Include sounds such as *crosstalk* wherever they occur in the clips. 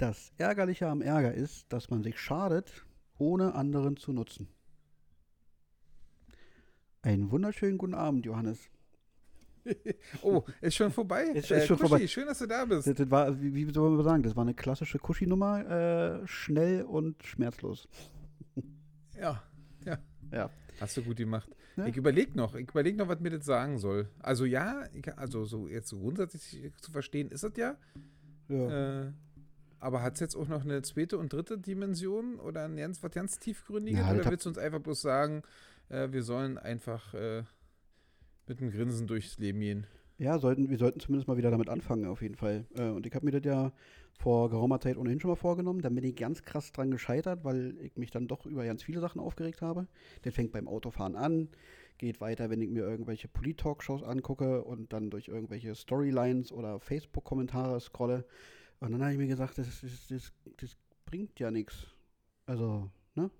Das Ärgerliche am Ärger ist, dass man sich schadet, ohne anderen zu nutzen. Einen wunderschönen guten Abend, Johannes. *laughs* oh, ist schon vorbei? Ist, ist äh, schon Kuschi, vorbei. schön, dass du da bist. Das, das war, wie, wie, soll man sagen, das war eine klassische Kuschi-Nummer, äh, schnell und schmerzlos. Ja, ja. Ja. Hast du gut gemacht. Ja. Ich überlege noch, ich überlege noch, was mir das sagen soll. Also ja, ich, also so jetzt so grundsätzlich zu verstehen ist das ja. Ja. Äh, aber hat es jetzt auch noch eine zweite und dritte Dimension oder ein ganz, was ganz tiefgründiges? Ja, oder willst du uns einfach bloß sagen, äh, wir sollen einfach äh, mit einem Grinsen durchs Leben gehen? Ja, sollten, wir sollten zumindest mal wieder damit anfangen, auf jeden Fall. Äh, und ich habe mir das ja vor geraumer Zeit ohnehin schon mal vorgenommen. Da bin ich ganz krass dran gescheitert, weil ich mich dann doch über ganz viele Sachen aufgeregt habe. Das fängt beim Autofahren an, geht weiter, wenn ich mir irgendwelche Polit-Talkshows angucke und dann durch irgendwelche Storylines oder Facebook-Kommentare scrolle. Und dann habe ich mir gesagt, das, das, das, das bringt ja nichts. Also, ne?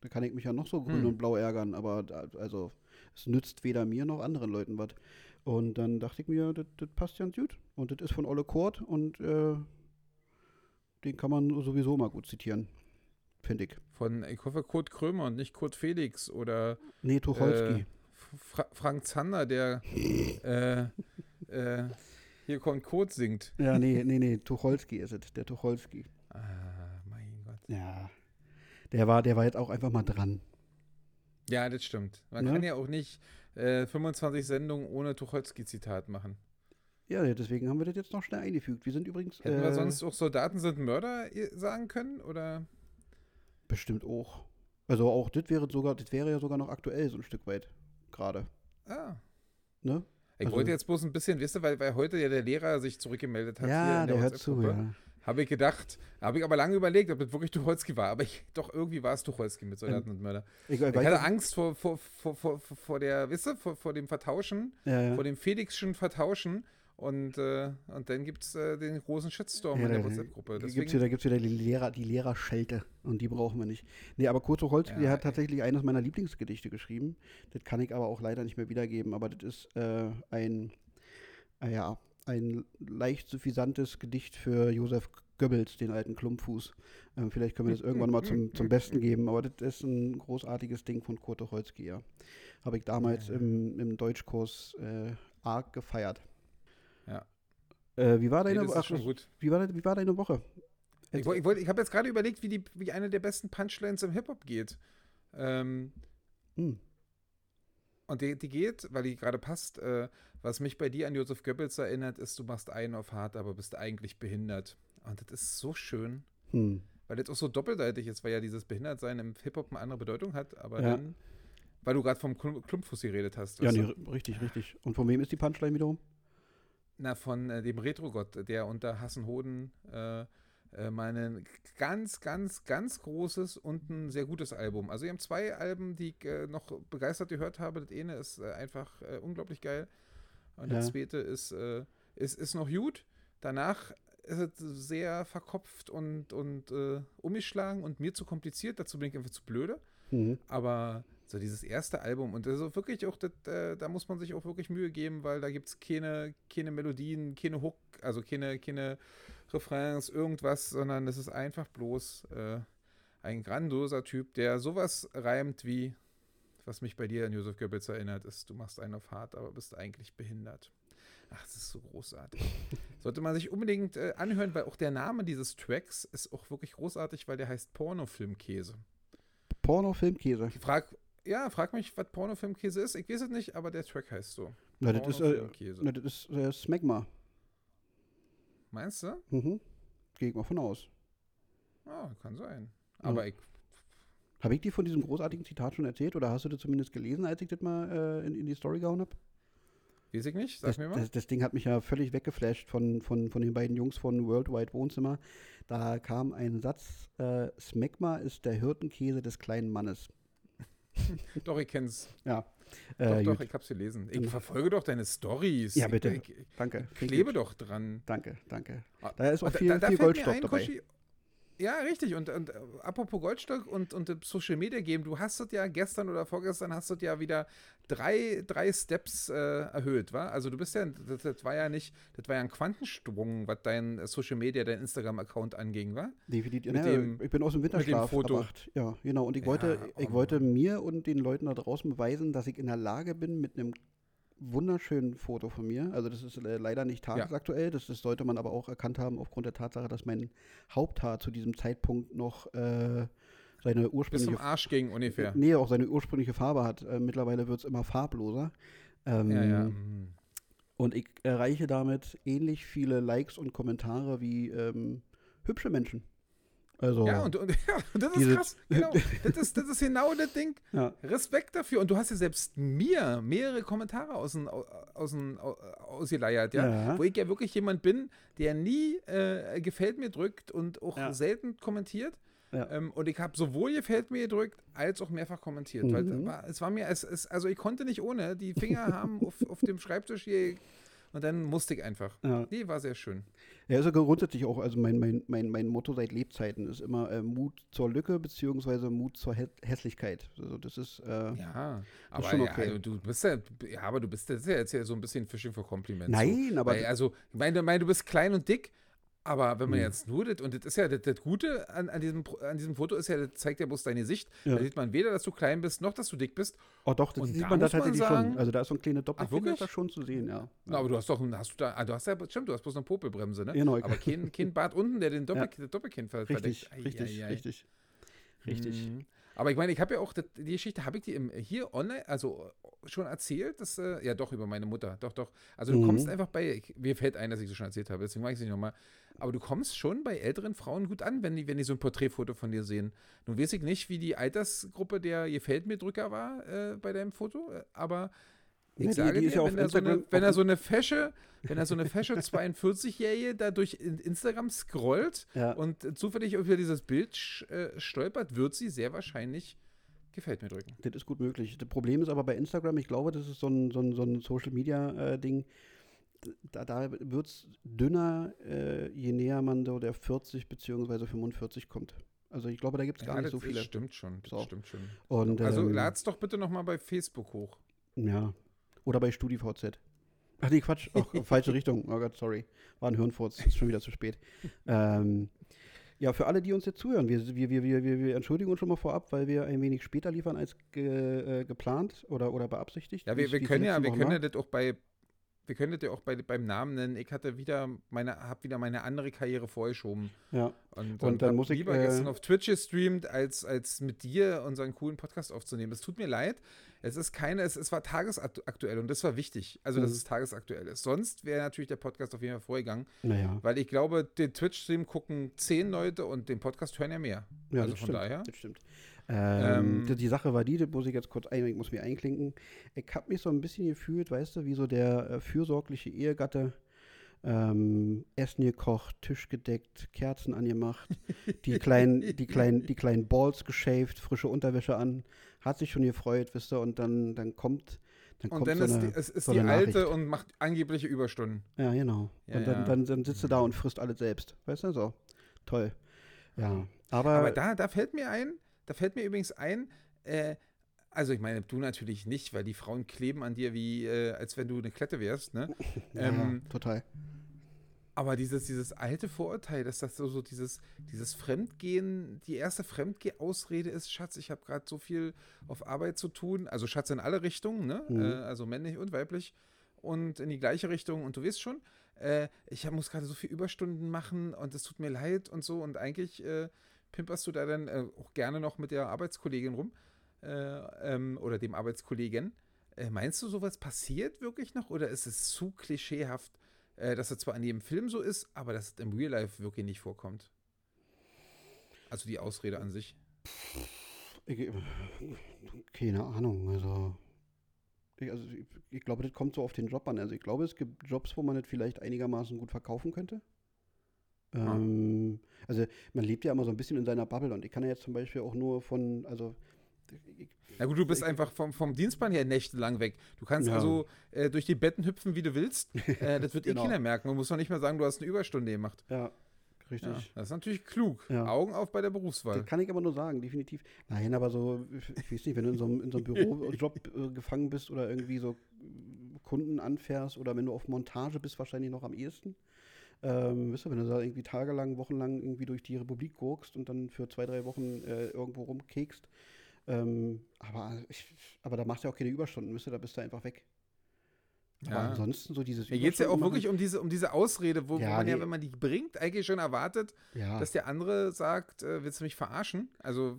Da kann ich mich ja noch so grün hm. und blau ärgern, aber also es nützt weder mir noch anderen Leuten was. Und dann dachte ich mir, das, das passt ja gut. Und das ist von Olle Kurt und äh, den kann man sowieso mal gut zitieren, finde ich. Von, ich hoffe, Kurt Krömer und nicht Kurt Felix oder. Nee, Tucholsky. Äh, Fra Frank Zander, der äh, äh, hier kommt Kurt singt. Ja, nee, nee, nee, Tucholsky ist es, der Tucholsky. Ah, mein Gott. Ja. Der war, der war jetzt auch einfach mal dran. Ja, das stimmt. Man ja? kann ja auch nicht äh, 25 Sendungen ohne Tucholsky-Zitat machen. Ja, deswegen haben wir das jetzt noch schnell eingefügt. Wir sind übrigens. Hätten äh, wir sonst auch Soldaten sind Mörder sagen können, oder? Bestimmt auch. Also auch das wäre sogar, das wäre ja sogar noch aktuell so ein Stück weit gerade. Ah. Ne? Ich also, wollte jetzt bloß ein bisschen, weißt du, weil, weil heute ja der Lehrer sich zurückgemeldet hat. Ja, der, der hört zu, ja. Habe ich gedacht, habe ich aber lange überlegt, ob das wirklich Tucholsky war. Aber ich, doch irgendwie war es Tucholsky mit Soldaten ähm, und Mörder. Ich, ich hatte Angst vor, vor, vor, vor, vor der, weißt du, vor, vor dem Vertauschen, ja, ja. vor dem Felixschen Vertauschen. Und, äh, und dann gibt es äh, den großen Shitstorm ja, in der WhatsApp-Gruppe. Da gibt es wieder die, Lehrer, die Lehrerschelte und die brauchen wir nicht. Nee, aber Kurt Tucholsky, ja, hat tatsächlich eines meiner Lieblingsgedichte geschrieben. Das kann ich aber auch leider nicht mehr wiedergeben. Aber das ist äh, ein äh, ja, ein leicht suffisantes Gedicht für Josef Goebbels, den alten Klumpfuß. Ähm, vielleicht können wir das irgendwann mal zum, zum Besten geben, aber das ist ein großartiges Ding von Kurt Tucholsky, ja. Habe ich damals im, im Deutschkurs äh, arg gefeiert. Äh, wie war deine nee, ach, Wie war, wie war deine Woche? Ich, ich, ich habe jetzt gerade überlegt, wie, die, wie eine der besten Punchlines im Hip-Hop geht. Ähm, hm. Und die, die geht, weil die gerade passt, äh, was mich bei dir an Josef Goebbels erinnert, ist, du machst einen auf hart, aber bist eigentlich behindert. Und das ist so schön. Hm. Weil das auch so doppelseitig ist, weil ja dieses Behindertsein im Hip-Hop eine andere Bedeutung hat, aber ja. dann, weil du gerade vom Klumpfuß geredet hast. Ja, nee, richtig, richtig. Und von wem ist die Punchline wiederum? Na, von äh, dem Retro-Gott, der unter Hassenhoden äh, äh, mein ganz, ganz, ganz großes und ein sehr gutes Album. Also, wir haben zwei Alben, die ich äh, noch begeistert gehört habe. Das eine ist äh, einfach äh, unglaublich geil. Und ja. das zweite ist, äh, ist, ist noch gut. Danach ist es sehr verkopft und, und äh, umgeschlagen und mir zu kompliziert. Dazu bin ich einfach zu blöde. Mhm. Aber so dieses erste Album und also wirklich auch, das, äh, da muss man sich auch wirklich Mühe geben, weil da gibt es keine, keine Melodien, keine Hook, also keine, keine Refrains, irgendwas, sondern es ist einfach bloß äh, ein grandioser Typ, der sowas reimt wie, was mich bei dir an Josef Goebbels erinnert, ist, du machst einen auf hart, aber bist eigentlich behindert. Ach, das ist so großartig. *laughs* Sollte man sich unbedingt äh, anhören, weil auch der Name dieses Tracks ist auch wirklich großartig, weil der heißt Pornofilmkäse. Pornofilmkäse. Frag, ja, frag mich, was Pornofilmkäse ist. Ich weiß es nicht, aber der Track heißt so. Na, das ist, äh, na, das ist äh, Smegma. Meinst du? Mhm. Gehe ich mal von aus. Ah, kann sein. Aber ja. ich. Habe ich dir von diesem großartigen Zitat schon erzählt oder hast du das zumindest gelesen, als ich das mal äh, in, in, die Story gehauen habe? Weiß ich nicht, sag das, mir mal. Das, das, Ding hat mich ja völlig weggeflasht von, von, von den beiden Jungs von Worldwide Wohnzimmer. Da kam ein Satz: äh, Smegma ist der Hirtenkäse des kleinen Mannes. *laughs* doch, ich kenn's. Ja. Doch, äh, doch, ich hab's gelesen. Ich verfolge doch deine Stories. Ja, bitte. Ich, ich, danke. Ich klebe doch dran. Danke, danke. Ah, da ist auch viel, da, da viel Goldstoff dabei. Kuschi, Ja, richtig. Und, und äh, apropos Goldstock und, und Social Media Game, du hast das ja gestern oder vorgestern hast du ja wieder drei, drei Steps äh, erhöht, wa? Also du bist ja, das, das, war ja nicht, das war ja ein Quantensprung, was dein Social Media, dein Instagram-Account anging, wa? Definitiv. Ja, dem, ich bin aus dem Winterschlaf mit dem Foto. Erwacht. Ja, genau. Und ich wollte, ja, ich wollte mir und den Leuten da draußen beweisen, dass ich in der Lage bin, mit einem wunderschönen Foto von mir. Also das ist äh, leider nicht tagesaktuell. Ja. Das, das, sollte man aber auch erkannt haben aufgrund der Tatsache, dass mein Haupthaar zu diesem Zeitpunkt noch äh, seine ursprüngliche Bis zum Arsch ging ungefähr. Nee, auch seine ursprüngliche Farbe hat. Äh, mittlerweile wird es immer farbloser. Ähm, ja, ja. Mhm. Und ich erreiche damit ähnlich viele Likes und Kommentare wie ähm, hübsche Menschen. Also, ja, und, und, *laughs* ja, das ist krass. Genau. das, ist, das ist genau das Ding. *laughs* Ja. Respekt dafür. Und du hast ja selbst mir mehrere Kommentare aus außen, ausgeleiert, ja? ja? Wo ich ja wirklich jemand bin, der nie äh, gefällt mir drückt und auch ja. selten kommentiert. Ähm, und ich habe sowohl gefällt mir gedrückt, als auch mehrfach kommentiert. Mhm. Weil es war mir, es, es, also ich konnte nicht ohne. Die Finger *laughs* haben auf, auf dem Schreibtisch hier und dann musste ich einfach. Ja. Nee, war sehr schön. Ja, also grundsätzlich auch, also mein, mein, mein, mein Motto seit Lebzeiten ist immer äh, Mut zur Lücke beziehungsweise Mut zur Hä Hässlichkeit. Also das ist äh, Ja, aber schon okay. ja, also du bist ja, ja, aber du bist das ist ja jetzt ja so ein bisschen Fishing for Compliments. Nein, so. aber Weil, also, ich meine, mein, du bist klein und dick, aber wenn man hm. jetzt nur das, und das ist ja das, das Gute an, an, diesem, an diesem Foto, ist ja, das zeigt ja bloß deine Sicht. Ja. Da sieht man weder, dass du klein bist, noch, dass du dick bist. Oh doch, das und sieht da man da tatsächlich sagen, schon. Also da ist so ein kleiner Doppelfinger da schon zu sehen, ja. Na, aber du hast doch, hast du da, ah, du hast ja, stimmt, du hast bloß eine Popelbremse, ne? Genau. Aber kein, kein Bart unten, der den Doppel, *laughs* ja. Doppelkinn verdeckt. Richtig, richtig, richtig. Richtig. Mhm. Aber ich meine, ich habe ja auch, die Geschichte habe ich dir hier online, also schon erzählt, dass, äh, ja doch, über meine Mutter, doch, doch. Also du mhm. kommst einfach bei, mir fällt ein, dass ich so schon erzählt habe, deswegen mache ich es nicht nochmal. Aber du kommst schon bei älteren Frauen gut an, wenn die, wenn die so ein Porträtfoto von dir sehen. Nun weiß ich nicht, wie die Altersgruppe der gefällt mir Drücker war äh, bei deinem Foto, äh, aber ich ja, sage die, die dir, wenn, er so eine, wenn er so eine Fesche, wenn er so eine Fesche *laughs* 42-Jährige da durch Instagram scrollt ja. und zufällig über dieses Bild äh, stolpert, wird sie sehr wahrscheinlich gefällt mir drücken. Das ist gut möglich. Das Problem ist aber bei Instagram, ich glaube, das ist so ein, so ein, so ein Social-Media-Ding. Äh, da, da wird es dünner, äh, je näher man so der 40 bzw. 45 kommt. Also ich glaube, da gibt es gar ja, nicht so viele. Das stimmt schon, das so. stimmt schon. Und, also ähm, lad's doch bitte noch mal bei Facebook hoch. Ja, oder bei StudiVZ. Ach nee, Quatsch. Ach, *laughs* falsche Richtung. Oh Gott, sorry. War ein Hirnfurz. Ist schon wieder zu spät. *laughs* ähm, ja, für alle, die uns jetzt zuhören, wir, wir, wir, wir, wir entschuldigen uns schon mal vorab, weil wir ein wenig später liefern als ge, äh, geplant oder, oder beabsichtigt. Ja, wir, wir können ja, wir können ja das auch bei, wir das ja auch bei, beim Namen nennen. Ich hatte wieder meine, habe wieder meine andere Karriere vorgeschoben. Ja. Und, und dann muss ich lieber äh, gestern auf Twitch gestreamt, als, als mit dir unseren coolen Podcast aufzunehmen. Es tut mir leid. Es ist keine, es, es war tagesaktuell und das war wichtig. Also, mhm. dass es tagesaktuell ist. Sonst wäre natürlich der Podcast auf jeden Fall vorgegangen. Naja. Weil ich glaube, den Twitch-Stream gucken zehn Leute und den Podcast hören ja mehr. Ja, also von stimmt, daher. Das stimmt. Ähm, ähm, die Sache war die, da muss ich jetzt kurz ein, ich muss mich einklinken. Ich habe mich so ein bisschen gefühlt, weißt du, wie so der äh, fürsorgliche Ehegatte. Ähm, Essen gekocht, Tisch gedeckt, Kerzen angemacht, die *laughs* kleinen, die kleinen, die kleinen Balls geschäft, frische Unterwäsche an, hat sich schon gefreut, wisst ihr, und dann, dann kommt, dann und kommt dann so ist eine, die, es ist so die alte und macht angebliche Überstunden. Ja, genau. Ja, und dann, ja. dann, dann sitzt du da und frisst alles selbst, weißt du, so. Toll. Ja, aber. Aber da, da fällt mir ein, da fällt mir übrigens ein, äh, also ich meine, du natürlich nicht, weil die Frauen kleben an dir wie, äh, als wenn du eine Klette wärst, ne? *laughs* ja, ähm, total. Aber dieses, dieses alte Vorurteil, dass das so, so dieses, dieses Fremdgehen, die erste Fremdgeh-Ausrede ist, Schatz, ich habe gerade so viel auf Arbeit zu tun. Also Schatz in alle Richtungen, ne? Mhm. Äh, also männlich und weiblich und in die gleiche Richtung. Und du weißt schon, äh, ich hab, muss gerade so viel Überstunden machen und es tut mir leid und so. Und eigentlich äh, pimperst du da dann äh, auch gerne noch mit der Arbeitskollegin rum äh, ähm, oder dem Arbeitskollegen. Äh, meinst du, sowas passiert wirklich noch oder ist es zu klischeehaft, äh, dass es zwar in jedem Film so ist, aber dass es im Real Life wirklich nicht vorkommt? Also die Ausrede an sich. Ich, keine Ahnung, also ich, also ich, ich, glaube, das kommt so auf den Job an. Also ich glaube, es gibt Jobs, wo man das vielleicht einigermaßen gut verkaufen könnte. Ähm, also man lebt ja immer so ein bisschen in seiner Bubble und ich kann ja jetzt zum Beispiel auch nur von, also na gut, du bist ich, einfach vom, vom Dienstplan her nächtelang weg. Du kannst ja. also äh, durch die Betten hüpfen, wie du willst. *laughs* Äh, das wird eh genau. eh keiner merken. Du musst doch nicht mehr sagen, du hast eine Überstunde gemacht. Ja, Richtig. Ja, das ist natürlich klug. Ja. Augen auf bei der Berufswahl. Das kann ich aber nur sagen, definitiv. Nein, aber so, ich weiß nicht, wenn du in so einem, in so einem Bürojob *laughs* äh, gefangen bist oder irgendwie so Kunden anfährst oder wenn du auf Montage bist, wahrscheinlich noch am ehesten. Ähm, weißt du, wenn du da irgendwie tagelang, wochenlang irgendwie durch die Republik guckst und dann für zwei, drei Wochen äh, irgendwo rumkekst. Ähm, aber, ich, aber da machst du ja auch keine Überstunden, du, da bist du einfach weg. Aber Ja. ansonsten so dieses Mir geht es ja auch wirklich um diese, um diese Ausrede, wo, wo Ja, man ja, nee. wenn man die bringt, eigentlich schon erwartet, ja. dass der andere sagt, äh, willst du mich verarschen? Also,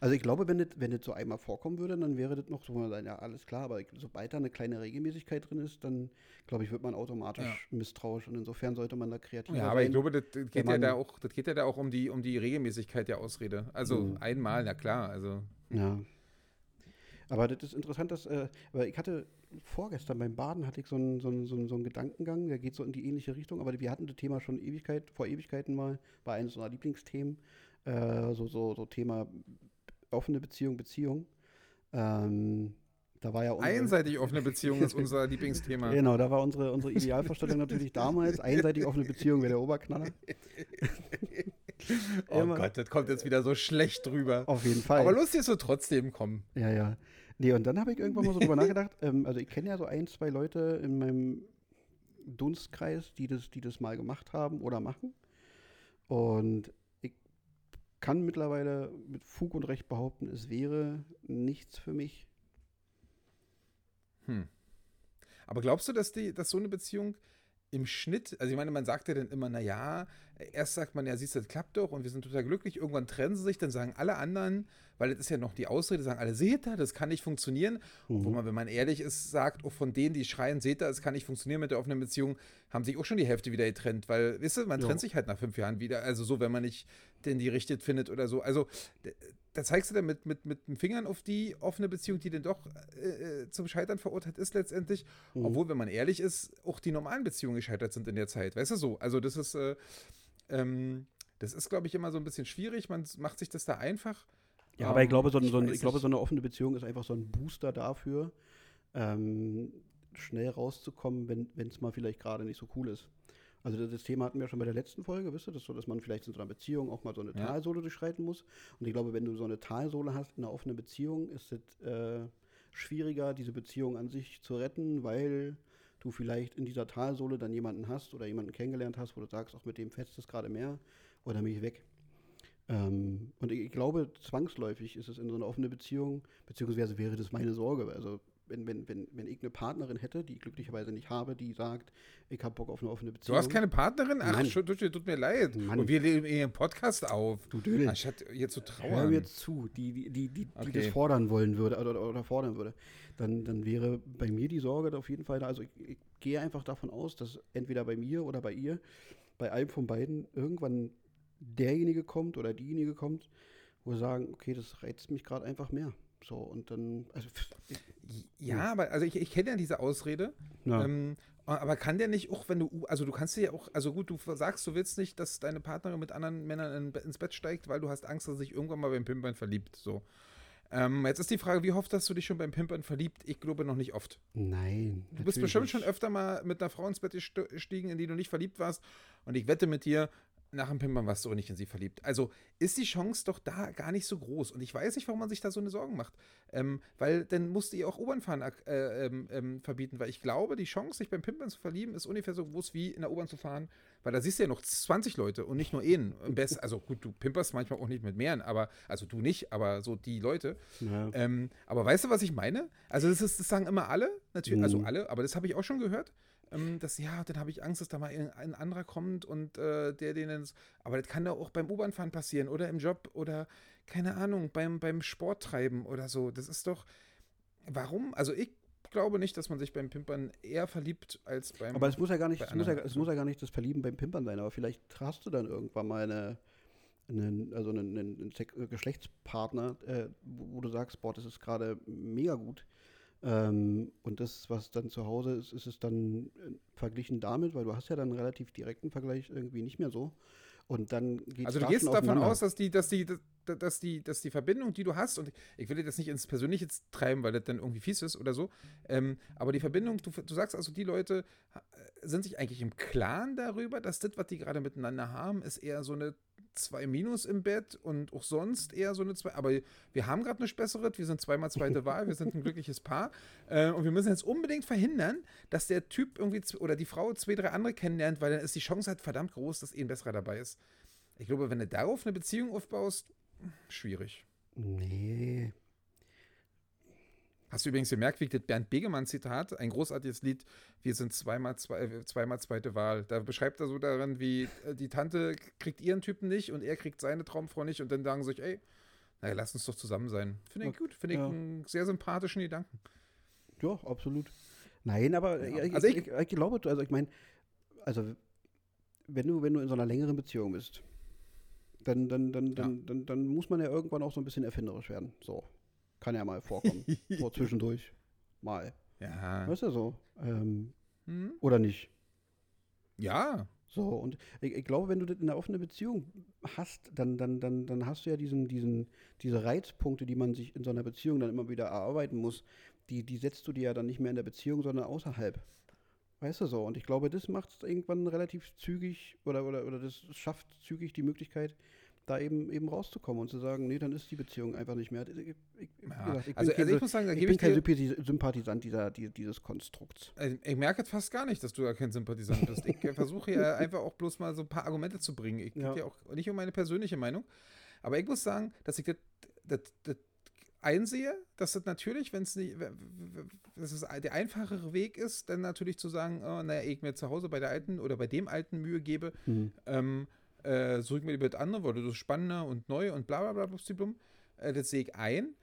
Also ich glaube, wenn das, wenn das so einmal vorkommen würde, dann wäre das noch so, man ja, alles klar, aber ich, sobald da eine kleine Regelmäßigkeit drin ist, dann glaube ich, wird man automatisch Ja. misstrauisch und insofern sollte man da kreativ ja, aber ich sein. glaube, das, das geht ja man- da auch, das geht ja da auch um die, um die Regelmäßigkeit der Ausrede. Also Mhm. einmal, na klar, also. Ja. Aber das ist interessant, dass, äh, weil ich hatte vorgestern beim Baden hatte ich so einen, so, einen, so, einen, so einen Gedankengang, der geht so in die ähnliche Richtung, aber wir hatten das Thema schon Ewigkeit, vor Ewigkeiten mal, war eines unserer Lieblingsthemen, äh, so, so, so Thema offene Beziehung, Beziehung. Ähm, da war ja unsere- Einseitig offene Beziehung ist unser Lieblingsthema. *laughs* Genau, da war unsere, unsere Idealvorstellung natürlich damals, einseitig offene Beziehung wäre der Oberknaller. *laughs* Oh Gott, das kommt jetzt wieder so schlecht drüber. Auf jeden Fall. Aber lustig ist so trotzdem kommen. Ja, ja. Nee, und dann habe ich irgendwann mal so drüber *laughs* nachgedacht, ähm, also ich kenne ja so ein, zwei Leute in meinem Dunstkreis, die das, die das mal gemacht haben oder machen. Und ich kann mittlerweile mit Fug und Recht behaupten, es wäre nichts für mich. Hm. Aber glaubst du, dass, die, dass so eine Beziehung im Schnitt, also ich meine, man sagt ja dann immer, naja, erst sagt man, ja, siehst du, das klappt doch und wir sind total glücklich, irgendwann trennen sie sich, dann sagen alle anderen, weil das ist ja noch die Ausrede, sagen alle, seht ihr, das kann nicht funktionieren. Wo man, wenn man ehrlich ist, sagt, auch von denen, die schreien, seht ihr, es kann nicht funktionieren mit der offenen Beziehung, haben sich auch schon die Hälfte wieder getrennt, weil, wisst ihr, man Ja. trennt sich halt nach fünf Jahren wieder, also so, wenn man nicht den die richtet findet oder so. Also da zeigst du dann mit, mit, mit den Fingern auf die offene Beziehung, die dann doch äh, äh, zum Scheitern verurteilt ist letztendlich. Mhm. Obwohl, wenn man ehrlich ist, auch die normalen Beziehungen gescheitert sind in der Zeit. Weißt du so? Also das ist, äh, ähm, das ist, glaube ich, immer so ein bisschen schwierig. Man macht sich das da einfach. Ja, aber ich glaube, so, ein, so ein, ich glaube, so eine offene Beziehung ist einfach so ein Booster dafür, ähm, schnell rauszukommen, wenn es mal vielleicht gerade nicht so cool ist. Also das, Thema hatten wir schon bei der letzten Folge, wisst ihr, das so, dass man vielleicht in so einer Beziehung auch mal so eine Ja. Talsohle durchschreiten muss. Und ich glaube, wenn du so eine Talsohle hast in einer offenen Beziehung, ist es äh, schwieriger, diese Beziehung an sich zu retten, weil du vielleicht in dieser Talsohle dann jemanden hast oder jemanden kennengelernt hast, wo du sagst, auch mit dem fetzt es gerade mehr oder mich weg. Ähm, und ich, ich glaube, zwangsläufig ist es in so einer offenen Beziehung, beziehungsweise wäre das meine Sorge. Also wenn, wenn, wenn, wenn ich eine Partnerin hätte, die ich glücklicherweise nicht habe, die sagt, ich habe Bock auf eine offene Du Beziehung. hast keine Partnerin? Ach, schon, tut, tut mir leid. Mann. Und wir nehmen ihren Podcast auf. Du Dödel. Anstatt jetzt zu Hör trauern. mir zu, die, die, die, die, die Okay. das fordern wollen würde oder, oder fordern würde, dann, dann wäre bei mir die Sorge auf jeden Fall da. Also ich, ich gehe einfach davon aus, dass entweder bei mir oder bei ihr, bei einem von beiden, irgendwann derjenige kommt oder diejenige kommt, wo wir sagen, okay, das reizt mich gerade einfach mehr. So, und dann, also, ich, Ja, aber also ich, ich kenne ja diese Ausrede. ja. Ähm, aber kann der nicht auch, wenn du, also du kannst dir ja auch, also gut, du sagst, du willst nicht, dass deine Partnerin mit anderen Männern in, ins Bett steigt, weil du hast Angst, dass sie sich irgendwann mal beim Pimpern verliebt. So. Ähm, jetzt ist die Frage, wie oft hast du dich schon beim Pimpern verliebt? Ich glaube noch nicht oft. Nein. Du bist bestimmt schon öfter mal mit einer Frau ins Bett gest- gestiegen, in die du nicht verliebt warst. Und ich wette mit dir, nach dem Pimpern warst du auch nicht in sie verliebt. Also ist die Chance doch da gar nicht so groß. Und ich weiß nicht, warum man sich da so eine Sorgen macht. Ähm, weil dann musst du ihr auch U-Bahn-Fahren äh, ähm, ähm, verbieten. Weil ich glaube, die Chance, sich beim Pimpern zu verlieben, ist ungefähr so groß wie in der U-Bahn zu fahren. Weil da siehst du ja noch 20 Leute und nicht nur einen. Best, also gut, du pimperst manchmal auch nicht mit mehreren, aber, also du nicht, aber so die Leute. Ja. Ähm, aber weißt du, was ich meine? Also, das, ist, das sagen immer alle, natürlich, also Mhm. alle, aber das habe ich auch schon gehört. Ähm, dass, ja, dann habe ich Angst, dass da mal ein, ein anderer kommt und äh, der den. das- Aber das kann doch auch beim U-Bahn-Fahren passieren oder im Job oder, keine Ahnung, beim, beim Sport treiben oder so. Das ist doch. Warum? Also, ich glaube nicht, dass man sich beim Pimpern eher verliebt als beim. Aber es muss ja gar nicht, es muss ja, es muss ja gar nicht das Verlieben beim Pimpern sein, aber vielleicht hast du dann irgendwann mal eine, einen, also einen, einen, Geschlechtspartner, äh, wo, wo du sagst, boah, das ist gerade mega gut. Ähm, und das, was dann zu Hause ist, ist es dann äh, verglichen damit, weil du hast ja dann einen relativ direkten Vergleich irgendwie nicht mehr so. Und dann geht also, du gehst davon aus, dass die, dass die, dass- dass die, dass die Verbindung, die du hast, und ich will das nicht ins Persönliche treiben, weil das dann irgendwie fies ist oder so, ähm, aber die Verbindung, du, du sagst also, die Leute sind sich eigentlich im Klaren darüber, dass das, was die gerade miteinander haben, ist eher so eine 2 Minus im Bett und auch sonst eher so eine 2. Aber wir haben gerade nichts Besseres. Wir sind zweimal zweite *laughs* Wahl. Wir sind ein glückliches Paar. Äh, und wir müssen jetzt unbedingt verhindern, dass der Typ irgendwie oder die Frau zwei, drei andere kennenlernt, weil dann ist die Chance halt verdammt groß, dass eh ein besserer dabei ist. Ich glaube, wenn du darauf eine Beziehung aufbaust, schwierig. Nee, Hast du übrigens gemerkt, wie das Bernd Begemann-Zitat, ein großartiges Lied, wir sind zweimal, zwei, äh, zweimal zweite Wahl. Da beschreibt er so darin, wie äh, die Tante kriegt ihren Typen nicht und er kriegt seine Traumfrau nicht und dann sagen sie sich, ey, naja, lass uns doch zusammen sein. Finde ich gut, finde ich einen sehr sympathischen Gedanken. Ja, absolut. Nein, aber ja. ich, also ich, ich, ich, glaube, also ich meine, also wenn du, wenn du in so einer längeren Beziehung bist, dann, dann, dann, ja. dann, dann, dann muss man ja irgendwann auch so ein bisschen erfinderisch werden. So. Kann ja mal vorkommen. *laughs* so zwischendurch. Mal. Ja. Weißt du so? Ähm, hm? Oder nicht? Ja. So, und ich, ich, glaube, wenn du das in einer offenen Beziehung hast, dann, dann, dann, dann hast du ja diesen, diesen, diese Reizpunkte, die man sich in so einer Beziehung dann immer wieder erarbeiten muss, die, die setzt du dir ja dann nicht mehr in der Beziehung, sondern außerhalb. Weißt du so? Und ich glaube, das macht es irgendwann relativ zügig oder, oder, oder das schafft zügig die Möglichkeit, da eben, eben rauszukommen und zu sagen, nee, dann ist die Beziehung einfach nicht mehr. Ich, ich, ja. gesagt, ich also, also ich muss sagen, da ich bin kein Sympathisant dieser, dieses Konstrukts. Also ich merke fast gar nicht, dass du da kein Sympathisant bist. Ich *laughs* versuche ja einfach auch bloß mal so ein paar Argumente zu bringen. Ich ja. ja auch nicht um meine persönliche Meinung. Aber ich muss sagen, dass ich das, das, das einsehe, dass das natürlich, wenn es nicht, dass es der einfachere Weg ist, dann natürlich zu sagen, oh, naja, ich mir zu Hause bei der alten oder bei dem alten Mühe gebe, mhm. ähm, äh, suche ich mir lieber das andere, weil das ist spannender und neu und bla bla bla bla. Äh, das sehe ich ein.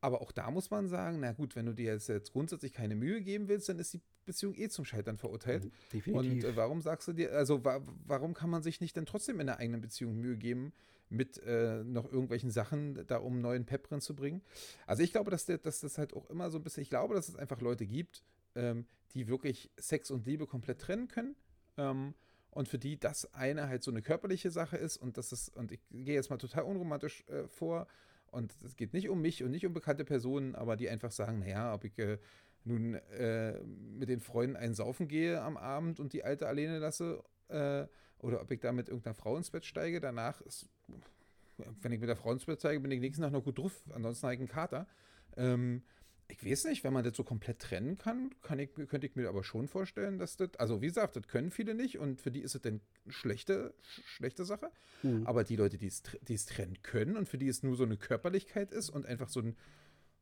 Aber auch da muss man sagen, na gut, wenn du dir jetzt, jetzt grundsätzlich keine Mühe geben willst, dann ist die Beziehung eh zum Scheitern verurteilt. Mhm, definitiv. Und äh, warum sagst du dir, also wa warum kann man sich nicht dann trotzdem in der eigenen Beziehung Mühe geben, mit äh, noch irgendwelchen Sachen da um neuen Pep drin zu bringen? Also ich glaube, dass, der, dass das halt auch immer so ein bisschen, ich glaube, dass es einfach Leute gibt, ähm, die wirklich Sex und Liebe komplett trennen können. Ähm, und für die das eine halt so eine körperliche Sache ist und das ist, und ich gehe jetzt mal total unromantisch äh, vor und es geht nicht um mich und nicht um bekannte Personen, aber die einfach sagen, naja, ob ich äh, nun äh, mit den Freunden einen Saufen gehe am Abend und die Alte alleine lasse äh, oder ob ich da mit irgendeiner Frau ins Bett steige, danach ist, wenn ich mit der Frau ins Bett steige, bin ich nächsten Tag noch gut drauf, ansonsten habe ich einen Kater. Ähm, ich weiß nicht, wenn man das so komplett trennen kann, kann ich, könnte ich mir aber schon vorstellen, dass das, also wie gesagt, das können viele nicht und für die ist es dann schlechte, schlechte Sache. Mhm. Aber die Leute, die es, trennen können und für die es nur so eine Körperlichkeit ist und einfach so, ein,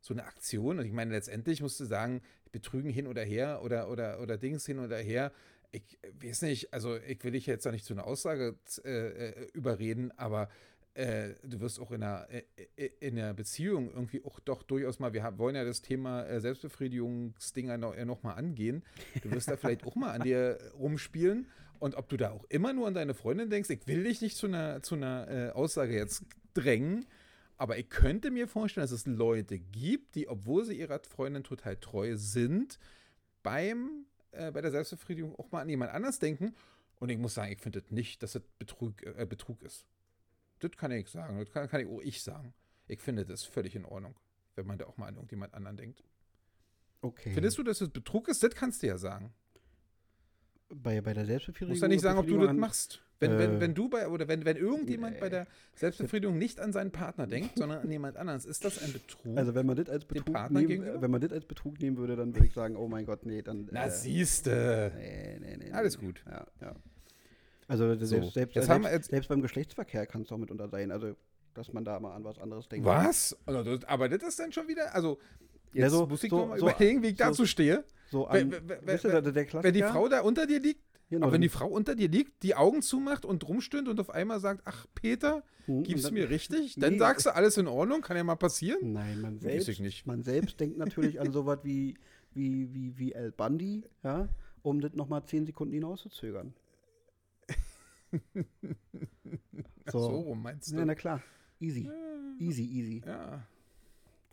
so eine Aktion, und ich meine, letztendlich musst du sagen, Betrügen hin oder her oder, oder, oder Dings hin oder her, ich weiß nicht, also ich will dich jetzt da nicht zu einer Aussage äh, äh überreden, aber äh, du wirst auch in einer, äh, äh, in einer Beziehung irgendwie auch doch durchaus mal, wir wollen ja das Thema äh, Selbstbefriedigungsdinger noch, äh, noch mal angehen. Du wirst da vielleicht auch mal an dir rumspielen. Und ob du da auch immer nur an deine Freundin denkst, ich will dich nicht zu einer, zu einer äh, Aussage jetzt drängen, aber ich könnte mir vorstellen, dass es Leute gibt, die, obwohl sie ihrer Freundin total treu sind, beim, bei der Selbstbefriedigung auch mal an jemand anders denken. Und ich muss sagen, ich finde nicht, dass das Betrug, Betrug ist. Das kann ich sagen. Das kann, kann ich auch ich sagen. Ich finde das völlig in Ordnung, wenn man da auch mal an irgendjemand anderen denkt. Okay. Findest du, dass es Betrug ist? Das kannst du ja sagen. Bei, bei der Selbstbefriedigung? Du musst ja nicht sagen, ob du das machst. Wenn, äh, wenn, wenn du bei, oder wenn, wenn irgendjemand nee. bei der Selbstbefriedigung nicht an seinen Partner denkt, sondern an jemand anderes, ist das ein Betrug? Also wenn man das als Betrug, nehmen, wenn man das als Betrug nehmen würde, dann würde ich sagen, oh mein Gott, nee, dann. Na, äh, siehste. Nee, nee, nee. Alles gut. Ja, ja. Also so. selbst, selbst, selbst, selbst, beim Geschlechtsverkehr kann es doch mitunter sein. Also, dass man da mal an was anderes denkt. Was? Also, aber das ist dann schon wieder, also jetzt ja, so, muss ich so, mal so, überlegen, wie ich dazu stehe. So an, wenn, du, der wenn die Frau da unter dir liegt, genau, aber wenn die Frau unter dir liegt, die Augen zumacht und rumstöhnt und auf einmal sagt, ach Peter, hm, gibst du mir richtig? *laughs* Dann nee, sagst du, alles in Ordnung, kann ja mal passieren. Nein, man selbst, nicht. Man selbst denkt natürlich an sowas wie, wie, wie, wie El Bundy, ja, um das nochmal zehn Sekunden hinauszuzögern. *laughs* so. so rum meinst du? Ja, na klar. Easy. Easy, easy. Ja.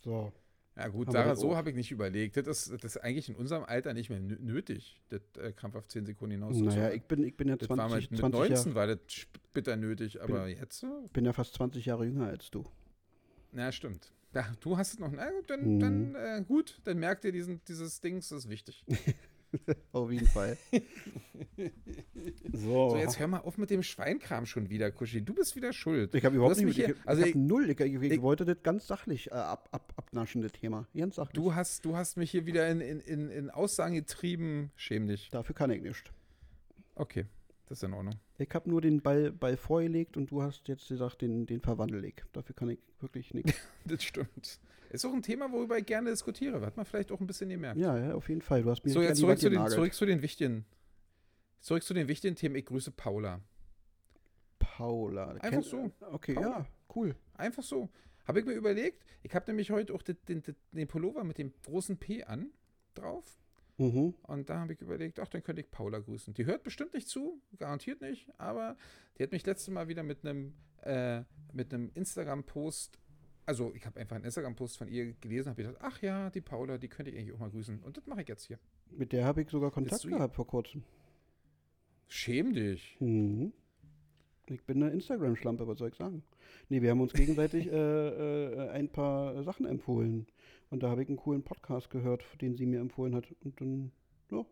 So. Ja gut, Sarah, so habe ich nicht überlegt. Das ist, das ist eigentlich in unserem Alter nicht mehr nötig, das äh, krampfhaft 10 Sekunden hinaus Naja, ich bin, ich bin ja 20, das war mit, mit 19 Jahr, war das bitter nötig, aber bin, jetzt? Ich bin ja fast 20 Jahre jünger als du. Na, stimmt. Ja, du hast es noch. Na gut, dann, mhm. dann äh, gut, dann merkt ihr diesen, dieses Dings, das ist wichtig. *laughs* *laughs* Auf jeden Fall. so. so. jetzt hör mal auf mit dem Schweinkram schon wieder, Kuschi. Du bist wieder schuld. Ich habe überhaupt nicht, hier, ich, also ich, ich null. Ich, ich, ich, wollte das ganz sachlich äh, ab, ab, abnaschen, das Thema. Ganz sachlich. Du hast, du hast mich hier wieder in, in, in, in Aussagen getrieben. Schäm dich. Dafür kann ich nicht. Okay. Das ist in Ordnung. Ich habe nur den Ball, Ball vorgelegt und du hast jetzt gesagt, den, den verwandel ich. Dafür kann ich wirklich *laughs* nichts. das stimmt. Ist auch ein Thema, worüber ich gerne diskutiere. Hat man vielleicht auch ein bisschen gemerkt. Ja, ja auf jeden Fall. Du hast mir so, jetzt zurück zu, den, zurück zu den wichtigen. Zurück zu den wichtigen Themen. Ich grüße Paula. Paula. Einfach Kennt, so. Okay, Paula. ja, cool. Einfach so. Habe ich mir überlegt. Ich habe nämlich heute auch den, den, den Pullover mit dem großen P an drauf. Mhm. Und da habe ich überlegt, ach, dann könnte ich Paula grüßen. Die hört bestimmt nicht zu, garantiert nicht, aber die hat mich letztes Mal wieder mit einem äh, mit einem Instagram-Post, also ich habe einfach einen Instagram-Post von ihr gelesen, habe gedacht, ach ja, die Paula, die könnte ich eigentlich auch mal grüßen. Und das mache ich jetzt hier. Mit der habe ich sogar Kontakt gehabt vor kurzem. Schäm dich. Mhm. Ich bin eine Instagram-Schlampe, was soll ich sagen? Nee, wir haben uns gegenseitig äh, äh, ein paar Sachen empfohlen. Und da habe ich einen coolen Podcast gehört, den sie mir empfohlen hat. Und dann, ja.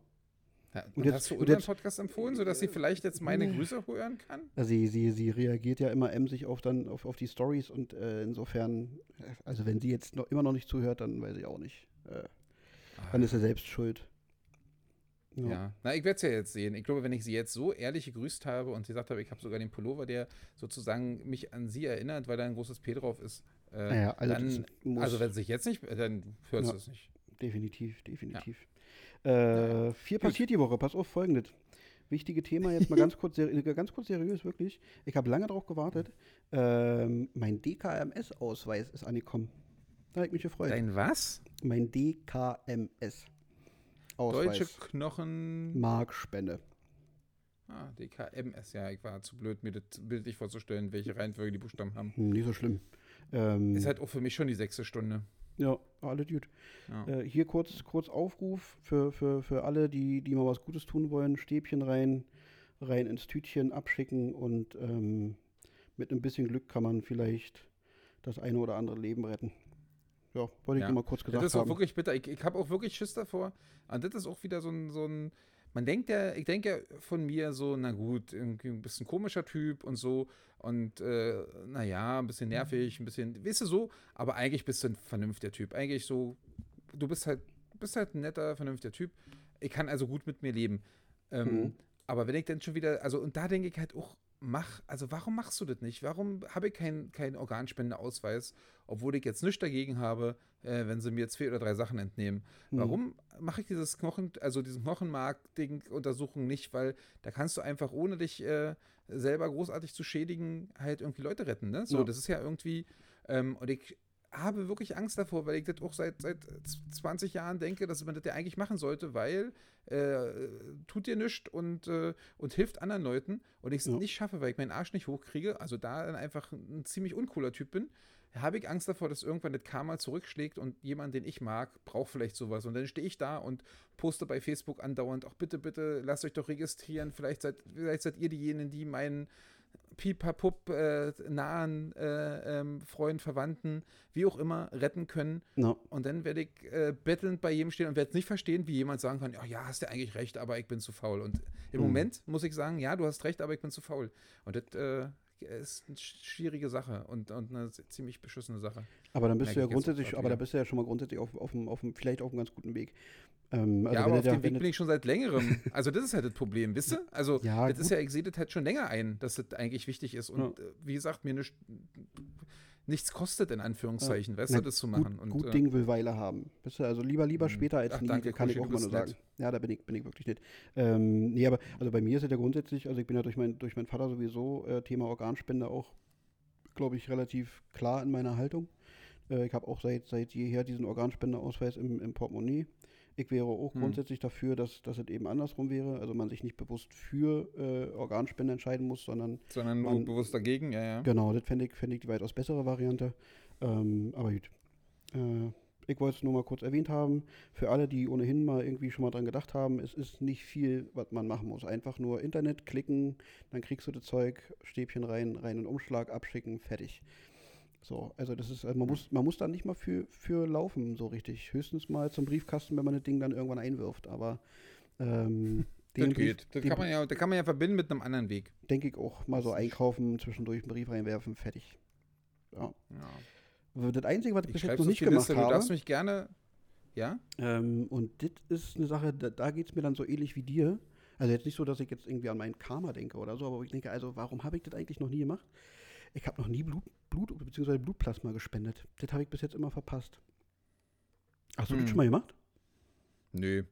ja und, und jetzt, hast du unseren Podcast empfohlen, sodass sie vielleicht jetzt meine Grüße hören kann? sie, sie, sie reagiert ja immer emsig auf, dann, auf, auf die Stories und äh, insofern, also wenn sie jetzt noch, immer noch nicht zuhört, dann weiß ich auch nicht. Äh, dann ist er selbst schuld. Ja. ja. na, ich werde es ja jetzt sehen. Ich glaube, wenn ich sie jetzt so ehrlich gegrüßt habe und sie gesagt habe, ich habe sogar den Pullover, der sozusagen mich an sie erinnert, weil da ein großes P drauf ist, äh, ja, also, dann, also wenn es sich jetzt nicht, dann hört ja, es nicht. Definitiv, definitiv. Ja. Äh, viel passiert die Woche. Pass auf, folgendes. Wichtige Thema, jetzt mal *laughs* ganz kurz, ganz kurz seriös, wirklich. Ich habe lange darauf gewartet. Ähm, mein DKMS-Ausweis ist angekommen. Da habe ich mich gefreut. Dein was? Mein DKMS. Ausweis. Deutsche Knochen. Markspende. Ah, DKMS, ja, ich war zu blöd, mir das bildlich vorzustellen, welche Reihenfolge die Buchstaben haben. Hm, nicht so schlimm. Ähm, ist halt auch für mich schon die sechste Stunde. Ja, alle gut. Ja. Äh, hier kurz, kurz Aufruf für, für, für alle, die, die mal was Gutes tun wollen. Stäbchen rein, rein ins Tütchen abschicken und ähm, mit ein bisschen Glück kann man vielleicht das eine oder andere Leben retten. Ja, wollte ich ja. mal kurz gesagt. Das ist auch haben. wirklich bitter. Ich, ich habe auch wirklich Schiss davor. Und das ist auch wieder so ein, so ein man denkt ja, ich denke ja von mir so, na gut, irgendwie ein bisschen komischer Typ und so und äh, naja, ein bisschen nervig, ein bisschen, weißt du so, aber eigentlich bist du ein vernünftiger Typ. Eigentlich so, du bist halt, bist halt ein netter, vernünftiger Typ. Ich kann also gut mit mir leben. Ähm, mhm. Aber wenn ich dann schon wieder, also und da denke ich halt auch, mach, also warum machst du das nicht? Warum habe ich keinen kein Organspendeausweis, obwohl ich jetzt nichts dagegen habe, äh, wenn sie mir zwei oder drei Sachen entnehmen? Mhm. Warum mache ich dieses Knochen, also diesen Knochenmark-Ding-Untersuchung nicht? Weil da kannst du einfach, ohne dich äh, selber großartig zu schädigen, halt irgendwie Leute retten, ne? So, ja. das ist ja irgendwie, ähm, und ich habe wirklich Angst davor, weil ich das auch seit, seit 20 Jahren denke, dass man das ja eigentlich machen sollte, weil äh, tut dir nichts und, äh, und hilft anderen Leuten und ich es ja. nicht schaffe, weil ich meinen Arsch nicht hochkriege, also da dann einfach ein ziemlich uncooler Typ bin, habe ich Angst davor, dass irgendwann das Karma zurückschlägt und jemand, den ich mag, braucht vielleicht sowas. Und dann stehe ich da und poste bei Facebook andauernd, auch bitte, bitte, lasst euch doch registrieren. Vielleicht seid, vielleicht seid ihr diejenigen, die meinen Pipapup äh, nahen äh, ähm, Freund, Verwandten, wie auch immer, retten können. No. Und dann werde ich äh, bettelnd bei jedem stehen und werde es nicht verstehen, wie jemand sagen kann, oh, ja, hast du eigentlich recht, aber ich bin zu faul. Und im mhm. Moment muss ich sagen, ja, du hast recht, aber ich bin zu faul. Und das äh, ist eine schwierige Sache und, und eine ziemlich beschissene Sache. Aber dann bist du ja grundsätzlich, aber da bist du ja schon mal grundsätzlich auf, auf, auf, auf vielleicht auf einem ganz guten Weg. Ähm, also ja, aber auf dem Weg bin ich schon seit längerem. Also das ist halt das Problem, wisst ihr? Also ja, das gut. ist ja, ich sehe das halt schon länger ein, dass das eigentlich wichtig ist. Und ja. Äh, wie gesagt, mir nicht, nichts kostet, in Anführungszeichen, ja. weißt du, das zu machen. Gut, und, gut äh, Ding will Weile haben. Weißt du, also lieber, lieber hm. später als Ach, nie, danke, kann ich auch mal nur sagen. Ja, da bin ich, bin ich wirklich nicht. Ähm, nee, aber also bei mir ist es ja grundsätzlich, also ich bin ja durch, mein, durch meinen Vater sowieso äh, Thema Organspende auch, glaube ich, relativ klar in meiner Haltung. Äh, ich habe auch seit, seit jeher diesen Organspendeausweis im, im Portemonnaie. Ich wäre auch hm. grundsätzlich dafür, dass, dass es eben andersrum wäre. Also man sich nicht bewusst für äh, Organspende entscheiden muss, sondern. Sondern man, bewusst dagegen, ja, ja. Genau, das fände ich, fänd ich die weitaus bessere Variante. Ähm, aber gut. Äh, ich wollte es nur mal kurz erwähnt haben. Für alle, die ohnehin mal irgendwie schon mal dran gedacht haben, es ist nicht viel, was man machen muss. Einfach nur Internet klicken, dann kriegst du das Zeug, Stäbchen rein, rein in Umschlag, abschicken, fertig. So, also das ist, also man muss, man muss da nicht mal für, für laufen, so richtig. Höchstens mal zum Briefkasten, wenn man das Ding dann irgendwann einwirft. Aber ähm, *laughs* das geht. Das kann, man ja, das kann man ja verbinden mit einem anderen Weg. Denke ich auch. Mal so einkaufen, zwischendurch einen Brief reinwerfen, fertig. Ja. ja. Das Einzige, was ich, ich bis jetzt noch nicht gemacht Liste, habe. Du darfst mich gerne. Ja? Ähm, und das ist eine Sache, da, da geht es mir dann so ähnlich wie dir. Also jetzt nicht so, dass ich jetzt irgendwie an meinen Karma denke oder so, aber ich denke, also warum habe ich das eigentlich noch nie gemacht? Ich habe noch nie Blut, Blut bzw. Blutplasma gespendet. Das habe ich bis jetzt immer verpasst. Hast du hm. das schon mal gemacht? Nö.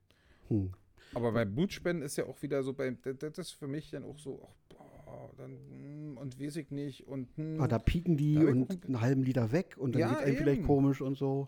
Hm. Aber bei Blutspenden ist ja auch wieder so, bei, das ist für mich dann auch so, ach, boah, dann, hm, und weiß ich nicht. Und, hm, ah, da pieken die und einen halben Liter weg und dann ja, geht einem vielleicht komisch und so.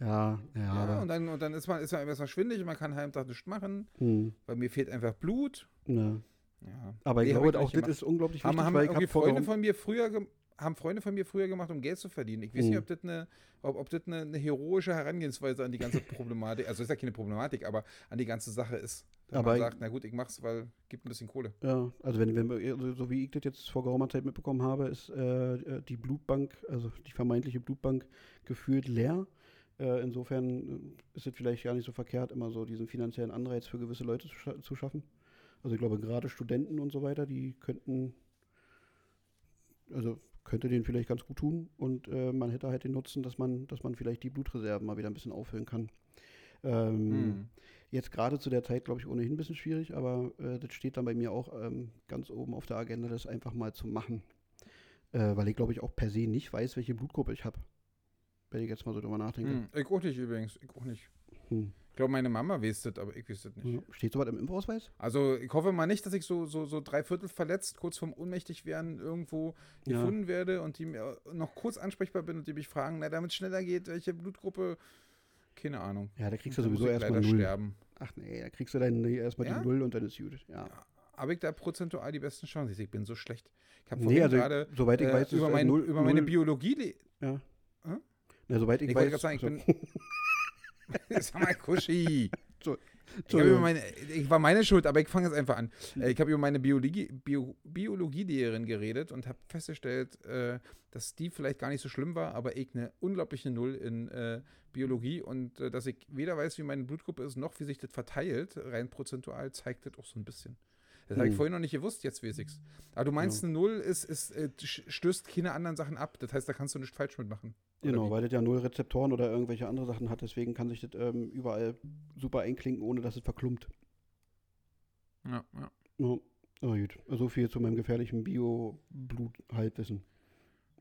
Ja, ja. ja und, dann, und dann ist man, ist man erstmal schwindig und man kann halben Tag nichts machen, hm. weil mir fehlt einfach Blut. Ja. ja. Aber ich glaube, auch das ist unglaublich wichtig. Haben, haben irgendwie Freunde von mir früher haben Freunde von mir früher gemacht, um Geld zu verdienen. Ich weiß nicht, hm. ob das eine, ob, ob das eine, eine, heroische Herangehensweise an die ganze Problematik, also ist ja keine Problematik, aber an die ganze Sache ist. Dass aber man sagt, na gut, ich mach's, weil gibt ein bisschen Kohle. Ja, also wenn, wenn so wie ich das jetzt vor geraumer Zeit mitbekommen habe, ist äh, die Blutbank, also die vermeintliche Blutbank gefühlt leer. Äh, insofern ist es vielleicht gar nicht so verkehrt, immer so diesen finanziellen Anreiz für gewisse Leute zu, scha zu schaffen. Also ich glaube, gerade Studenten und so weiter, die könnten, also könnte denen vielleicht ganz gut tun und äh, man hätte halt den Nutzen, dass man, dass man vielleicht die Blutreserven mal wieder ein bisschen auffüllen kann. Ähm, hm. Jetzt gerade zu der Zeit, glaube ich, ohnehin ein bisschen schwierig, aber äh, das steht dann bei mir auch ähm, ganz oben auf der Agenda, das einfach mal zu machen. Äh, weil ich, glaube ich, auch per se nicht weiß, welche Blutgruppe ich habe. Wenn ich jetzt mal so drüber nachdenke. Hm. Ich auch nicht übrigens, ich auch nicht. Hm. Ich glaube, meine Mama das, aber ich das nicht. Steht sowas im Impfausweis? Also ich hoffe mal nicht, dass ich so, so, so drei Viertel verletzt, kurz vorm ohnmächtig werden, irgendwo ja. gefunden werde und die mir noch kurz ansprechbar bin und die mich fragen, na, damit schneller geht, welche Blutgruppe, keine Ahnung. Ja, da kriegst du sowieso erstmal Null. Sterben. Ach nee, da kriegst du dann erstmal ja? die Null und dann ist gut. Ja. ja. Habe ich da prozentual die besten Chancen? Ich bin so schlecht. Ich habe nee, also, gerade soweit ich äh, weiß, über, mein, Null, über meine Biologie. Ja. Hm? Na, soweit ich, ich weiß. Sagen, ich bin, *laughs* *laughs* Sag mal, Kuschi. Ich, meine, ich, war meine Schuld, aber ich fange jetzt einfach an. Äh, ich habe über meine Biologie, Bio, Biologielehrerin geredet und habe festgestellt, äh, dass die vielleicht gar nicht so schlimm war, aber ich eine unglaubliche Null in äh, Biologie und dass ich weder weiß, wie meine Blutgruppe ist, noch wie sich das verteilt, rein prozentual, zeigt das auch so ein bisschen. Das habe ich hm. vorhin noch nicht gewusst, jetzt weiß ich's. Aber du meinst, ja. eine Null ist, ist, äh, stößt keine anderen Sachen ab. Das heißt, da kannst du nichts falsch mitmachen. Genau, weil das ja null Rezeptoren oder irgendwelche andere Sachen hat. Deswegen kann sich das ähm, überall super einklinken, ohne dass es verklumpt. Ja, ja. ja. Oh, gut. So viel zu meinem gefährlichen Bio-Blut-Halbwissen.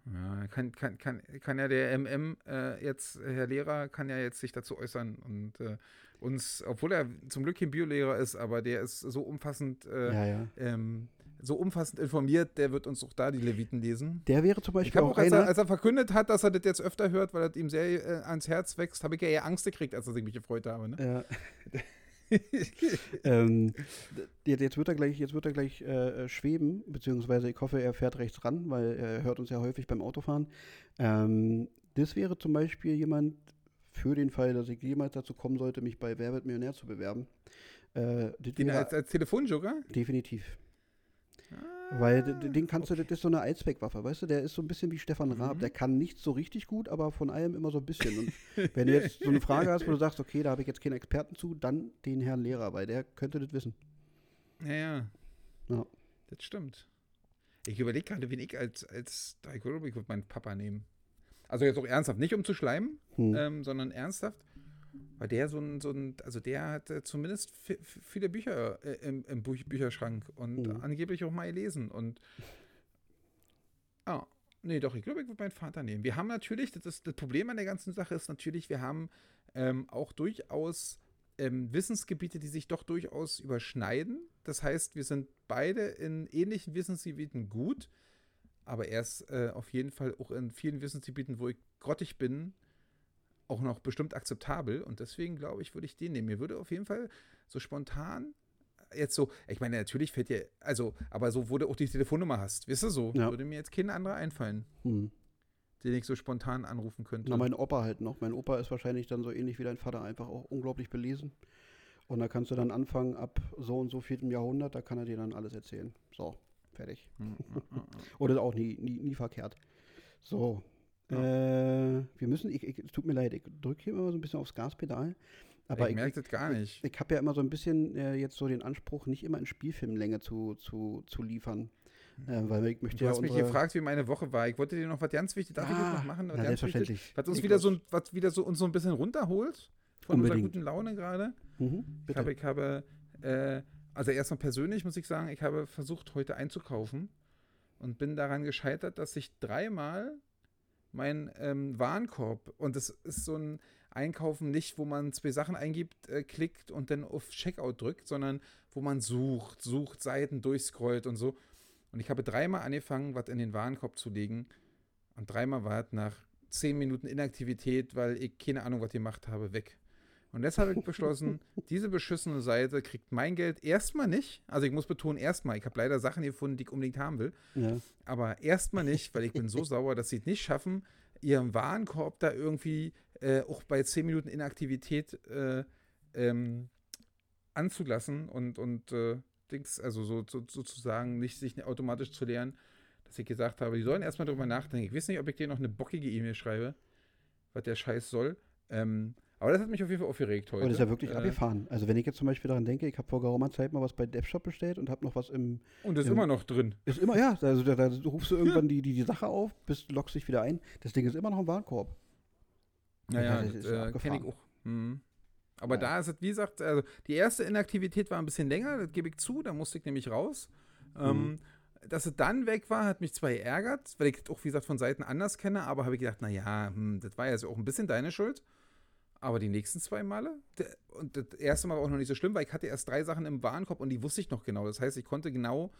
Ja, kann, kann, kann, kann ja der MM äh, jetzt, Herr Lehrer, kann ja jetzt sich dazu äußern und äh, uns, obwohl er zum Glück kein Biolehrer ist, aber der ist so umfassend, äh, ja, ja. Ähm, so umfassend informiert, der wird uns auch da die Leviten lesen. Der wäre zum Beispiel auch, auch als, er, als er verkündet hat, dass er das jetzt öfter hört, weil er ihm sehr äh, ans Herz wächst, habe ich ja eher Angst gekriegt, als dass ich mich gefreut habe. Ne? Ja. *laughs* *laughs* ähm, jetzt wird er gleich, jetzt wird er gleich äh, schweben, beziehungsweise ich hoffe, er fährt rechts ran, weil er hört uns ja häufig beim Autofahren. Ähm, das wäre zum Beispiel jemand, für den Fall, dass ich jemals dazu kommen sollte, mich bei Wer wird Millionär zu bewerben. Äh, als, als Telefonjoker? Definitiv. Ah, Weil den kannst okay. du, das ist so eine Allzweckwaffe, weißt du, der ist so ein bisschen wie Stefan Raab. Mhm. Der kann nicht so richtig gut, aber von allem immer so ein bisschen. Und *laughs* wenn du jetzt so eine Frage hast, wo du sagst, okay, da habe ich jetzt keinen Experten zu, dann den Herrn Lehrer, weil der könnte das wissen. Ja, ja. ja. Das stimmt. Ich überlege gerade, wen ich als, als ich würde meinen Papa nehmen. Also jetzt auch ernsthaft, nicht um zu schleimen, hm. ähm, sondern ernsthaft. Weil der so ein, so ein also der hat äh, zumindest viele Bücher äh, im, im Buch Bücherschrank und hm. angeblich auch mal gelesen. Und ah, nee, doch, ich glaube, ich würde meinen Vater nehmen. Wir haben natürlich, das, ist, das Problem an der ganzen Sache ist natürlich, wir haben ähm, auch durchaus ähm, Wissensgebiete, die sich doch durchaus überschneiden. Das heißt, wir sind beide in ähnlichen Wissensgebieten gut aber er ist äh, auf jeden Fall auch in vielen Wissensgebieten, wo ich grottig bin, auch noch bestimmt akzeptabel. Und deswegen glaube ich, würde ich den nehmen. Mir würde auf jeden Fall so spontan jetzt so, ich meine, natürlich fällt dir, also, aber so, wo du auch die Telefonnummer hast, weißt du so, ja. würde mir jetzt kein anderer einfallen, hm. den ich so spontan anrufen könnte. Na, mein Opa halt noch. Mein Opa ist wahrscheinlich dann so ähnlich wie dein Vater einfach auch unglaublich belesen. Und da kannst du dann anfangen, ab so und so viertem Jahrhundert, da kann er dir dann alles erzählen. So, Fertig. Mm, mm, mm, Oder auch nie, nie, nie verkehrt. So. Äh, wir müssen, ich, ich, es tut mir leid, ich drücke hier immer so ein bisschen aufs Gaspedal. Aber ich ich, merke das gar nicht. ich, ich habe ja immer so ein bisschen äh, jetzt so den Anspruch, nicht immer in Spielfilmlänge zu, zu, zu liefern. Äh, weil ich möchte Du ja hast mich gefragt, wie meine Woche war. Ich wollte dir noch was ganz wichtig, darf ich das noch machen? Was na, ganz wichtig, selbstverständlich. was uns wieder so, ein- was wieder so uns so ein bisschen runterholt von unserer Unbedingt. guten Laune gerade. Mhm, Ich habe, ich habe, äh, also erstmal persönlich muss ich sagen, ich habe versucht, heute einzukaufen und bin daran gescheitert, dass ich dreimal mein ähm, Warenkorb, und das ist so ein Einkaufen nicht, wo man zwei Sachen eingibt, äh, klickt und dann auf Checkout drückt, sondern wo man sucht, sucht, Seiten durchscrollt und so. Und ich habe dreimal angefangen, was in den Warenkorb zu legen. Und dreimal war es nach zehn Minuten Inaktivität, weil ich keine Ahnung, was ich gemacht habe, weg. Und deshalb habe ich beschlossen, *laughs* diese beschissene Seite kriegt mein Geld erstmal nicht. Also ich muss betonen, erstmal. Ich habe leider Sachen gefunden, die ich unbedingt haben will. Ja. Aber erstmal nicht, weil ich bin so *laughs* sauer, dass sie es nicht schaffen, ihren Warenkorb da irgendwie äh, auch bei 10 Minuten Inaktivität äh, ähm, anzulassen und, und äh, Dings, also so, so, sozusagen nicht sich automatisch zu leeren, dass ich gesagt habe, die sollen erstmal drüber nachdenken. Ich weiß nicht, ob ich dir noch eine bockige E-Mail schreibe, was der Scheiß soll. Ähm, aber das hat mich auf jeden Fall aufgeregt heute. Das ist ja wirklich Äh, abgefahren. Also wenn ich jetzt zum Beispiel daran denke, ich habe vor geraumer Zeit mal was bei DevShop bestellt und habe noch was im, Und das ist Ja. immer noch drin. ist immer, ja, *laughs* also da, da rufst du irgendwann die, die, die Sache auf, bist, loggst dich wieder ein. Das Ding ist immer noch im Warenkorb. Ja, Ja, ja, das das, ist äh, kenne ich auch. Mhm. Aber Ja. da ist es, wie gesagt, also die erste Inaktivität war ein bisschen länger, das gebe ich zu, da musste ich nämlich raus. Mhm. Ähm, dass es dann weg war, hat mich zwar geärgert, weil ich das auch, wie gesagt, von Seiten anders kenne, aber habe ich gedacht, naja, hm, das war ja auch ein bisschen deine Schuld. Aber die nächsten zwei Male, und das erste Mal war auch noch nicht so schlimm, weil ich hatte erst drei Sachen im Warenkorb und die wusste ich noch genau. Das heißt, ich konnte genau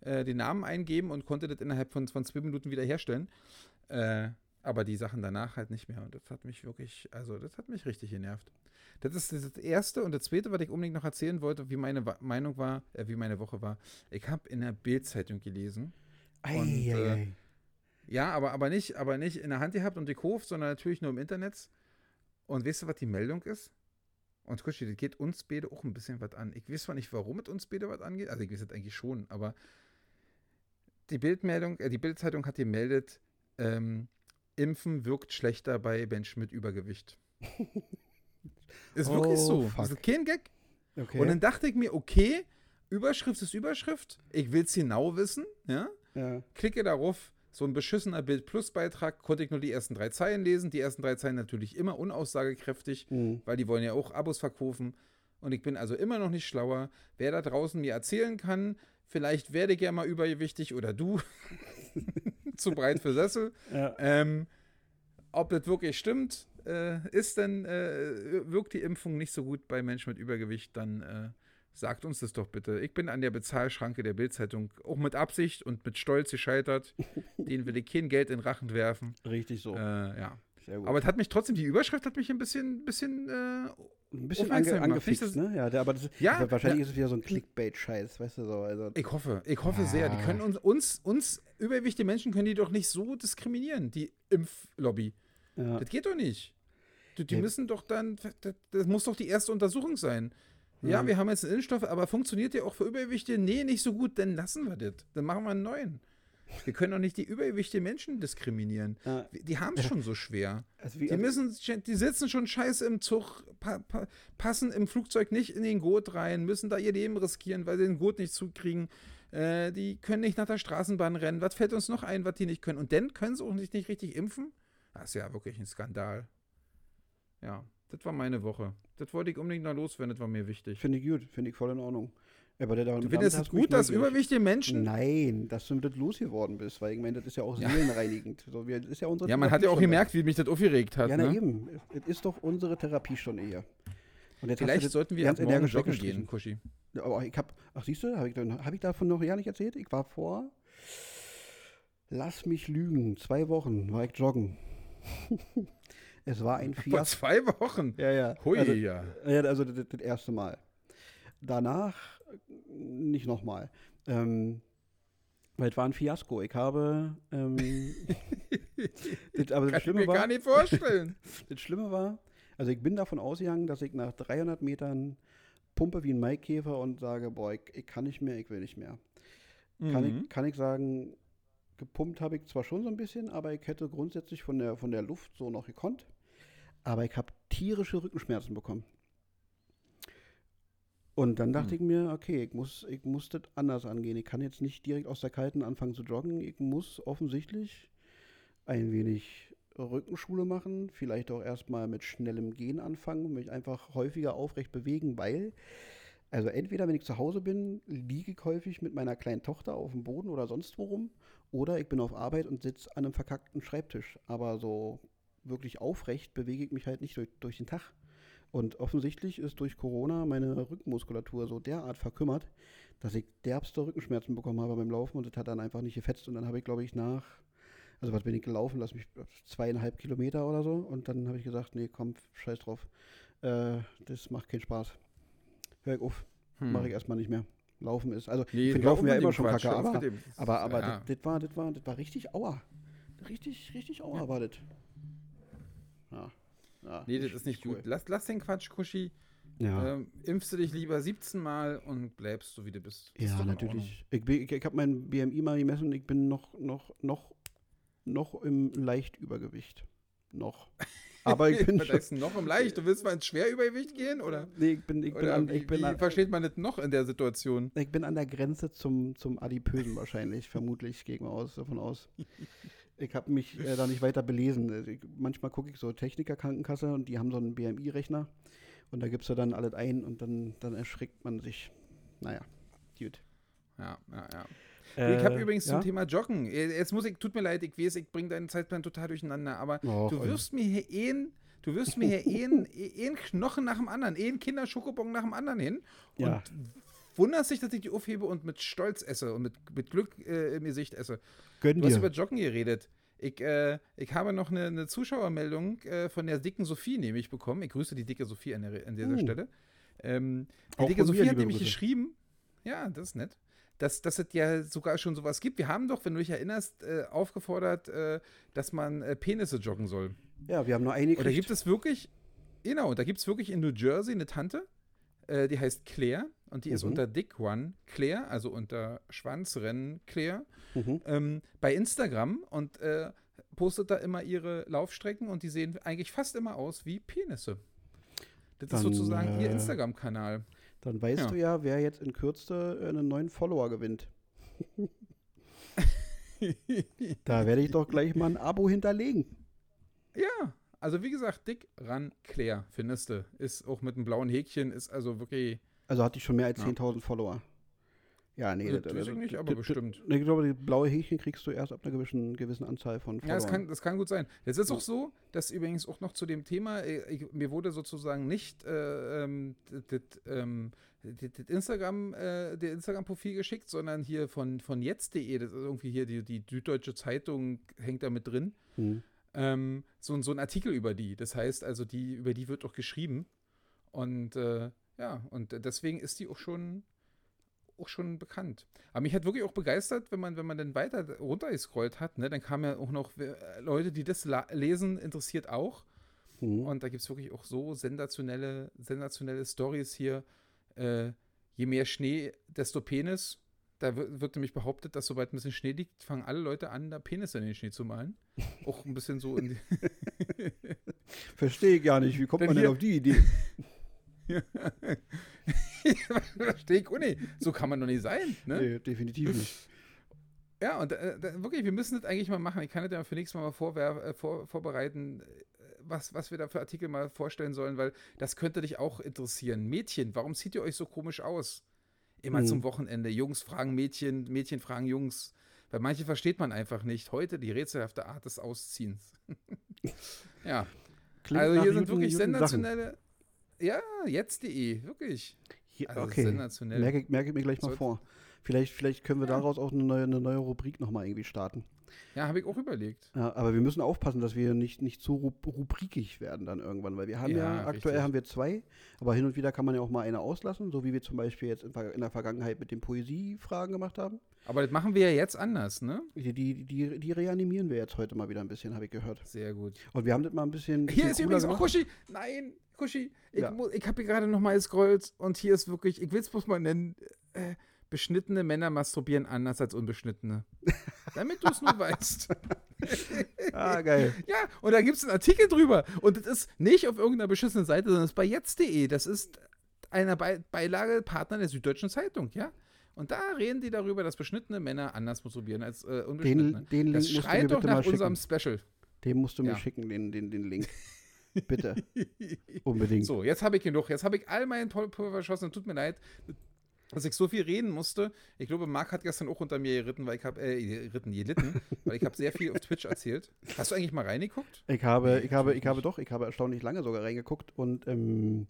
äh, den Namen eingeben und konnte das innerhalb von, von zwei Minuten wieder herstellen. Äh, aber die Sachen danach halt nicht mehr. Und das hat mich wirklich, also das hat mich richtig genervt. Das ist das erste und das zweite, was ich unbedingt noch erzählen wollte, wie meine Wa- Meinung war, äh, wie meine Woche war. Ich habe in der Bild-Zeitung gelesen. Ei, Und, ei, äh, ei. Ja, aber, aber, nicht, aber nicht in der Hand gehabt und gekauft, sondern natürlich nur im Internet. Und weißt du, was die Meldung ist? Und Kuschi, das geht uns beide auch ein bisschen was an. Ich weiß zwar nicht, warum es uns beide was angeht. Also ich weiß es eigentlich schon, aber die Bildmeldung, äh, die Bildzeitung hat gemeldet, ähm, Impfen wirkt schlechter bei Menschen mit Übergewicht. *laughs* ist wirklich Oh, so. fuck. Das ist kein Gag. Okay. Und dann dachte ich mir, okay, Überschrift ist Überschrift. Ich will es genau wissen, ja ja. klicke darauf, so ein beschissener Bild-Plus-Beitrag, konnte ich nur die ersten drei Zeilen lesen. Die ersten drei Zeilen natürlich immer unaussagekräftig, Mhm. weil die wollen ja auch Abos verkaufen. Und ich bin also immer noch nicht schlauer. Wer da draußen mir erzählen kann, vielleicht werde ich ja mal übergewichtig oder du, *laughs* zu breit für Sessel. Ja. Ähm, ob das wirklich stimmt, äh, ist denn, äh, wirkt die Impfung nicht so gut bei Menschen mit Übergewicht, dann äh, sagt uns das doch bitte. Ich bin an der Bezahlschranke der Bildzeitung auch mit Absicht und mit Stolz gescheitert. *laughs* Den will ich kein Geld in Rachen werfen. Richtig so. Äh, ja. Aber es hat mich trotzdem, die Überschrift hat mich ein bisschen, bisschen äh, ein bisschen ange, angefixt, Nicht, ne? Ja, der, aber das Ja, aber wahrscheinlich ja. ist es wieder so ein Clickbait-Scheiß, weißt du so. Also, Ich hoffe, ich hoffe sehr. Die Ja. können uns, uns, uns übergewichtige Menschen können die doch nicht so diskriminieren, die Impflobby. ja. Das geht doch nicht. Die, die müssen doch dann, das, das muss doch die erste Untersuchung sein. Ja, Ja. wir haben jetzt einen Impfstoff, aber funktioniert der auch für Übergewichtige? Nee, nicht so gut, dann lassen wir das. Dann machen wir einen neuen. Wir können doch nicht die übergewichtigen Menschen diskriminieren. Ja. Die haben es schon so schwer. Also Die müssen, die sitzen schon scheiße im Zug, pa pa passen im Flugzeug nicht in den Gurt rein, müssen da ihr Leben riskieren, weil sie den Gurt nicht zukriegen. Äh, die können nicht nach der Straßenbahn rennen. Was fällt uns noch ein, was die nicht können? Und dann können sie auch nicht, nicht richtig impfen? Das ist ja wirklich ein Skandal. Ja, das war meine Woche. Das wollte ich unbedingt noch loswerden, das war mir wichtig. Finde ich gut, finde ich voll in Ordnung. Aber der Du findest es gut, dass überwichtige Menschen. Nein, dass du mit das losgeworden bist, weil ich meine, das ist ja auch Ja. seelenreinigend. So, wir, das ist ja, unsere Ja, man hat ja auch gemerkt, wie mich das aufgeregt hat. Ja, na ne? eben. Es ist doch unsere Therapiestunde hier. Und jetzt Vielleicht sollten wir ganz morgen joggen gehen, Kuschi. Aber ich hab, ach siehst du, habe ich, hab ich davon noch ja nicht erzählt? Ich war vor, lass mich lügen, zwei Wochen war ich joggen. *laughs* es war ein *laughs* Vor Fiasko. zwei Wochen. Ja, ja. Hui, Also, ja. also das, das erste Mal. Danach nicht nochmal. Ähm, weil es war ein Fiasko. Ich habe, ähm, *laughs* das, aber das Kann ich Schlimme mir war, gar nicht vorstellen. *laughs* das Schlimme war, also ich bin davon ausgegangen, dass ich nach 300 Metern pumpe wie ein Maikäfer und sage, boah, ich, ich kann nicht mehr, ich will nicht mehr. Kann, Mhm. ich, kann ich sagen, gepumpt habe ich zwar schon so ein bisschen, aber ich hätte grundsätzlich von der, von der Luft so noch gekonnt. Aber ich habe tierische Rückenschmerzen bekommen. Und dann dachte Hm. ich mir, okay, ich muss, ich muss das anders angehen. Ich kann jetzt nicht direkt aus der Kalten anfangen zu joggen. Ich muss offensichtlich ein wenig Rückenschule machen, vielleicht auch erstmal mit schnellem Gehen anfangen, mich einfach häufiger aufrecht bewegen, weil, also entweder wenn ich zu Hause bin, liege ich häufig mit meiner kleinen Tochter auf dem Boden oder sonst wo rum, oder ich bin auf Arbeit und sitze an einem verkackten Schreibtisch. Aber so wirklich aufrecht bewege ich mich halt nicht durch, durch den Tag. Und offensichtlich ist durch Corona meine Rückenmuskulatur so derart verkümmert, dass ich derbste Rückenschmerzen bekommen habe beim Laufen und das hat dann einfach nicht gefetzt. Und dann habe ich, glaube ich, nach, also was bin ich gelaufen, lass mich zweieinhalb Kilometer oder so. Und dann habe ich gesagt, nee, komm, scheiß drauf. Äh, das macht keinen Spaß. Hör ich auf, Hm. mache ich erstmal nicht mehr. Laufen ist, also Nee, ich finde Laufen auf ja immer schon Quatsch, kacke, aber, dem- aber, aber ja. das, das, war, das, war, das war richtig Aua. Richtig, richtig Aua Ja. war das. Ja. ja Nee, das ist nicht cool. gut. Lass, lass den Quatsch, Kuschi. Ja. Ähm, impfst du dich lieber 17 Mal und bleibst so, wie du bist. Das Ja, natürlich. Ich, bin- ich, ich habe mein BMI mal gemessen, ich bin noch, noch, noch, noch im Leichtübergewicht. Noch. *laughs* Aber ich bin schon. noch im Leicht? Du willst mal ins Schwerübergewicht gehen? Oder, Nee, ich bin, ich bin, an, wie, ich bin, wie an, versteht man das noch in der Situation? ich bin an der Grenze zum, zum Adipösen wahrscheinlich, vermutlich, gegen aus, davon aus. *laughs* Ich habe mich äh, da nicht weiter belesen. Also Ich, manchmal gucke ich so Techniker-Krankenkasse und die haben so einen BMI-Rechner und da gibst du dann alles ein und dann, dann erschrickt man sich. Naja, gut. Ja, ja, ja. ich habe Äh, übrigens ja? zum Thema Joggen. äh, Jetzt muss ich, tut mir leid, ich weiß, ich bringe deinen Zeitplan total durcheinander, aber Och, du also. wirst mir hier eh, du wirst mir hier *laughs* eh einen eh Knochen nach dem anderen, eh einen Kinderschokobon nach dem anderen hin und Ja. Wunderst dich, dass ich die aufhebe und mit Stolz esse und mit, mit Glück äh, im Gesicht esse. Gönn Du hast dir. über Joggen geredet. Ich, äh, ich habe noch eine, eine Zuschauermeldung äh, von der dicken Sophie nämlich bekommen. Ich grüße die dicke Sophie an, der, an dieser Uh. Stelle. Ähm, die Auch dicke Sophie mir, hat nämlich Grüße. geschrieben, ja, das ist nett, dass, dass es ja sogar schon sowas gibt. Wir haben doch, wenn du dich erinnerst, äh, aufgefordert, äh, dass man äh, Penisse joggen soll. Ja, wir haben nur eine Und da gibt es wirklich, genau, da gibt es wirklich in New Jersey eine Tante, äh, die heißt Claire und die ist Mhm. unter Dick One Claire, also unter Schwanzrennen Claire Mhm. ähm, bei Instagram und äh, postet da immer ihre Laufstrecken und die sehen eigentlich fast immer aus wie Penisse. Das Dann, ist sozusagen ihr äh, Instagram-Kanal. Dann weißt Ja. du ja, wer jetzt in Kürze äh, einen neuen Follower gewinnt. *laughs* Da werde ich doch gleich mal ein Abo hinterlegen. ja, also wie gesagt, Dick Ran Claire, findest du. Ist auch mit einem blauen Häkchen, ist also wirklich. Also hatte ich schon mehr als Ja. 10.000 Follower. Ja, nee, Das weiß ich nicht, aber bestimmt. Ich glaube, die blaue Häkchen kriegst du erst ab einer gewissen, gewissen Anzahl von Ja, Followern. das kann, das kann gut sein. Jetzt ist auch so, dass übrigens auch noch zu dem Thema, äh, ich, mir wurde sozusagen nicht äh, ähm, das ähm, das- das Instagram, äh, der Instagram-Profil geschickt, sondern hier von, von jetzt.de, das ist irgendwie hier die, die Süddeutsche Zeitung hängt da mit drin, Hm. ähm, so, so ein Artikel über die. Das heißt also, die, über die wird auch geschrieben. Und äh, ja, und deswegen ist die auch schon, auch schon bekannt. Aber mich hat wirklich auch begeistert, wenn man, wenn man dann weiter runtergescrollt hat, ne, dann kamen ja auch noch äh, Leute, die das lesen, interessiert auch. Hm. Und da gibt es wirklich auch so sensationelle, sensationelle Stories hier. Äh, je mehr Schnee, desto Penis. Da wird, wird nämlich behauptet, dass sobald ein bisschen Schnee liegt, fangen alle Leute an, da Penisse in den Schnee zu malen. Auch ein bisschen so in die *laughs* Verstehe ich gar nicht. Wie kommt Denn man denn auf die Idee? *laughs* *laughs* Verstehe ich, oh nee, so kann man doch nicht sein. Ne? Nee, definitiv nicht. *laughs* Ja, und äh, wirklich, wir müssen das eigentlich mal machen. Ich kann das ja für nächstes Mal mal vorwer äh, vor, vorbereiten, äh, was, was wir da für Artikel mal vorstellen sollen, weil das könnte dich auch interessieren. Mädchen, warum zieht ihr euch so komisch aus? Immer Mhm. zum Wochenende. Jungs fragen Mädchen, Mädchen fragen Jungs. Weil manche versteht man einfach nicht. Heute die rätselhafte Art des Ausziehens. *laughs* ja, Klingt also hier sind wirklich guten Sachen. Ja, jetzt.de, wirklich. Also okay, sensationell. merke, merke ich mir gleich mal Sollte- vor. Vielleicht, vielleicht können wir Ja. daraus auch eine neue, eine neue Rubrik nochmal irgendwie starten. Ja, habe ich auch überlegt. Ja, aber wir müssen aufpassen, dass wir nicht, nicht zu rub rubrikig werden dann irgendwann, weil wir haben ja, Ja, aktuell richtig. haben wir zwei, aber hin und wieder kann man ja auch mal eine auslassen, so wie wir zum Beispiel jetzt in, der Vergangenheit mit den Poesiefragen gemacht haben. Aber das machen wir ja jetzt anders, ne? Die, die, die, die reanimieren wir jetzt heute mal wieder ein bisschen, habe ich gehört. Sehr gut. Und wir haben das mal ein bisschen. Hier ist übrigens auch. Kuschi. Nein, Kuschi. Ich, Ja. ich habe hier gerade noch mal gescrollt und hier ist wirklich, ich will es bloß mal nennen, äh, beschnittene Männer masturbieren anders als unbeschnittene. *laughs* Damit du es nur weißt. ah, geil. *laughs* Ja, und da gibt es einen Artikel drüber. Und das ist nicht auf irgendeiner beschissenen Seite, sondern es ist bei jetzt.de. Das ist einer Be Beilagepartner der Süddeutschen Zeitung, ja? Und da reden die darüber, dass beschnittene Männer anders masturbieren als äh, unbeschnittene. Den, den Link das schreit doch nach unserem Special. Den musst du mir Ja. schicken, den, den, den Link. *laughs* Bitte. Unbedingt. So, jetzt habe ich genug. Jetzt habe ich all meinen Pulver verschossen. Tut mir leid, dass ich so viel reden musste. Ich glaube, Marc hat gestern auch unter mir geritten, weil ich habe, äh, geritten, gelitten, weil ich habe sehr viel auf Twitch erzählt. Hast du eigentlich mal reingeguckt? Ich habe, ich habe, ich habe doch, ich habe erstaunlich lange sogar reingeguckt und ähm,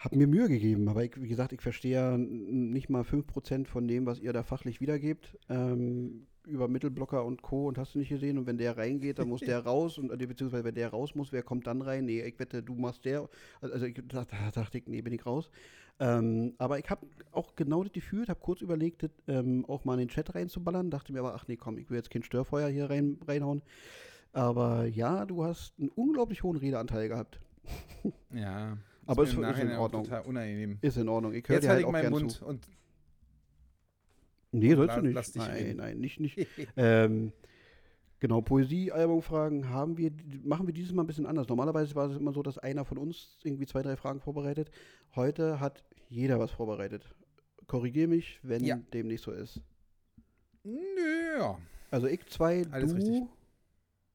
habe mir Mühe gegeben. Aber ich, wie gesagt, ich verstehe nicht mal 5% von dem, was ihr da fachlich wiedergebt. Ähm, über Mittelblocker und Co. und hast du nicht gesehen. Und wenn der reingeht, dann muss der *laughs* raus. Und äh, beziehungsweise wenn der raus muss, wer kommt dann rein? Nee, ich wette, du machst der. Also ich, da, da dachte ich, nee, bin ich raus. Ähm, aber ich habe auch genau das gefühlt, habe kurz überlegt, das ähm, auch mal in den Chat reinzuballern. Dachte mir aber, ach nee, komm, ich will jetzt kein Störfeuer hier rein, reinhauen. Aber ja, du hast einen unglaublich hohen Redeanteil gehabt. *laughs* Ja. Aber ist ist- in Ordnung. total unangenehm. Ist in Ordnung. Ich höre Jetzt dir halte halt ich auch meinen Mund zu. und Nee, sollst du nicht. nein, reden. nein, nicht, nicht. *laughs* ähm, genau, Poesie-Albumfragen haben wir, machen wir dieses Mal ein bisschen anders. Normalerweise war es immer so, dass einer von uns irgendwie zwei, drei Fragen vorbereitet. Heute hat jeder was vorbereitet. Korrigier mich, wenn Ja. dem nicht so ist. Nö. Also ich zwei, Alles du richtig.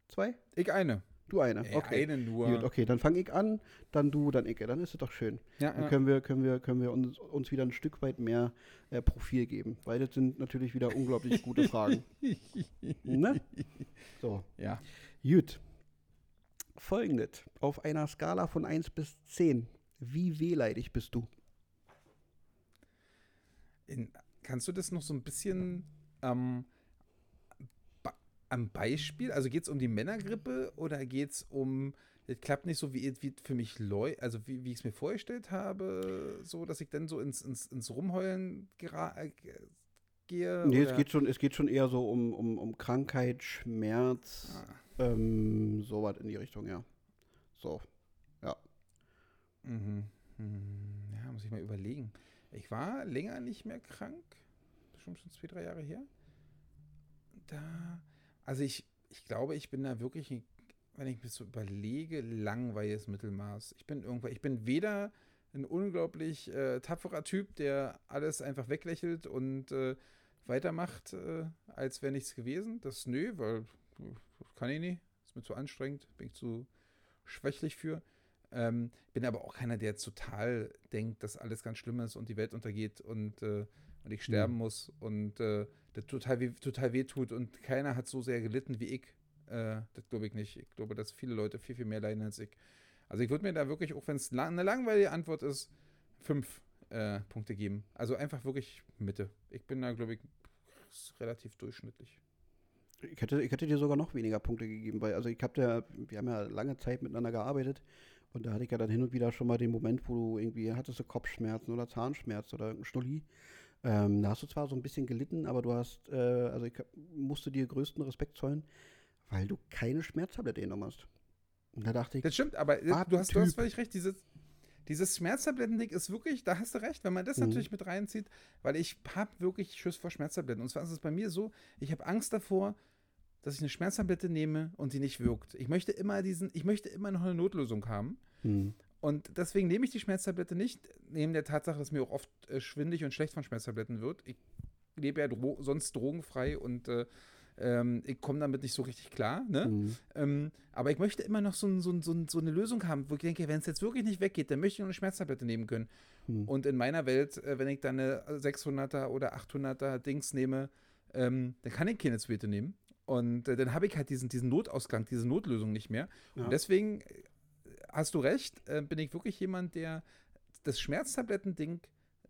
zwei? Ich eine. Du eine. Ey, Okay. Eine nur. Gut, okay, dann fange ich an, dann du, dann ich. Dann ist es doch schön. Ja, Dann können wir, können wir, können wir uns, uns wieder ein Stück weit mehr äh, Profil geben. Weil das sind natürlich wieder unglaublich gute *laughs* Fragen. ne? So, ja. gut. Folgendes. Auf einer Skala von 1 bis 10. Wie wehleidig bist du? In, kannst du das noch so ein bisschen ähm, am Beispiel? Also geht es um die Männergrippe oder geht es um, es klappt nicht so, wie, wie für mich läuft, also wie, wie ich es mir vorgestellt habe, so, dass ich dann so ins, ins, ins Rumheulen äh, gehe? Nee, oder? es geht, schon, es geht schon eher so um, um, um Krankheit, Schmerz, Ah, ähm, sowas in die Richtung, ja. So. mhm. Hm, Ja, muss ich mal überlegen. Ich war länger nicht mehr krank. Bestimmt schon zwei, drei Jahre her. Da, also ich, ich glaube, ich bin da wirklich, wenn ich mir so überlege, langweiliges Mittelmaß. Ich bin irgendwann, ich bin weder ein unglaublich äh, tapferer Typ, der alles einfach weglächelt und äh, weitermacht, äh, als wäre nichts gewesen. Das nö, weil äh, kann ich nicht. Ist mir zu anstrengend, bin ich zu schwächlich für. Ähm, bin aber auch keiner, der jetzt total denkt, dass alles ganz schlimm ist und die Welt untergeht und, äh, und ich sterben Mhm. muss und äh, das total, weh, total weh tut und keiner hat so sehr gelitten wie ich. Äh, das glaube ich nicht. Ich glaube, dass viele Leute viel, viel mehr leiden als ich. Also ich würde mir da wirklich, auch wenn es la eine langweilige Antwort ist, fünf äh, Punkte geben. Also einfach wirklich Mitte. Ich bin da, glaube ich, relativ durchschnittlich. Ich hätte, ich hätte dir sogar noch weniger Punkte gegeben, weil, also ich habe ja, wir haben ja lange Zeit miteinander gearbeitet und da hatte ich ja dann hin und wieder schon mal den Moment, wo du irgendwie hattest du Kopfschmerzen oder Zahnschmerzen oder irgendein Schnulli. Ähm, da hast du zwar so ein bisschen gelitten, aber du hast, äh, also ich musste dir größten Respekt zollen, weil du keine Schmerztablette genommen hast. Und da dachte ich, Das stimmt, aber äh, du hast, du hast völlig recht. Dieses, dieses Schmerztabletten-Ding ist wirklich, da hast du recht, wenn man das Mhm. natürlich mit reinzieht, weil ich habe wirklich Schiss vor Schmerztabletten. Und zwar ist es bei mir so, ich habe Angst davor, dass ich eine Schmerztablette nehme und die nicht wirkt. Ich möchte immer diesen, ich möchte immer noch eine Notlösung haben. hm, Und deswegen nehme ich die Schmerztablette nicht, neben der Tatsache, dass mir auch oft äh, schwindig und schlecht von Schmerztabletten wird. Ich lebe ja dro sonst drogenfrei und äh, ähm, ich komme damit nicht so richtig klar. Ne? hm, Ähm, aber ich möchte immer noch so, so, so, so eine Lösung haben, wo ich denke, wenn es jetzt wirklich nicht weggeht, dann möchte ich noch eine Schmerztablette nehmen können. hm. Und in meiner Welt, äh, wenn ich dann eine 600er oder 800er Dings nehme, ähm, dann kann ich keine zweite nehmen. Und äh, dann habe ich halt diesen, diesen Notausgang, diese Notlösung nicht mehr. Ja. Und deswegen äh, hast du recht, äh, bin ich wirklich jemand, der das Schmerztabletten-Ding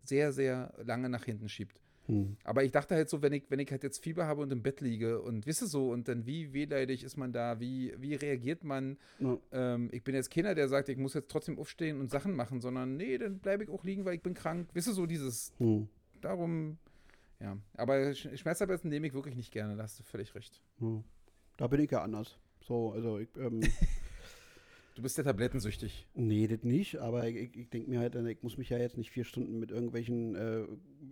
sehr, sehr lange nach hinten schiebt. Hm. Aber ich dachte halt so, wenn ich, wenn ich halt jetzt Fieber habe und im Bett liege und wisse so, und dann wie wehleidig ist man da, wie, wie reagiert man? Ja. Ähm, ich bin jetzt keiner, der sagt, ich muss jetzt trotzdem aufstehen und Sachen machen, sondern nee, dann bleibe ich auch liegen, weil ich bin krank. Wisse so dieses, Hm. darum, ja. Aber Sch- Schmerztabletten nehme ich wirklich nicht gerne, da hast du völlig recht. Ja. Da bin ich ja anders. So, also ich, ähm, *laughs* Du bist ja tablettensüchtig. Nee, das nicht, aber ich, ich denke mir halt, ich muss mich ja jetzt nicht vier Stunden mit irgendwelchen äh,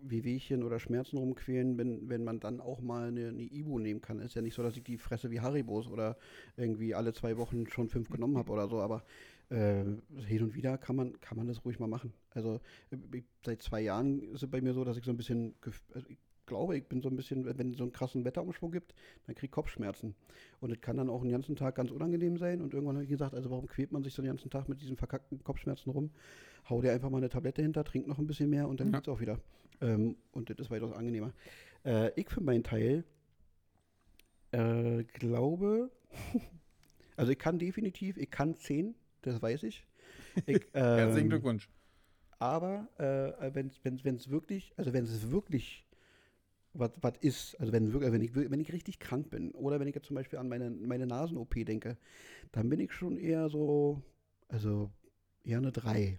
Wehwehchen oder Schmerzen rumquälen, wenn, wenn man dann auch mal eine, eine Ibu nehmen kann. Ist ja nicht so, dass ich die fresse wie Haribos oder irgendwie alle zwei Wochen schon fünf genommen habe oder so, aber äh, hin und wieder kann man, kann man das ruhig mal machen. Also ich, seit zwei Jahren ist es bei mir so, dass ich so ein bisschen, also ich glaube, ich bin so ein bisschen, wenn es so einen krassen Wetterumschwung gibt, dann kriege ich Kopfschmerzen. Und es kann dann auch den ganzen Tag ganz unangenehm sein. Und irgendwann habe ich gesagt, also warum quält man sich so den ganzen Tag mit diesen verkackten Kopfschmerzen rum? Hau dir einfach mal eine Tablette hinter, trink noch ein bisschen mehr und dann ja. es auch wieder. Ähm, und das ist weitaus angenehmer. Äh, ich für meinen Teil äh, glaube, *laughs* also ich kann definitiv, ich kann 10, das weiß ich. *laughs* ich ähm, Herzlichen Glückwunsch. Aber äh, wenn es wirklich, also wenn es wirklich was ist, also wenn, wenn, ich, wenn ich richtig krank bin oder wenn ich jetzt zum Beispiel an meine, meine Nasen-OP denke, dann bin ich schon eher so, also eher eine 3.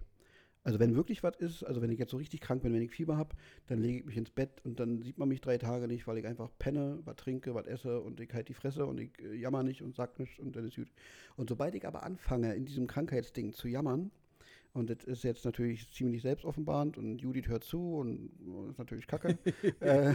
Also wenn wirklich was ist, also wenn ich jetzt so richtig krank bin, wenn ich Fieber habe, dann lege ich mich ins Bett und dann sieht man mich drei Tage nicht, weil ich einfach penne, was trinke, was esse und ich halt die Fresse und ich äh, jammer nicht und sag nichts und dann ist gut. Und sobald ich aber anfange, in diesem Krankheitsding zu jammern, und das ist jetzt natürlich ziemlich selbstoffenbarend und Judith hört zu und oh, ist natürlich kacke. *laughs* äh,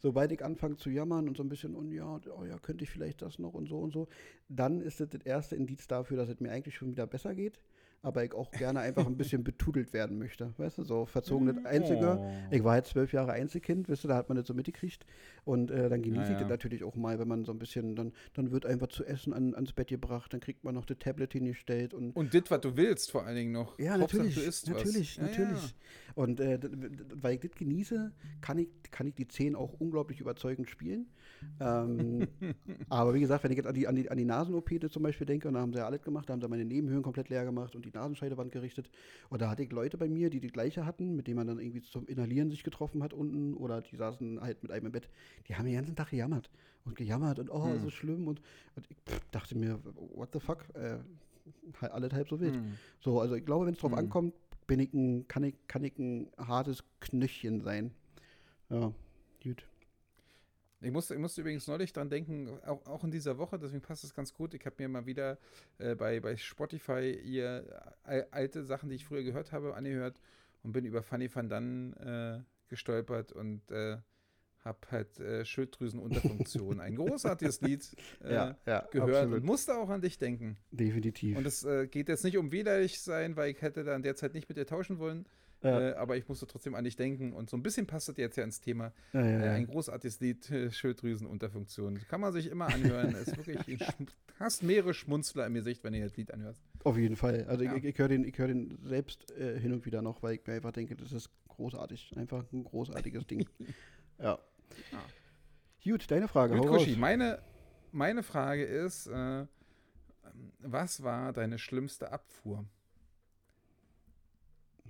sobald ich anfange zu jammern und so ein bisschen, und ja, oh ja, könnte ich vielleicht das noch und so und so, dann ist das das erste Indiz dafür, dass es mir eigentlich schon wieder besser geht aber ich auch gerne einfach ein bisschen betudelt werden möchte. Weißt du, so verzogene mm, Einzige. Oh. Ich war jetzt zwölf Jahre Einzelkind, weißt du, da hat man das so mitgekriegt. Und äh, dann genieße ja, ich das natürlich auch mal, wenn man so ein bisschen, dann, dann wird einfach zu essen an, ans Bett gebracht, dann kriegt man noch das Tablet hingestellt. Und, und das, was du willst, vor allen Dingen noch. Ja, natürlich. natürlich, natürlich. Ja, und äh, weil ich das genieße, kann ich, kann ich die Zehn auch unglaublich überzeugend spielen. Ähm, *laughs* aber wie gesagt, wenn ich jetzt an die, an die, an die Nasen-OP zum Beispiel denke, und da haben sie ja alles gemacht, da haben sie meine Nebenhöhlen komplett leer gemacht und die Nasenscheidewand gerichtet. Und da hatte ich Leute bei mir, die die gleiche hatten, mit denen man dann irgendwie zum Inhalieren sich getroffen hat unten oder die saßen halt mit einem im Bett. Die haben den ganzen Tag gejammert und gejammert und oh, hm. so schlimm. Und, und ich pff, dachte mir, what the fuck? Äh, alles halb so wild. Hm. So, also ich glaube, wenn es drauf hm. ankommt, bin ich ein, kann ich, kann ich ein hartes Knöchchen sein. Ja. Ich musste, ich musste übrigens neulich dran denken, auch, auch in dieser Woche, deswegen passt es ganz gut. Ich habe mir mal wieder äh, bei, bei Spotify ihr äh, alte Sachen, die ich früher gehört habe, angehört und bin über Funny Van Dann äh, gestolpert und äh, habe halt äh, Schilddrüsenunterfunktion, ein großartiges Lied äh, ja, ja, gehört absolut. und musste auch an dich denken. Definitiv. Und es äh, geht jetzt nicht um wehleidig sein, weil ich hätte da in der Zeit nicht mit dir tauschen wollen, ja. Äh, aber ich musste trotzdem an dich denken und so ein bisschen passt das jetzt ja ins Thema. Ja, ja, äh, ein großartiges Lied, äh, Schilddrüsenunterfunktion. Kann man sich immer anhören. ist wirklich, *laughs* hast mehrere Schmunzler im Gesicht, wenn ihr das Lied anhörst. Auf jeden Fall. Also ich, ich höre den, hör den selbst äh, hin und wieder noch, weil ich mir einfach denke, das ist großartig. Einfach ein großartiges Ding. *laughs* ja. Gut, deine Frage. Gut, Kushi, meine, meine Frage ist, äh, was war deine schlimmste Abfuhr?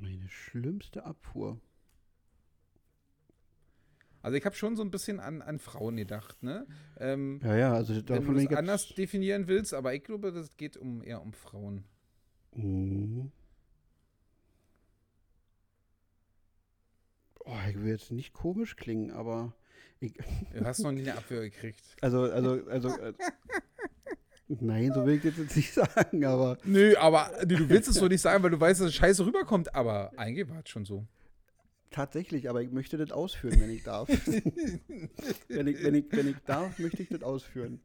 Meine schlimmste Abfuhr. Also ich habe schon so ein bisschen an, an Frauen gedacht, ne? Ähm, ja, ja, also wenn du das anders definieren willst, aber ich glaube, das geht um eher um Frauen. Mhm. Oh, ich will jetzt nicht komisch klingen, aber ich du hast noch nie eine Abwehr gekriegt. *laughs* Also, also, also, also Nein, so will ich das jetzt nicht *laughs* sagen, aber. Nö, aber du willst es so nicht sagen, weil du weißt, dass es scheiße rüberkommt, aber eigentlich war es schon so. Tatsächlich, aber ich möchte das ausführen, wenn ich darf. *laughs* wenn, ich, wenn, ich, wenn ich darf, möchte ich das ausführen.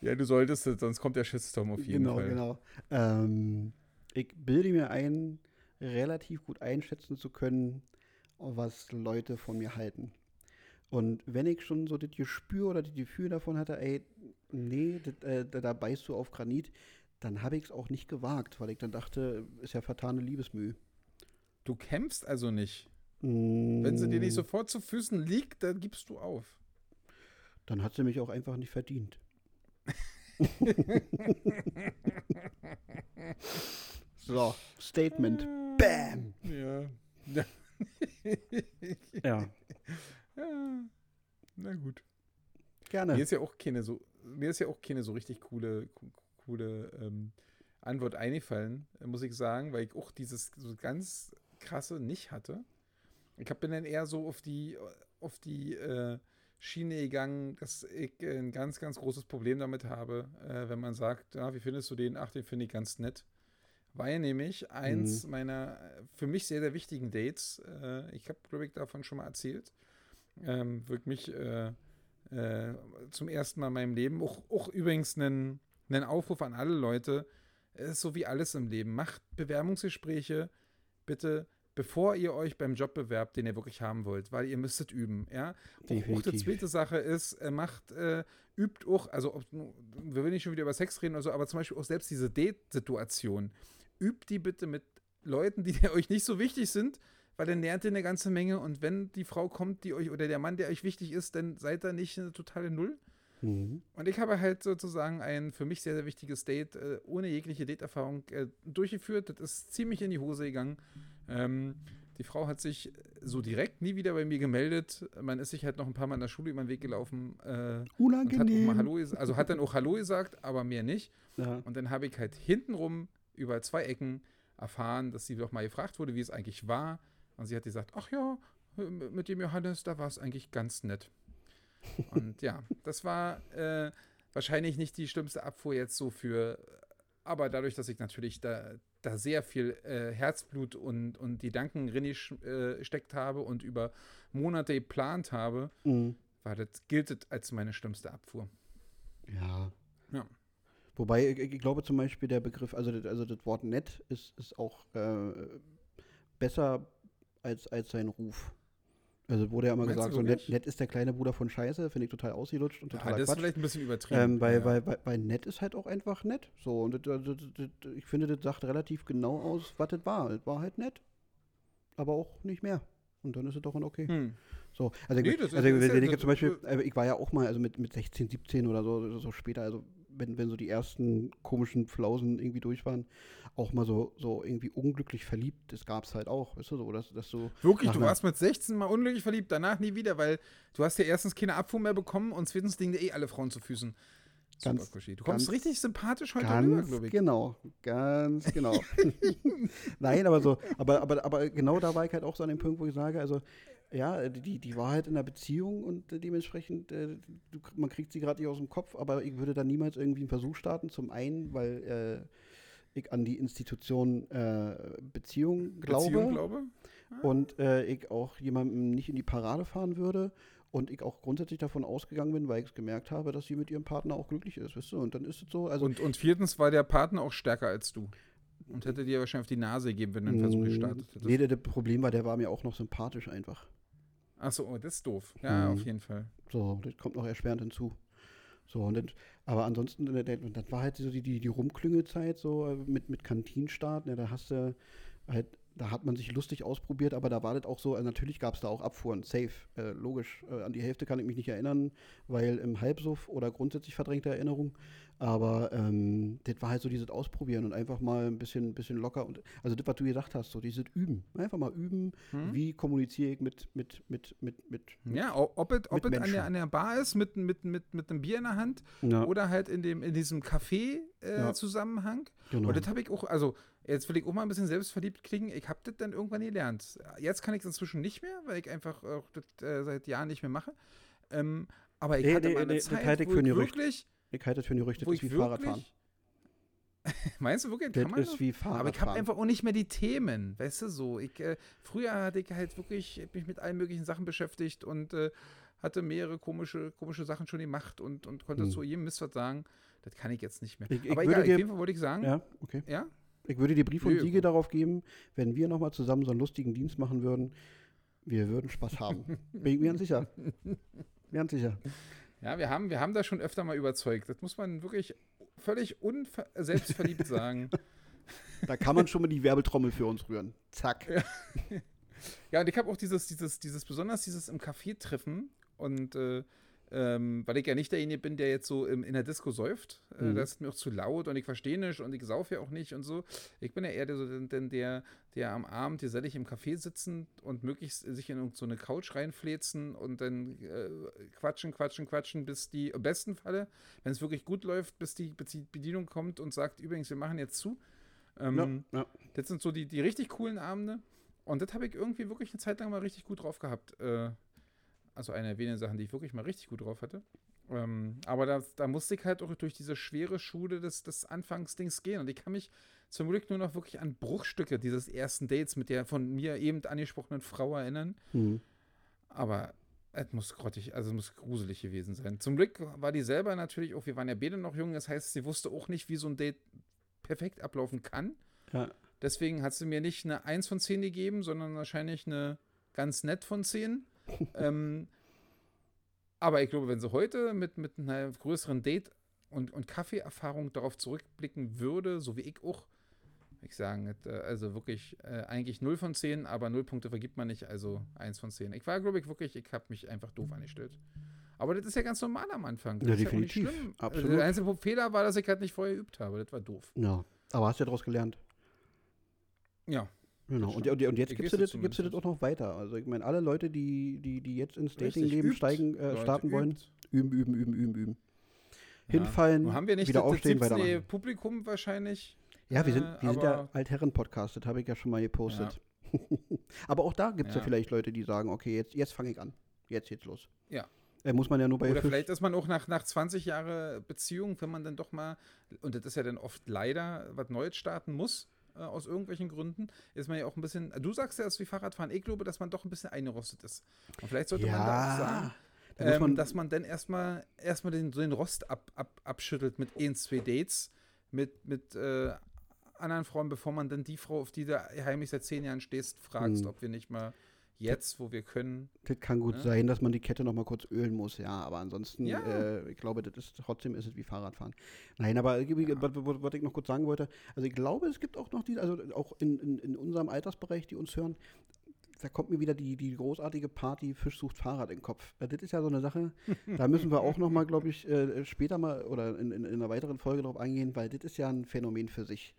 Ja, du solltest es, sonst kommt der Shitstorm auf jeden genau, Fall. Genau, genau. Ähm, ich bilde mir ein, relativ gut einschätzen zu können, was Leute von mir halten. Und wenn ich schon so das Gespür oder das Gefühl davon hatte, ey, nee, das, äh, da beißt du auf Granit, dann habe ich es auch nicht gewagt, weil ich dann dachte, ist ja vertane Liebesmüh. Du kämpfst also nicht. Mm. Wenn sie dir nicht sofort zu Füßen liegt, dann gibst du auf. Dann hat sie mich auch einfach nicht verdient. *laughs* so, Statement. Bam! Ja. ja. *laughs* Ja, na gut. Gerne. Mir ist ja auch keine so, mir ist ja auch keine so richtig coole, coole ähm, Antwort eingefallen, muss ich sagen, weil ich auch dieses so ganz krasse nicht hatte. Ich bin dann eher so auf die, auf die äh, Schiene gegangen, dass ich ein ganz, ganz großes Problem damit habe, äh, wenn man sagt, ja, wie findest du den? Ach, den finde ich ganz nett. Weil nämlich eins mhm. meiner für mich sehr, sehr wichtigen Dates, äh, ich habe, glaube ich, davon schon mal erzählt, ähm, wirklich äh, äh, zum ersten Mal in meinem Leben, auch, auch übrigens einen, einen Aufruf an alle Leute, ist so wie alles im Leben. Macht Bewerbungsgespräche bitte bevor ihr euch beim Job bewerbt, den ihr wirklich haben wollt, weil ihr müsstet üben, ja. Definitiv. Auch die zweite Sache ist, äh, macht, äh, übt auch, also ob, wir wollen nicht schon wieder über Sex reden oder so, aber zum Beispiel auch selbst diese Date-Situation, übt die bitte mit Leuten, die *laughs* euch nicht so wichtig sind, weil dann lernt ihr eine ganze Menge und wenn die Frau kommt, die euch oder der Mann, der euch wichtig ist, dann seid ihr nicht eine totale Null. Mhm. Und ich habe halt sozusagen ein für mich sehr, sehr wichtiges Date äh, ohne jegliche Date-Erfahrung äh, durchgeführt. Das ist ziemlich in die Hose gegangen. Ähm, die Frau hat sich so direkt nie wieder bei mir gemeldet. Man ist sich halt noch ein paar Mal in der Schule über den Weg gelaufen. Äh, Unangenehm. Hat Hallo, also hat dann auch Hallo gesagt, aber mehr nicht. Ja. Und dann habe ich halt hintenrum über zwei Ecken erfahren, dass sie doch mal gefragt wurde, wie es eigentlich war. Und sie hat gesagt, ach ja, mit dem Johannes, da war es eigentlich ganz nett. *laughs* Und ja, das war äh, wahrscheinlich nicht die schlimmste Abfuhr jetzt so für, aber dadurch, dass ich natürlich da, da sehr viel äh, Herzblut und, und die Gedanken drin äh, steckt habe und über Monate geplant habe, mhm. war das, gilt das als meine schlimmste Abfuhr. Ja. Ja. Wobei, ich, ich, glaube zum Beispiel der Begriff, also das, also das Wort nett ist, ist auch äh, besser als, als sein Ruf. Also wurde ja immer Meinst gesagt, so nett, nett, ist der kleine Bruder von Scheiße, finde ich total ausgelutscht und total ja, das Quatsch. ist vielleicht ein bisschen übertrieben. Ähm, weil, ja. weil, weil, weil, nett ist halt auch einfach nett. So, und das, das, das, ich finde, das sagt relativ genau aus, was das war. Es war halt nett, aber auch nicht mehr. Und dann ist es doch ein okay. Hm. So, also, nee, also wenn ich ja, zum Beispiel, äh, ich war ja auch mal, also mit, mit 16, 17 oder so, so später, also wenn, wenn so die ersten komischen Flausen irgendwie durch waren, auch mal so, so irgendwie unglücklich verliebt. Das gab es halt auch, weißt du, so, dass, dass du. Wirklich, du warst mit 16 mal unglücklich verliebt, danach nie wieder, weil du hast ja erstens keine Abfuhr mehr bekommen und zweitens liegen dir eh alle Frauen zu Füßen. Ganz, Super, du kommst ganz, richtig sympathisch heute ganz rüber, glaube ich. Genau, ganz genau. *laughs* *laughs* Nein, aber so, aber, aber, aber genau da war ich halt auch so an dem Punkt, wo ich sage, also ja, die, die Wahrheit in der Beziehung und äh, dementsprechend, äh, du, man kriegt sie gerade nicht aus dem Kopf, aber ich würde da niemals irgendwie einen Versuch starten. Zum einen, weil äh, ich an die Institution äh, Beziehung glaube. Beziehung glaube? Ah. Und äh, ich auch jemandem nicht in die Parade fahren würde. Und ich auch grundsätzlich davon ausgegangen bin, weil ich es gemerkt habe, dass sie mit ihrem Partner auch glücklich ist, weißt du? Und dann ist es so. Also und, und viertens war der Partner auch stärker als du. Und hätte dir wahrscheinlich auf die Nase gegeben, wenn du einen Versuch gestartet hättest. Nee, das Problem war, der war mir auch noch sympathisch einfach. Achso, oh, das ist doof. Ja, mhm. auf jeden Fall. So, das kommt noch erschwerend hinzu. So, und das, aber ansonsten, das war halt so die, die, die Rumklüngelzeit, so äh, mit, mit Kantinenstart. Ne, da hast du halt, da hat man sich lustig ausprobiert, aber da war das auch so, also natürlich gab es da auch Abfuhren, safe, äh, logisch. Äh, an die Hälfte kann ich mich nicht erinnern, weil im Halbsuff oder grundsätzlich verdrängte Erinnerung. Aber ähm, das war halt so dieses Ausprobieren und einfach mal ein bisschen, bisschen locker. Und, also das, was du gesagt hast, so dieses Üben. Einfach mal üben, hm? wie kommuniziere ich mit, mit, mit, mit, mit Ja, ob es ob an, der, an der Bar ist mit, mit, mit, mit einem Bier in der Hand ja. oder halt in, dem, in diesem Café-Zusammenhang. Äh, ja. Genau. Und das habe ich auch, also jetzt will ich auch mal ein bisschen selbstverliebt klingen. Ich habe das dann irgendwann gelernt. Jetzt kann ich es inzwischen nicht mehr, weil ich einfach auch das äh, seit Jahren nicht mehr mache. Ähm, aber ich nee, hatte nee, mal eine nee, Zeit, wo ich wirklich ich halte das für eine Gerüchte, das ist wie Fahrradfahren. *laughs* Meinst du wirklich? Das kann man ist das? wie Fahrradfahren. Aber ich habe einfach auch nicht mehr die Themen, weißt du so. Ich, äh, früher hatte ich halt wirklich mich mit allen möglichen Sachen beschäftigt und äh, hatte mehrere komische, komische Sachen schon gemacht und, und konnte hm. zu jedem Mist was sagen. Das kann ich jetzt nicht mehr. Ich, ich Aber egal, dir, auf jeden Fall wollte ich sagen. Ja, okay. Ja? Ich würde dir Brief und Nö, Siege darauf geben, wenn wir nochmal zusammen so einen lustigen Dienst machen würden, wir würden Spaß haben. *laughs* Bin ich mir ganz sicher. Ganz sicher. Ja, wir haben, wir haben da schon öfter mal überzeugt. Das muss man wirklich völlig selbstverliebt *laughs* sagen. Da kann man schon mal die Werbetrommel für uns rühren. Zack. Ja, *laughs* ja und ich habe auch dieses, dieses, dieses, besonders dieses im Café treffen und äh, ähm, weil ich ja nicht derjenige bin, der jetzt so im, in der Disco säuft. Äh, mhm. Das ist mir auch zu laut und ich verstehe nicht und ich saufe ja auch nicht und so. Ich bin ja eher der, der, der, der am Abend gesellig im Café sitzen und möglichst sich in so eine Couch reinfläzen und dann äh, quatschen, quatschen, quatschen, bis die, im besten Falle, wenn es wirklich gut läuft, bis die, bis die Bedienung kommt und sagt, übrigens, wir machen jetzt zu. Ähm, ja, ja. Das sind so die, die richtig coolen Abende. Und das habe ich irgendwie wirklich eine Zeit lang mal richtig gut drauf gehabt. Äh, Also eine der wenigen Sachen, die ich wirklich mal richtig gut drauf hatte. Ähm, aber da, da musste ich halt auch durch diese schwere Schule des, des Anfangsdings gehen. Und ich kann mich zum Glück nur noch wirklich an Bruchstücke dieses ersten Dates mit der von mir eben angesprochenen Frau erinnern. Mhm. Aber es muss grottig, also es muss gruselig gewesen sein. Zum Glück war die selber natürlich auch, wir waren ja beide noch jung, das heißt, sie wusste auch nicht, wie so ein Date perfekt ablaufen kann. Ja. Deswegen hat sie mir nicht eine 1 von 10 gegeben, sondern wahrscheinlich eine ganz nett von 10. *laughs* ähm, aber ich glaube, wenn sie heute mit, mit einer größeren Date- und, und Kaffeeerfahrung darauf zurückblicken würde, so wie ich auch, ich sagen, äh, also wirklich äh, eigentlich 0 von 10, aber 0 Punkte vergibt man nicht, also 1 von 10. Ich war, glaube ich, wirklich, ich habe mich einfach doof angestellt. Aber das ist ja ganz normal am Anfang. Das Ja, definitiv. schlimm. Absolut. Der einzige Fehler war, dass ich halt nicht vorher geübt habe. Das war doof. Ja. Aber hast ja daraus gelernt. Ja. Genau. Und, und, und jetzt gibst du, es das, gibst du das auch noch weiter. Also ich meine, alle Leute, die, die, die jetzt ins Datingleben steigen, äh, starten wollen, üben, üben, üben, üben, üben. Ja. Hinfallen, Nun haben wir nicht wieder das, aufstehen, 17. weitermachen. Publikum wahrscheinlich. Ja, wir sind, Äh, wir sind ja Altherren-Podcast, das habe ich ja schon mal gepostet. *laughs* aber auch da gibt es ja. Ja. vielleicht Leute, die sagen, okay, jetzt, jetzt fange ich an. Jetzt geht's los. Ja. Äh, muss man ja nur bei Oder vielleicht ist man auch nach, nach 20 Jahre Beziehung, wenn man dann doch mal, und das ist ja dann oft leider, was Neues starten muss, äh, aus irgendwelchen Gründen, ist man ja auch ein bisschen, du sagst ja, es ist wie Fahrradfahren, ich glaube, dass man doch ein bisschen eingerostet ist. Und vielleicht sollte man da auch sagen, ähm, man, dass man dann erstmal erstmal den, den Rost ab, ab, abschüttelt mit ein, zwei Dates, mit, mit äh, anderen Frauen, bevor man dann die Frau, auf die du heimlich seit zehn Jahren stehst, fragst, Hm. ob wir nicht mal jetzt, wo wir können. das kann gut ne? sein, dass man die Kette noch mal kurz ölen muss, ja, aber ansonsten, Ja. äh, ich glaube, das ist trotzdem ist es wie Fahrradfahren. Nein, aber äh, Ja. was, was, ich noch kurz sagen wollte, also ich glaube, es gibt auch noch die, also auch in, in, in unserem Altersbereich, die uns hören, da kommt mir wieder die, die großartige Party Fisch sucht Fahrrad in den Kopf. Äh, Das ist ja so eine Sache, da müssen wir auch noch mal, glaube ich, äh, später mal oder in, in, in einer weiteren Folge drauf eingehen, weil das ist ja ein Phänomen für sich.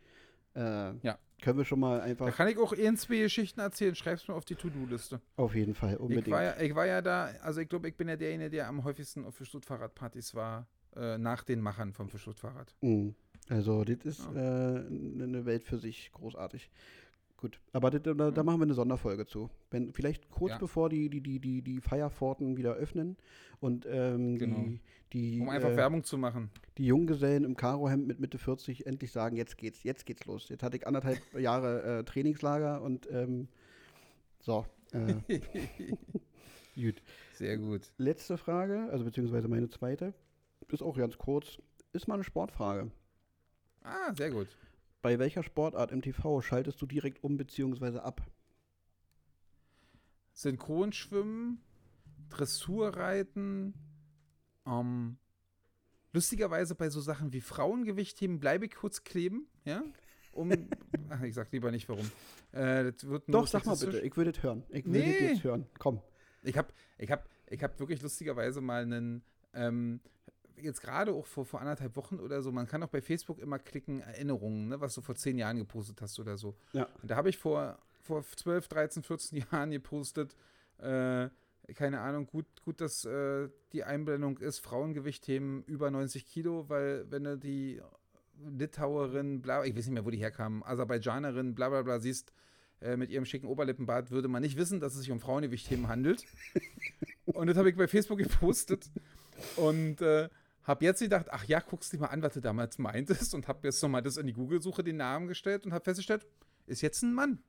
Äh, Ja. Können wir schon mal Da einfach kann ich auch zwei Geschichten erzählen. Schreib's mir auf die To-Do-Liste. auf jeden Fall unbedingt. Ich war, ja, ich war ja da, also ich glaube, ich bin ja derjenige, der am häufigsten auf Fischstut-Fahrradpartys war, äh, nach den Machern vom Fischstut-Fahrrad. Mhm. Also, das ist Ja. äh, eine Welt für sich großartig. Gut, aber das, da, da machen wir eine Sonderfolge zu. Wenn, vielleicht kurz Ja. bevor die, die, die, die, die Feierpforten wieder öffnen und ähm, Genau. die, die, Um einfach äh, Werbung zu machen. die Junggesellen im Karohemd mit Mitte 40 endlich sagen, jetzt geht's, jetzt geht's los. Jetzt hatte ich anderthalb *laughs* Jahre äh, Trainingslager und ähm, so. Äh, *laughs* gut. Sehr gut. Letzte Frage, also beziehungsweise meine zweite, ist auch ganz kurz. Ist mal eine Sportfrage. Ah, sehr gut. Bei welcher Sportart im TV schaltest du direkt um bzw. ab? Synchronschwimmen, Dressurreiten, ähm, lustigerweise bei so Sachen wie Frauengewichtheben bleibe ich kurz kleben, ja? Um, *laughs* ach, ich sag lieber nicht warum. Äh, Doch, sag mal bitte, ich würde es hören. Ich würde Nee. jetzt hören. Komm. Ich habe ich hab, ich hab wirklich lustigerweise mal einen, ähm, jetzt gerade auch vor, vor anderthalb Wochen oder so, man kann auch bei Facebook immer klicken, Erinnerungen, ne, was du vor zehn Jahren gepostet hast oder so. Ja. Und da habe ich vor, vor 12, 13, 14 Jahren gepostet, äh, keine Ahnung, gut, gut, dass äh, die Einblendung ist, Frauengewichtheben über 90 Kilo, weil wenn du die Litauerin, bla, ich weiß nicht mehr, wo die herkamen, Aserbaidschanerin, bla bla bla, siehst, äh, mit ihrem schicken Oberlippenbart, würde man nicht wissen, dass es sich um Frauengewichtheben handelt. *laughs* und das habe ich bei Facebook gepostet und äh, habe jetzt gedacht, ach ja, guckst dir mal an, was du damals meintest und habe jetzt nochmal das in die Google-Suche den Namen gestellt und habe festgestellt, ist jetzt ein Mann.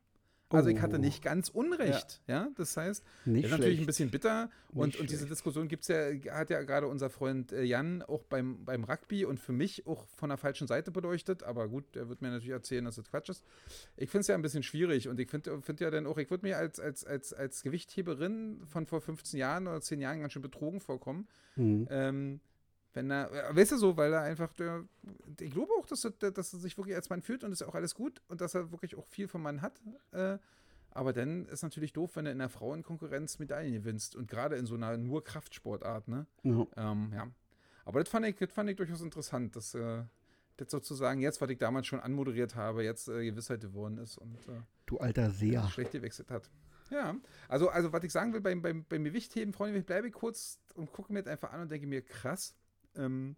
Also ich hatte Oh. nicht ganz Unrecht, ja. Das heißt, Nicht ist natürlich schlecht. ein bisschen bitter und, Nicht und diese. Diskussion gibt's ja, hat ja gerade unser Freund äh, Jan auch beim, beim Rugby und für mich auch von der falschen Seite beleuchtet, aber gut, er wird mir natürlich erzählen, dass das Quatsch ist. Ich finde es ja ein bisschen schwierig und ich finde find ja dann auch, ich würde mir als, als, als, als Gewichtheberin von vor 15 Jahren oder 10 Jahren ganz schön betrogen vorkommen. Mhm. Ähm, wenn er, äh, weißt du so, weil er einfach, der, ich glaube auch, dass er, dass er sich wirklich als Mann fühlt und ist ja auch alles gut und dass er wirklich auch viel vom Mann hat. Äh, aber dann ist natürlich doof, wenn du in der Frauenkonkurrenz Medaillen gewinnst und gerade in so einer nur Kraftsportart, ne? Ja. Ähm, ja. Aber das fand ich, das fand ich durchaus interessant, dass äh, das sozusagen jetzt, was ich damals schon anmoderiert habe, jetzt äh, Gewissheit geworden ist und äh, Du alter Seher. schlecht gewechselt hat. Ja, also, also was ich sagen will, beim, beim, beim Gewichtheben, Freunde, ich bleibe kurz und gucke mir das einfach an und denke mir, krass. Ähm,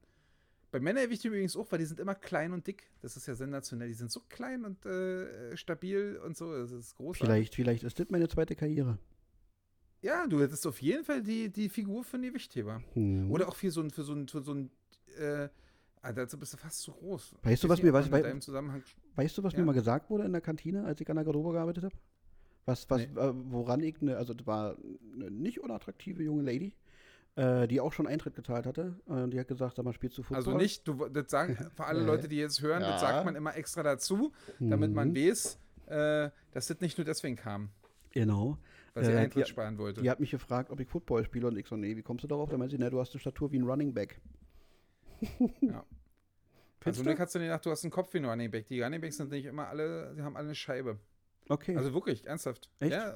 bei Männergewichtheben übrigens auch, weil die sind immer klein und dick. Das ist ja sensationell. Die sind so klein und äh, stabil und so. Das ist großartig. Vielleicht, vielleicht ist das meine zweite Karriere. Ja, du hättest auf jeden Fall die, die Figur für einen Gewichtheber. Hm. Oder auch für so ein, für so ein, für so ein, äh, dazu bist du fast zu groß. Weißt du, was mir- was- wei- Weißt du, was Ja. mir mal gesagt wurde in der Kantine, als ich an der Garderobe gearbeitet habe? Was, was, Nee. äh, woran ich, ne, also das war eine nicht unattraktive junge Lady, äh, die auch schon Eintritt gezahlt hatte. Äh, die hat gesagt, sag mal, spielst du Football? Also nicht, du, das sagen *laughs* für alle. Leute, die jetzt hören, Ja. das sagt man immer extra dazu, damit man Mhm. weiß, äh, dass das nicht nur deswegen kam, Genau. weil sie Äh, Eintritt die- sparen wollte. Die hat mich gefragt, ob ich Football spiele und ich so, nee, wie kommst du darauf? Da meinte sie, ne, du hast eine Statur wie ein Running Back. *laughs* Ja. Findest Also du? Nick hast du dir gedacht, du hast einen Kopf wie ein Running Back. Die Running Backs sind nicht immer alle, die haben alle eine Scheibe. Okay. Also wirklich, ernsthaft. Echt? Ja,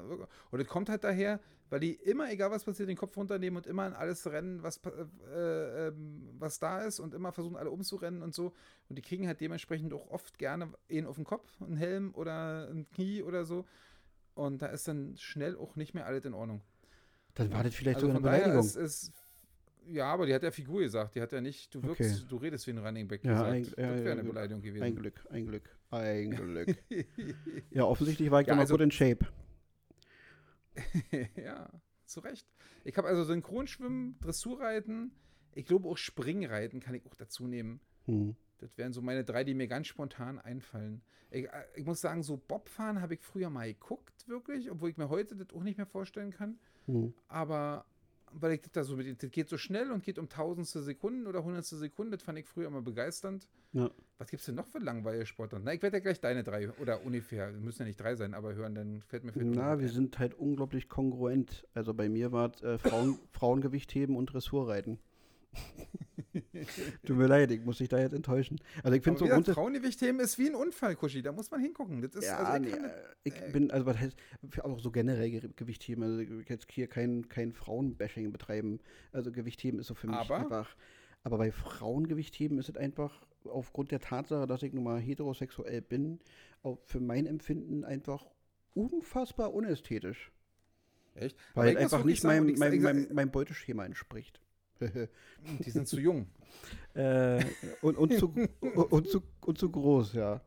und es kommt halt daher, weil die immer, egal was passiert, den Kopf runternehmen und immer an alles rennen, was, äh, ähm, was da ist und immer versuchen, alle umzurennen und so. Und die kriegen halt dementsprechend auch oft gerne einen auf den Kopf, einen Helm oder ein Knie oder so. Und da ist dann schnell auch nicht mehr alles in Ordnung. Dann war das vielleicht also sogar eine daher Beleidigung. ist, ist ja, aber die hat ja Figur gesagt. Die hat ja nicht, du wirkst, Okay. du redest wie ein Running Back Ja, gesagt. eigentlich- das wäre ja, eine. Beleidigung gewesen. Ein Glück, ein Glück, ein *laughs* Glück. ja, offensichtlich war ich Ja, dann also- gut in Shape. *laughs* ja, zu Recht. Ich habe also Synchronschwimmen, Dressurreiten, ich glaube auch Springreiten kann ich auch dazu nehmen. Hm. Das wären so meine drei, die mir ganz spontan einfallen. Ich, äh, ich muss sagen, so Bobfahren habe ich früher mal geguckt, wirklich, obwohl ich mir heute das auch nicht mehr vorstellen kann. Hm. Aber weil ich das da so mit, das geht so schnell und geht um tausendste Sekunden oder hundertste Sekunden, das fand ich früher immer begeisternd. Ja. Was gibt es denn noch für langweilige Sportarten? Na, ich werde ja gleich deine drei oder ungefähr, müssen ja nicht drei sein, aber hören, dann fällt mir noch Na, wir ein. sind halt unglaublich kongruent. Also bei mir war es äh, Frauen, *laughs* Frauengewicht heben und Dressurreiten. *laughs* Tut mir leid, ich muss dich da jetzt enttäuschen. Also ich finde so gesagt. Frauengewichtheben ist wie ein Unfall, Kuschi. Da muss man hingucken. Das ist, Ja, also nee, ich kann äh, ich äh, bin, also was heißt, auch so generell Ge- Gewichtheben, also ich will jetzt hier kein, kein Frauenbashing betreiben. Also Gewichtheben ist so für mich Aber? einfach. Aber bei Frauengewichtheben ist es einfach aufgrund der Tatsache, dass ich nun mal heterosexuell bin, auch für mein Empfinden einfach unfassbar unästhetisch. echt? Weil einfach nicht meinem, meinem, meinem, meinem Beuteschema entspricht. *laughs* Die sind zu jung. äh, und, und, zu, *laughs* und, zu, und zu groß, ja.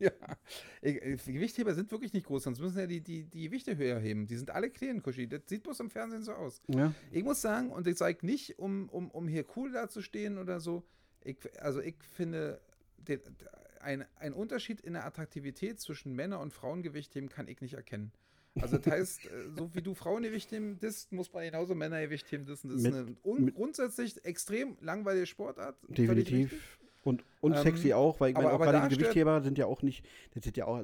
Ja. Ich- ich- Gewichtheber sind wirklich nicht groß, sonst müssen ja die, die, die Gewichte höher heben. Die sind alle klein, Kuschi. Das sieht bloß im Fernsehen so aus. ja. Ich muss sagen, und ich sage nicht, um, um, um hier cool dazustehen oder so, ich, also ich finde, den, ein, ein Unterschied in der Attraktivität zwischen Männer- und Frauengewichtheben kann ich nicht erkennen. Also das *laughs* heißt, äh, so wie du Frauengewichtheben disst, muss man genauso Männergewichtheben dissen. Das ist eine un grundsätzlich extrem langweilige Sportart. Definitiv. Und, und Ähm, sexy auch, weil ich meine, auch gerade die Gewichtheber sind ja auch nicht, das sind ja auch,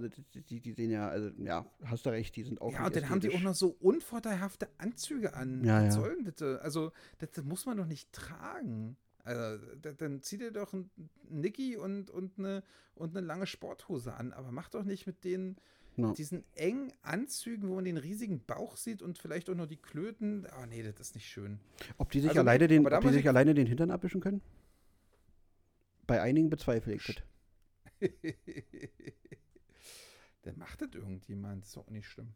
die, die sehen ja, also, ja, hast du recht, die sind auch Ja, nicht und dann haben die auch noch so unvorteilhafte Anzüge an. Ja, Was ja. soll denn das? Also, das, das muss man doch nicht tragen. Also, da- dann zieh dir doch ein Nicky und, und, eine, und eine lange Sporthose an, aber mach doch nicht mit den Ja. diesen engen Anzügen, wo man den riesigen Bauch sieht und vielleicht auch noch die Klöten. Ah, nee, das ist nicht schön. Ob die sich, Also, alleine, den, ob die sich ich- alleine den Hintern abwischen können? Bei einigen bezweifle ich das. *laughs* Dann macht das irgendjemand. Das ist auch nicht schlimm.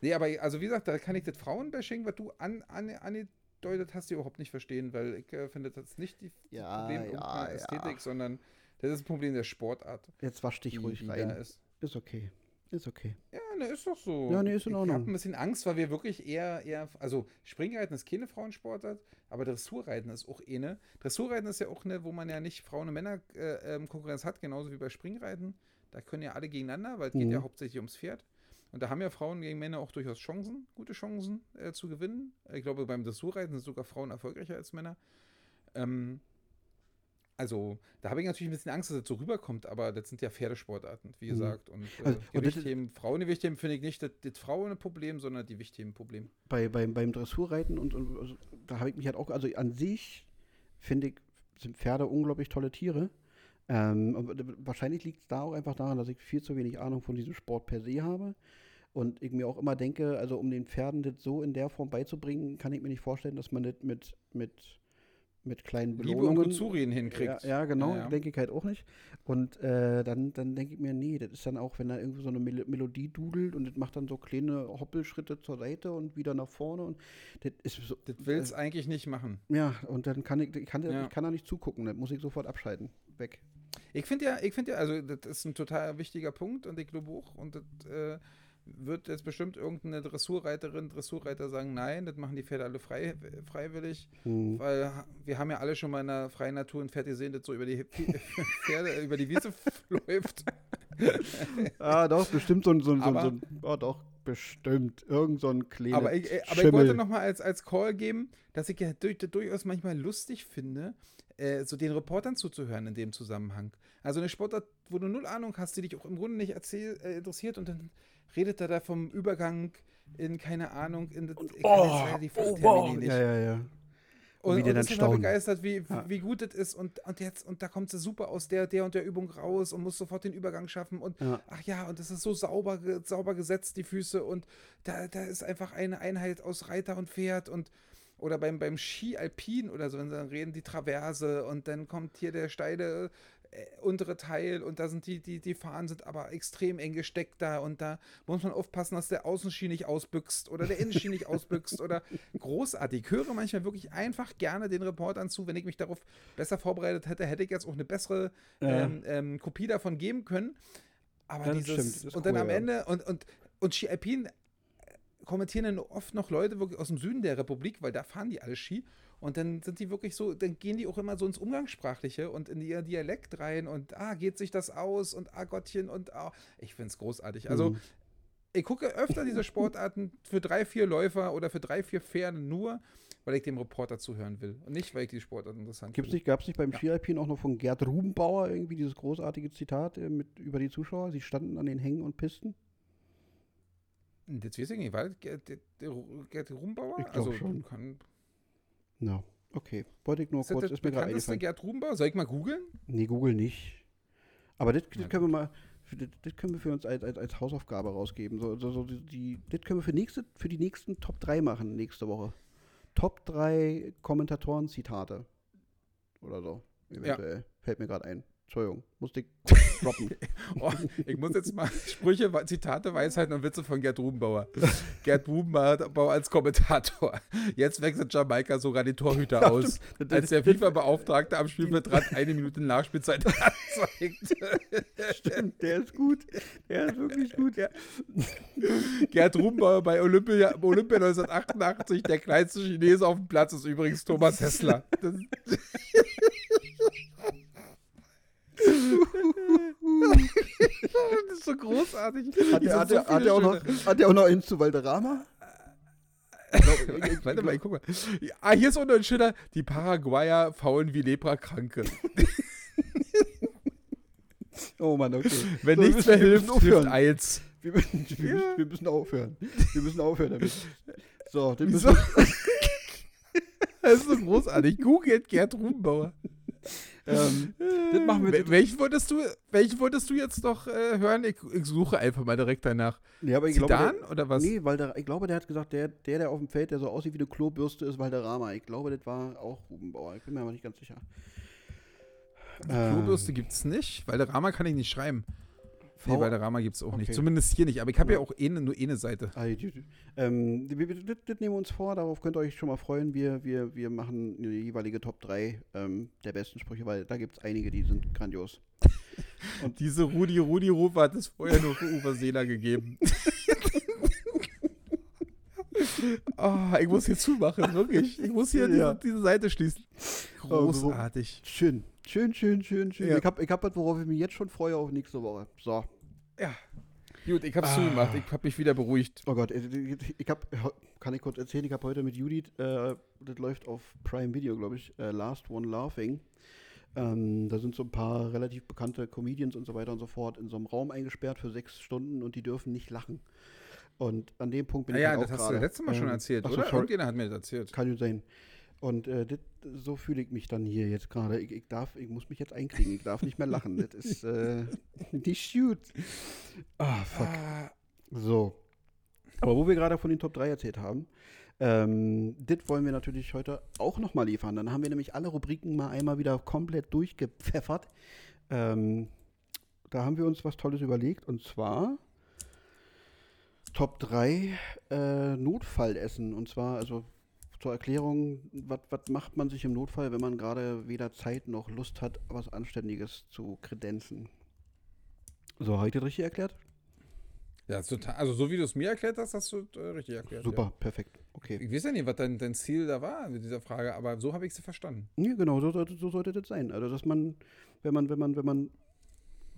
Nee, aber also wie gesagt, da kann ich das Frauenbashing, was du an, an, angedeutet hast, überhaupt nicht verstehen, weil ich äh, finde, das ist nicht die Ja, Problem ja, irgendeiner ja. Ästhetik, sondern das ist ein Problem der Sportart. Jetzt wasch dich ruhig rein. ist. Ist okay. Ist okay. Ja, ne, ist doch so. Ja, ne, ist in Ich Ordnung. habe ein bisschen Angst, weil wir wirklich eher, eher, also Springreiten ist keine Frauensportart, aber Dressurreiten ist auch eine. Dressurreiten ist ja auch eine, wo man ja nicht Frauen und Männer äh, ähm, hat, genauso wie bei Springreiten. Da können ja alle gegeneinander, weil es geht Mhm. ja hauptsächlich ums Pferd. Und da haben ja Frauen gegen Männer auch durchaus Chancen, gute Chancen äh, zu gewinnen. Ich glaube, beim Dressurreiten sind sogar Frauen erfolgreicher als Männer. Ähm, also, da habe ich natürlich ein bisschen Angst, dass das so rüberkommt, aber das sind ja Pferdesportarten, wie Mhm. gesagt. Und, äh, Also, ist- Gewichtheben, Frauengewichtheben finde ich nicht das, das Frauenproblem, sondern die Wichtheben-Problem. Bei, beim, beim Dressurreiten und, und also, da habe ich mich halt auch, also an sich finde ich, sind Pferde unglaublich tolle Tiere. Ähm, wahrscheinlich liegt es da auch einfach daran, dass ich viel zu wenig Ahnung von diesem Sport per se habe. Und ich mir auch immer denke, also um den Pferden das so in der Form beizubringen, kann ich mir nicht vorstellen, dass man das mit, mit, mit kleinen Liebe und Belohnungen. Guzurien hinkriegt. Ja, ja genau, Ja, ja. denke ich halt auch nicht. Und äh, dann, dann denke ich mir, nee, das ist dann auch, wenn da irgendwie so eine Mel Melodie dudelt und das macht dann so kleine Hoppelschritte zur Seite und wieder nach vorne und das ist so. Das will's eigentlich nicht machen. Ja, und dann kann ich, ich kann, ich kann da nicht zugucken, das muss ich sofort abschalten. Weg. Ich finde ja, ich finde ja, also das ist ein total wichtiger Punkt und ich glaube auch, und das, äh, wird jetzt bestimmt irgendeine Dressurreiterin, Dressurreiter sagen, nein, das machen die Pferde alle frei, freiwillig, hm. weil wir haben ja alle schon mal in der freien Natur ein Pferd gesehen, das so über die *laughs* Pferde, über die Wiese läuft. *laughs* ah, doch, bestimmt so ein, so, so, so ein oh, doch, bestimmt. Irgend so ein kleines Aber ich, aber ich wollte nochmal als, als Call geben, dass ich ja durch, durchaus manchmal lustig finde, äh, so den Reportern zuzuhören in dem Zusammenhang. Also eine Sportart, wo du null Ahnung hast, die dich auch im Grunde nicht erzähl, äh, interessiert und dann redet er da vom Übergang in, keine Ahnung, in, in oh, die oh, wow. nicht. Ja, ja, ja. Und, und, und ist immer begeistert, wie, ja. wie gut es ist und, und jetzt, und da kommt sie super aus der, der und der Übung raus und muss sofort den Übergang schaffen und ja. ach ja, und das ist so sauber, sauber gesetzt, die Füße und da, da ist einfach eine Einheit aus Reiter und Pferd und oder beim, beim Ski Alpin oder so, wenn sie dann reden, die Traverse und dann kommt hier der steile äh, untere Teil und da sind die, die, die Fahnen sind aber extrem eng gesteckt da und da muss man aufpassen, dass der Außenski nicht ausbüchst oder der Innenski nicht ausbüchst oder *laughs* großartig. Ich höre manchmal wirklich einfach gerne den Reportern zu. Wenn ich mich darauf besser vorbereitet hätte, hätte ich jetzt auch eine bessere ja. ähm, ähm, Kopie davon geben können. Aber das dieses, stimmt, und dann am ja. Ende und, und, und Ski Alpin kommentieren dann oft noch Leute wirklich aus dem Süden der Republik, weil da fahren die alle Ski. Und dann sind die wirklich so, dann gehen die auch immer so ins Umgangssprachliche und in ihr Dialekt rein und ah, geht sich das aus und ah Gottchen und ah, ich finde es großartig. Also mhm. ich gucke öfter diese Sportarten für drei, vier Läufer oder für drei, vier Pferde nur, weil ich dem Reporter zuhören will und nicht, weil ich die Sportart interessant Gibt's finde. Gab es nicht beim ja. Ski-Alpin auch noch von Gerd Rubenbauer irgendwie dieses großartige Zitat äh, mit, über die Zuschauer? Sie standen an den Hängen und Pisten? Jetzt weiß ich nicht, war Gerd, Gerd Rubenbauer? Ich also schon. kann ja, okay. Wollte ich nur ist kurz, das ist mir gerade eingefallen. Gerd Rubenbauer? Soll ich mal googeln? Nee, google nicht. Aber das, das können wir mal, das, das, können wir für uns als, als, als Hausaufgabe rausgeben. So, so, so die, das können wir für, nächste, für die nächsten Top 3 machen, nächste Woche. Top 3 Kommentatoren-Zitate. Oder so, eventuell. Ja. Fällt mir gerade ein. Entschuldigung, musste ich *laughs* droppen. oh, ich muss jetzt mal *laughs* Sprüche, Zitate, Weisheiten und Witze von Gerd Rubenbauer. Gerd Rubenbauer als Kommentator. Jetzt wechselt Jamaika sogar den Torhüter ja, aus, als der FIFA-Beauftragte am Spielfeldrand *laughs* eine Minute Nachspielzeit anzeigt. Stimmt, der ist gut. Der ist wirklich gut, ja. Gerd Rubenbauer bei Olympia, Olympia 1988, der kleinste Chinese auf dem Platz ist übrigens Thomas Hessler. Das das ist so großartig. Hat er, hat, so hat, auch noch, hat er auch noch eins zu Valderrama? *laughs* Warte mal, guck mal. Ah, hier ist auch noch ein Schilder. Die Paraguayer faulen wie Leprakranke. *laughs* oh Mann, okay. Wenn so, nichts mehr hilft, hilft eins. Wir müssen, wir, müssen, wir müssen aufhören. Wir müssen aufhören damit. So, den müssen *laughs* Das ist so großartig. Googelt Gerd Rubenbauer ähm, das machen wir. Welchen wolltest du, welchen wolltest du jetzt noch äh, hören? Ich, ich, suche einfach mal direkt danach. Nee, aber ich Zidane glaube, oder was? Nee, weil der, ich glaube, der hat gesagt, der, der, der auf dem Feld, der so aussieht wie eine Klobürste, ist Valderrama. Ich glaube, das war auch Rubenbauer. Ich bin mir aber nicht ganz sicher. Die Klobürste gibt es nicht. Valderrama kann ich nicht schreiben. Nee, Valderrama gibt es auch okay. nicht. Zumindest hier nicht. Aber ich habe ja. ja auch eine, nur eine Seite. Ah, ähm, das, das, nehmen wir uns vor. Darauf könnt ihr euch schon mal freuen. Wir, wir, wir machen eine jeweilige Top 3 ähm, der besten Sprüche, weil da gibt es einige, die sind grandios. *laughs* Und diese Rudi Rudi Rufe hat es vorher nur für Uwe Seeler gegeben. oh, *laughs* ich muss hier zumachen, wirklich. Ich muss hier ja. diese, diese, Seite schließen. Großartig. Schön. Schön, schön, schön, schön. Ja. Ich habe ich hab was, worauf ich mich jetzt schon freue auf nächste Woche. So. Ja. Gut, ich habe es ah. zugemacht. Ich habe mich wieder beruhigt. Oh Gott, ich, habe, kann ich kurz erzählen, ich habe heute mit Judith, äh, das läuft auf Prime Video, glaube ich, äh, Last One Laughing. Ähm, da sind so ein paar relativ bekannte Comedians und so weiter und so fort in so einem Raum eingesperrt für sechs Stunden und die dürfen nicht lachen. Und an dem Punkt bin ah, ich ja, halt das hast du letztes Mal ähm, schon erzählt, oder? Sorry. Irgendjemand hat mir das erzählt. Kann ja sein. Und äh, dit, so fühle ich mich dann hier jetzt gerade. Ich, ich, darf, ich muss mich jetzt einkriegen. Ich darf nicht mehr lachen. das ist *laughs* äh, nicht gut. Ah, fuck. Ah. So. Aber wo wir gerade von den Top 3 erzählt haben, ähm, das wollen wir natürlich heute auch nochmal liefern. Dann haben wir nämlich alle Rubriken mal einmal wieder komplett durchgepfeffert. Ähm, da haben wir uns was Tolles überlegt und zwar Top 3 äh, Notfallessen. Und zwar, also zur Erklärung, was macht man sich im Notfall, wenn man gerade weder Zeit noch Lust hat, was Anständiges zu kredenzen? So, habe ich das richtig erklärt? Ja, total. Also so wie du es mir erklärt hast, hast du äh, richtig erklärt. Super, Ja. perfekt. Okay. Ich weiß ja nicht, was dein, dein Ziel da war mit dieser Frage, aber so habe ich sie verstanden. Ja, genau, so, sollte- so sollte das sein. Also, dass man, wenn man, wenn man, wenn man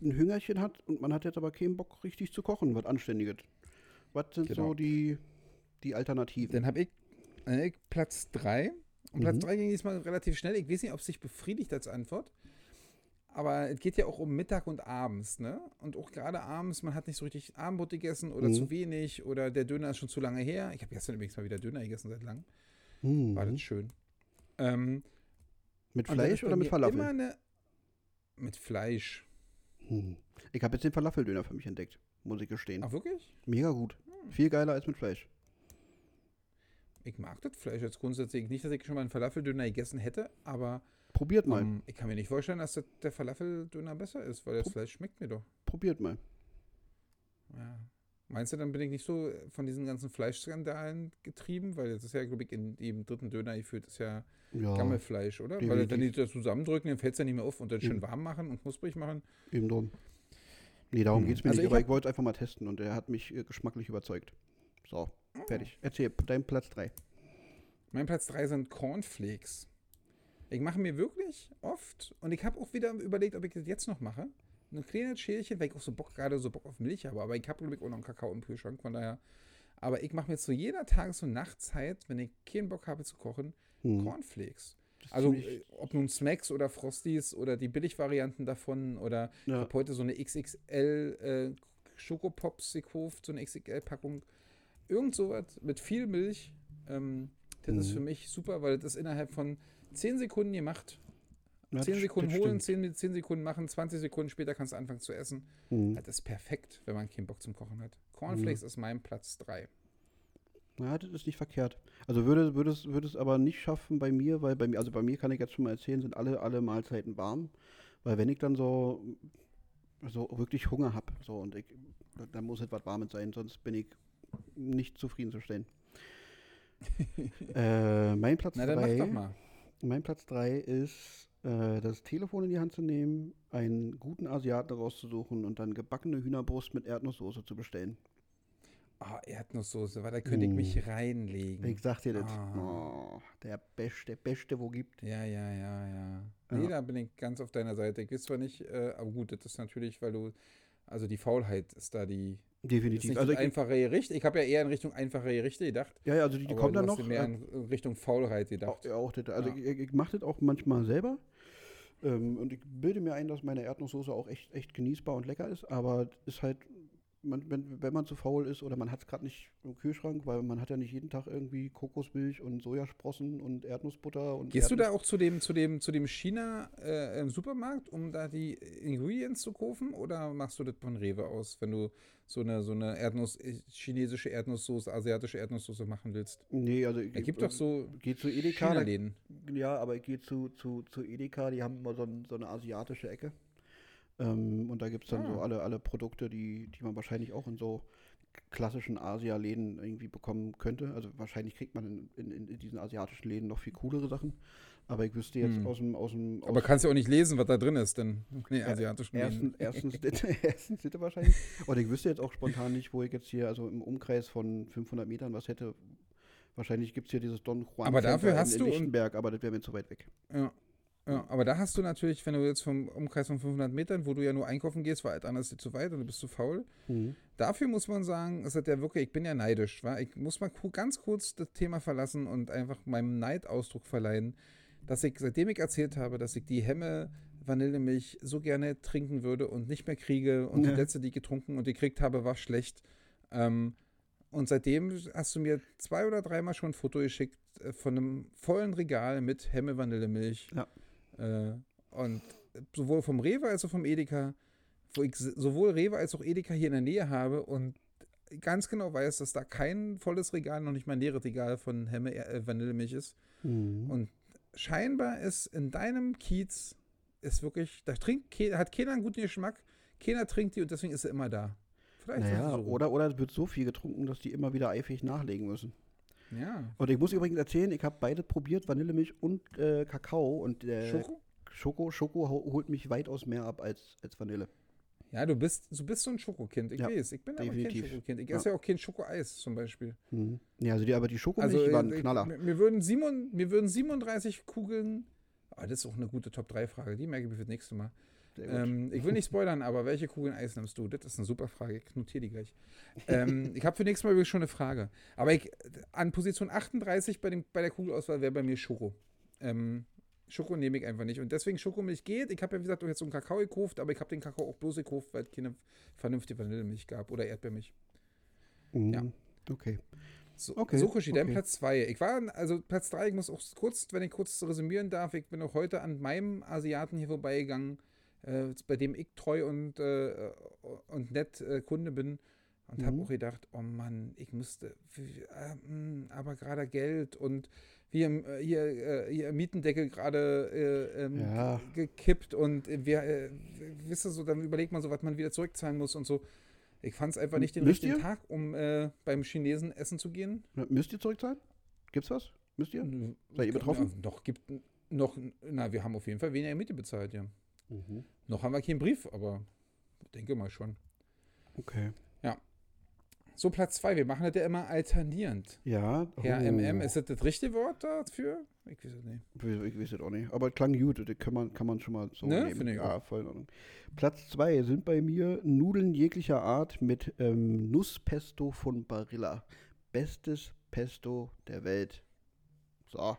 ein Hüngerchen hat und man hat jetzt aber keinen Bock, richtig zu kochen, was Anständiges. Was sind Genau. so die, die Alternativen? Dann habe ich, ich Platz 3. Und Platz Mhm. 3 ging diesmal relativ schnell. Ich weiß nicht, ob es sich befriedigt als Antwort. Aber es geht ja auch um Mittag und abends, ne? Und auch gerade abends, man hat nicht so richtig Abendbrot gegessen oder Mhm. zu wenig oder der Döner ist schon zu lange her. Ich habe gestern übrigens mal wieder Döner gegessen seit langem. Hm. War das schön. Ähm, Mit Fleisch oder mit Falafel? Immer eine, mit Fleisch. Hm. Ich habe jetzt den Falafeldöner für mich entdeckt, muss ich gestehen. Ach, wirklich? Mega gut. Viel geiler als mit Fleisch. Ich mag das Fleisch jetzt grundsätzlich nicht, dass ich schon mal einen Falafeldöner gegessen hätte, aber Probiert mal. ähm, ich kann mir nicht vorstellen, dass das, der Falafeldöner besser ist, weil das Prob- Fleisch schmeckt mir doch. Probiert mal. Ja. Meinst du, dann bin ich nicht so von diesen ganzen Fleischskandalen getrieben? Weil das ist ja, glaube ich, in jedem dritten Döner gefühlt ist ja Ja, Gammelfleisch, oder? Weil wenn die definitiv. das zusammendrücken, dann fällt es ja nicht mehr auf und dann schön Mhm. warm machen und knusprig machen. eben drum. Nee, darum Hm. geht's mir Also nicht, ich aber ich wollte einfach mal testen und er hat mich äh, geschmacklich überzeugt. So, fertig. Erzähl, dein Platz 3. Mein Platz 3 sind Cornflakes. Ich mache mir wirklich oft, und ich habe auch wieder überlegt, ob ich das jetzt noch mache, ein kleines Schälchen, weil ich auch so Bock, gerade so Bock auf Milch habe, aber ich habe, glaube ich, auch noch einen Kakao im Kühlschrank, von daher. Aber ich mache mir zu jeder Tages- und Nachtzeit, wenn ich keinen Bock habe zu kochen, Hm. Cornflakes. Also, äh, ob nun Smacks oder Frosties oder die Billigvarianten davon oder ich ja. habe heute so eine XXL äh, Schokopops gekauft, so eine XXL-Packung. Irgend sowas mit viel Milch. Ähm, das ist Mhm. für mich super, weil das ist innerhalb von 10 Sekunden gemacht. Ja, 10 das- Sekunden holen, stimmt. 10, 10 Sekunden machen, 20 Sekunden später kannst du anfangen zu essen. Hm. Das ist perfekt, wenn man keinen Bock zum Kochen hat. Cornflakes ist mein Platz 3. Ja, das ist nicht verkehrt. Also würde, würde, es, würde es aber nicht schaffen bei mir, weil bei mir, also bei mir kann ich jetzt schon mal erzählen, sind alle, alle Mahlzeiten warm. Weil wenn ich dann so, so wirklich Hunger habe, so und ich, dann muss etwas Warmes sein, sonst bin ich nicht zufriedenzustellen. *laughs* äh, mein Platz Na, dann mach doch 3 mal. mein Platz 3 ist, äh, das Telefon in die Hand zu nehmen, einen guten Asiaten rauszusuchen und dann gebackene Hühnerbrust mit Erdnusssoße zu bestellen. Ah, Erdnusssoße, weil da könnte ich mich Mm. reinlegen. Ich sag dir das. Ah. Oh, der Beste, der Beste, wo gibt. Ja, ja, ja, ja. Nee, Ja. da bin ich ganz auf deiner Seite. Ich weiß zwar nicht, äh, aber gut, das ist natürlich, weil du, also die Faulheit ist da die, Definitiv. nicht Also ich, einfache Gericht. Ich habe ja eher in Richtung einfache Gerichte gedacht. ja, ja, also die, die kommen dann noch. mehr äh, in Richtung Faulheit auch, gedacht. ja, auch das, also Ja. ich, ich mache das auch manchmal selber. Ähm, und ich bilde mir ein, dass meine Erdnusssoße auch echt, echt genießbar und lecker ist, aber ist halt, man, wenn, wenn man zu faul ist oder man hat es gerade nicht im Kühlschrank, weil man hat ja nicht jeden Tag irgendwie Kokosmilch und Sojasprossen und Erdnussbutter und Gehst du Erdnuss- da auch zu dem, zu dem, zu dem China äh, um da die Ingredients zu kaufen? Oder machst du das von Rewe aus, wenn du so eine, so eine Erdnuss, äh, chinesische Erdnusssoße, asiatische Erdnusssoße machen willst? Nee, also ich gibt doch so Geh zu Edeka, da. Ja, aber ich gehe zu, zu, zu Edeka, die haben immer so, ein, so eine asiatische Ecke. Ähm, und da gibt es dann so Ah. alle, alle Produkte, die, die man wahrscheinlich auch in so klassischen Asia-Läden irgendwie bekommen könnte. Also wahrscheinlich kriegt man in, in, in diesen asiatischen Läden noch viel coolere Sachen. Aber ich wüsste jetzt Hm. aus dem, aus dem Aber aus kannst ja auch nicht lesen, was da drin ist, denn nee, asiatischen ersten, Läden. erstens, *laughs* erstens Sitte *laughs* wahrscheinlich. Und ich wüsste jetzt auch spontan nicht, wo ich jetzt hier, also im Umkreis von 500 Metern was hätte. Wahrscheinlich gibt es hier dieses Don Juan Aber dafür hast in, du in und- Lichtenberg, aber das wäre mir zu weit weg. Ja. Ja, aber da hast du natürlich, wenn du jetzt vom Umkreis von 500 Metern, wo du ja nur einkaufen gehst, weil halt anders ist dir zu weit und du bist zu faul. Mhm. Dafür muss man sagen, es hat ja wirklich, ich bin ja neidisch, wa? Ich muss mal ganz kurz das Thema verlassen und einfach meinem Neid Ausdruck verleihen, dass ich, seitdem ich erzählt habe, dass ich die Hemme Vanillemilch so gerne trinken würde und nicht mehr kriege und Ja. die letzte, die ich getrunken und gekriegt habe, war schlecht. Ähm, und seitdem hast du mir zwei oder dreimal schon ein Foto geschickt äh, von einem vollen Regal mit Hemme Vanillemilch. Ja. Äh, und sowohl vom Rewe als auch vom Edeka, wo ich sowohl Rewe als auch Edeka hier in der Nähe habe und ganz genau weiß, dass da kein volles Regal, noch nicht mal ein leeres Regal von Hemme äh, Vanillemilch ist. Mhm. Und scheinbar ist in deinem Kiez ist wirklich, da trinkt, hat keiner einen guten Geschmack, keiner trinkt die und deswegen ist sie immer da. Vielleicht Naja, so. oder, oder es wird so viel getrunken, dass die immer wieder eifrig nachlegen müssen. Ja. Und ich muss übrigens erzählen, ich habe beide probiert, Vanillemilch und äh, Kakao. Und äh, Schoko? Schoko, Schoko ho- holt mich weitaus mehr ab als, als Vanille. Ja, du bist, du bist so ein Schokokind, ich Ja, weiß. Ich bin aber definitiv. kein Schokokind. Ich Ja. esse ja auch kein Schokoeis zum Beispiel. Mhm. Ja, also die, aber die Schokomilch Also die waren äh, Knaller. Mir, würden Simon, mir würden 37 Kugeln. Ah, das ist auch eine gute Top-3-Frage. Die merke ich mir für das nächste Mal. Ähm, ich will nicht spoilern, aber welche Kugeln Eis nimmst du? Das ist eine super Frage. Ich notiere die gleich. ähm, *laughs* ich habe für nächstes Mal übrigens schon eine Frage. Aber ich, an Position 38 bei, dem, bei der Kugelauswahl wäre bei mir Schoko. Ähm, Schoko nehme ich einfach nicht. Und deswegen Schokomilch geht. Ich habe ja, wie gesagt, auch jetzt so einen Kakao gekauft, aber ich habe den Kakao auch bloß gekauft, weil es keine vernünftige Vanillemilch gab oder Erdbeermilch. Mhm. ja. Okay. So, Okay, dein okay. Platz 2. Ich war, also Platz 3, ich muss auch kurz, wenn ich kurz resümieren darf, ich bin auch heute an meinem Asiaten hier vorbeigegangen, äh, bei dem ich treu und, äh, und nett äh, Kunde bin und habe Mhm. auch gedacht, oh Mann, ich müsste, äh, mh, aber gerade Geld und hier, äh, hier, äh, hier Mietendeckel gerade äh, ähm, Ja. ge- gekippt und äh, wir, äh, wisst ihr so, dann überlegt man so, was man wieder zurückzahlen muss und so. Ich fand es einfach nicht den Müsst richtigen ihr? Tag, um äh, beim Chinesen essen zu gehen. Müsst ihr zurückzahlen? Gibt's was? Müsst ihr? Seid ihr betroffen? Ja, doch, gibt noch, na, wir haben auf jeden Fall weniger Miete bezahlt, ja. Mhm. Noch haben wir keinen Brief, aber denke mal schon. Okay. So, Platz 2, wir machen das ja immer alternierend. Ja. Herr oh. MM, ist das das richtige Wort dafür? Ich weiß es nicht. Ich, ich weiß es auch nicht. Aber es klang gut. Das kann man, kann man schon mal so Ne, nehmen. finde ich ja, voll in Ordnung. Platz zwei sind bei mir Nudeln jeglicher Art mit ähm, Nusspesto von Barilla. Bestes Pesto der Welt. So.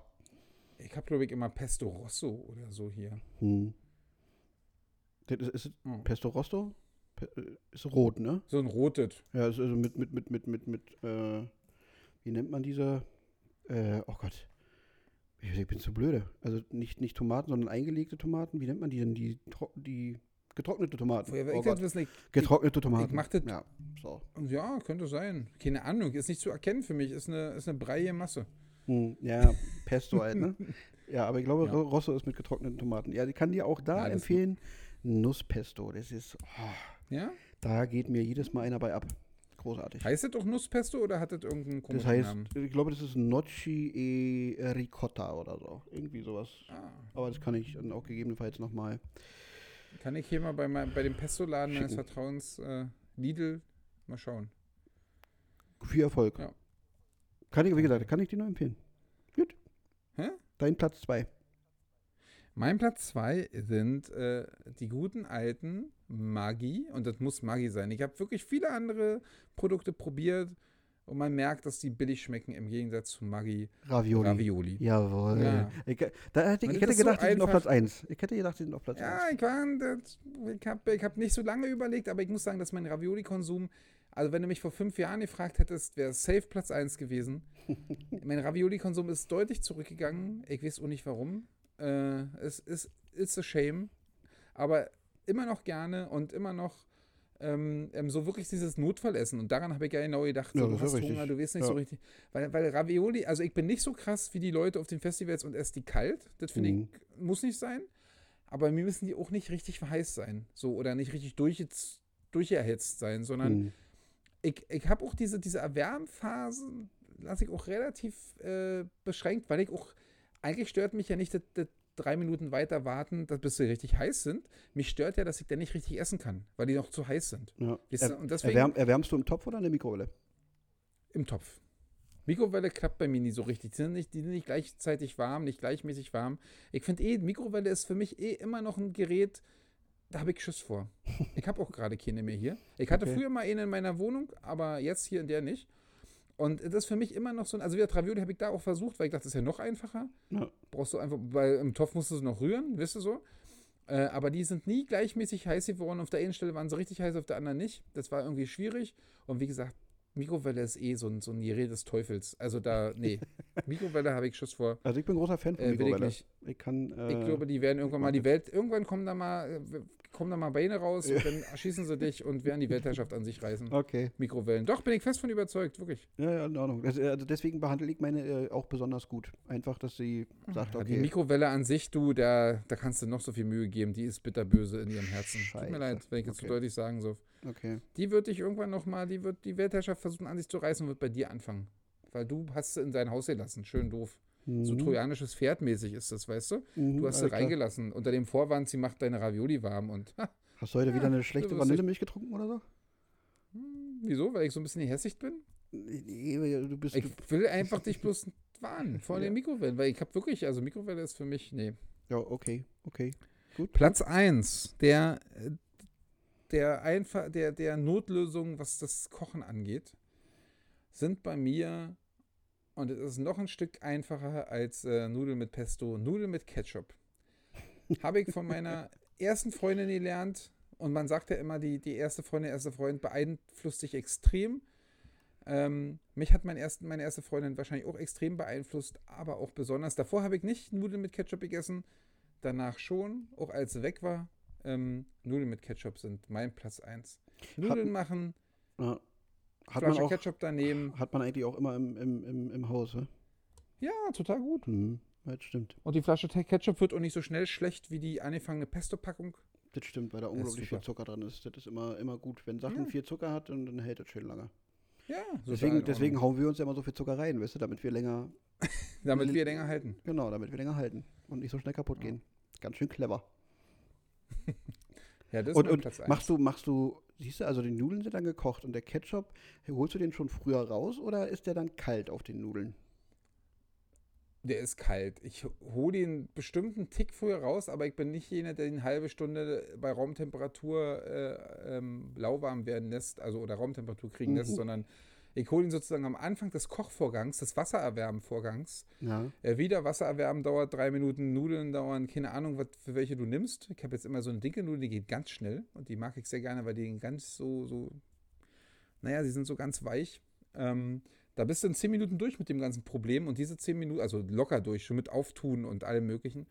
Ich habe, glaube ich, immer Pesto Rosso oder so hier. Hm. Das ist, ist Oh. Pesto Rosto? Äh, ist rot, ne? So ein rotes. Ja, ist also mit, mit, mit, mit, mit, mit, äh, wie nennt man diese? Äh, oh Gott. Ich, bin zu blöde. Also nicht, nicht Tomaten, sondern eingelegte Tomaten. Wie nennt man die denn? Die, die getrocknete Tomaten. Oh wissen? Getrocknete Tomaten. ich mach das- Ja, so. ja, könnte sein. Keine Ahnung, ist nicht zu erkennen für mich. Ist eine, ist eine breiige Masse. Hm, ja, Pesto halt, ne? *laughs* Ja, aber ich glaube, Ja. Ro- Rosso ist mit getrockneten Tomaten. Ja, ich kann dir auch da Ja, empfehlen, Nusspesto. Das ist, oh, Ja? da geht mir jedes Mal einer bei ab. Großartig. Heißt das auch Nusspesto oder hat das irgendeinen Das komischen heißt, Namen? ich glaube, das ist Nocci e Ricotta oder so. Irgendwie sowas. Ah. Aber das kann ich dann auch gegebenenfalls nochmal. Kann ich hier mal bei, bei dem Pesto-Laden meines. Vertrauens äh, Lidl mal schauen. Viel Erfolg. Ja. Kann ich, wie gesagt, kann ich dir nur empfehlen. Gut. Hä? Dein Platz 2. Mein Platz 2 sind äh, die guten alten Maggi und das muss Maggi sein. Ich habe wirklich viele andere Produkte probiert und man merkt, dass die billig schmecken im Gegensatz zu Maggi Ravioli. Ravioli. Jawohl. Ja. Ich, da hätte, ich hätte ist so gedacht, die sind auf. Platz 1. Ich hätte gedacht, die sind auf Platz Ja, 1. ich, war, das, ich habe ich hab nicht so lange überlegt, aber ich muss sagen, dass mein Ravioli-Konsum, also wenn du mich vor fünf Jahren gefragt hättest, wäre safe Platz 1 gewesen. *laughs* mein Ravioli-Konsum ist deutlich zurückgegangen. Ich weiß auch nicht warum. Äh, es ist it's a shame. Aber immer noch gerne und immer noch ähm, ähm, so wirklich dieses Notfallessen. Und daran habe ich ja genau gedacht, so, du hast richtig. Hunger, du weißt nicht Ja. so richtig. Weil, weil Ravioli, also ich bin nicht so krass wie die Leute auf den Festivals und esse die kalt. Das finde Mhm. ich, muss nicht sein. Aber mir müssen die auch nicht richtig verheißt sein. So, oder nicht richtig durchgez- durcherhitzt sein, sondern Hm. ich, ich habe auch diese, diese Erwärmphasen, lasse ich auch relativ äh, beschränkt, weil ich auch, eigentlich stört mich ja nicht das, das drei Minuten weiter warten, dass bis sie richtig heiß sind. Mich stört ja, dass ich dann nicht richtig essen kann, weil die noch zu heiß sind. Ja. Er, und deswegen erwärm, erwärmst du im Topf oder in der Mikrowelle? im Topf. Mikrowelle klappt bei mir nie so richtig. Die sind nicht, die sind nicht gleichzeitig warm, nicht gleichmäßig warm. Ich finde eh, Mikrowelle ist für mich eh immer noch ein Gerät, da habe ich Schiss vor. Ich habe auch gerade keine mehr hier. Ich hatte Okay. früher mal eine in meiner Wohnung, aber jetzt hier in der nicht. Und das ist für mich immer noch so ein, also wieder Travioli habe ich da auch versucht, weil ich dachte, das ist ja noch einfacher. Ja. Brauchst du einfach, weil im Topf musst du es noch rühren, wisst ihr so. Äh, aber die sind nie gleichmäßig heiß geworden. Auf der einen Stelle waren sie richtig heiß, auf der anderen nicht. Das war irgendwie schwierig. Und wie gesagt, Mikrowelle ist eh so ein, so ein Gerät des Teufels. Also da, nee. *laughs* Mikrowelle habe ich Schuss vor. Also ich bin großer Fan von Äh, ich Mikrowelle. nicht. Ich kann. Äh, Ich glaube, die werden irgendwann mal die. Welt, irgendwann kommen da mal, kommen da mal Beine raus und dann erschießen sie dich und werden die Weltherrschaft an sich reißen. Okay. Mikrowellen. Doch, bin ich fest von überzeugt, wirklich. Ja, ja, in Ordnung. Äh, also deswegen behandle ich meine äh, auch besonders gut. Einfach, dass sie sagt, Ja, Die okay. Mikrowelle an sich, du, da, da kannst du noch so viel Mühe geben, die ist bitterböse in ihrem Herzen. Tut Scheiße. mir leid, wenn ich jetzt Okay. so deutlich sagen soll. Okay. Die wird dich irgendwann nochmal, die wird die Weltherrschaft versuchen an sich zu reißen und wird bei dir anfangen. Weil du hast sie in dein Haus gelassen. Schön doof. So Mhm. trojanisches Pferd mäßig ist das, weißt du? Mhm, Du hast sie klar. reingelassen. Unter dem Vorwand, sie macht deine Ravioli warm und ha, *laughs* Hast du heute Ja, wieder eine schlechte. Vanillemilch getrunken oder so? Hm, wieso? Weil ich so ein bisschen gehässigt bin? Nee, du bist. Ich will einfach dich bloß warnen *laughs* vor Ja. den Mikrowellen, weil ich habe wirklich, also Mikrowelle ist für mich, nee. ja, okay, okay. Platz 1 der, der, einfach, der, der Notlösung, was das Kochen angeht, sind bei mir, und es ist noch ein Stück einfacher als äh, Nudeln mit Pesto, Nudeln mit Ketchup. Habe ich von meiner *laughs* ersten Freundin gelernt, und man sagt ja immer, die, die erste Freundin, der erste Freund beeinflusst dich extrem. Ähm, mich hat mein erst, meine erste Freundin wahrscheinlich auch extrem beeinflusst, aber auch besonders. Davor habe ich nicht Nudeln mit Ketchup gegessen, danach schon, auch als sie weg war. Ähm, Nudeln mit Ketchup sind mein Platz 1. Nudeln machen, Ja. Hat man, Flasche auch, Ketchup daneben. hat man eigentlich auch immer im, im, im, im Haus, ne? Ja, total gut. Mhm. Das stimmt. Und die Flasche Ketchup wird auch nicht so schnell schlecht wie die angefangene Pesto-Packung. Das stimmt, weil da unglaublich viel. Zucker drin ist. Das ist immer, immer gut. Wenn Sachen Ja. viel Zucker hat, dann, dann hält das schön lange. Ja, so Deswegen, deswegen hauen wir uns ja immer so viel Zucker rein, weißt du, damit wir länger. *laughs* Damit wir länger halten. genau, damit wir länger halten und nicht so schnell kaputt Ja. gehen. Ganz schön clever. *laughs* Ja, das ist Und, mein und Platz 1. machst du, machst du, siehst du, also die Nudeln sind dann gekocht und der Ketchup, holst du den schon früher raus oder ist der dann kalt auf den Nudeln? Der ist kalt. Ich hole ihn bestimmt einen Tick früher raus, aber ich bin nicht jener, der ihn eine halbe Stunde bei Raumtemperatur äh, ähm, lauwarm werden lässt, also oder Raumtemperatur kriegen lässt, Mhm. sondern ich hole ihn sozusagen am Anfang des Kochvorgangs, des Wassererwärmvorgangs. Ja. Äh, wieder Wasser erwärmen dauert drei Minuten, Nudeln dauern, keine Ahnung, was, für welche du nimmst. Ich habe jetzt immer so eine dicke Nudel, die geht ganz schnell und die mag ich sehr gerne, weil die ganz so, so, naja, sie sind so ganz weich. Ähm, da bist du in zehn Minuten durch mit dem ganzen Problem und diese zehn Minuten, also locker durch, schon mit Auftun und allem Möglichen.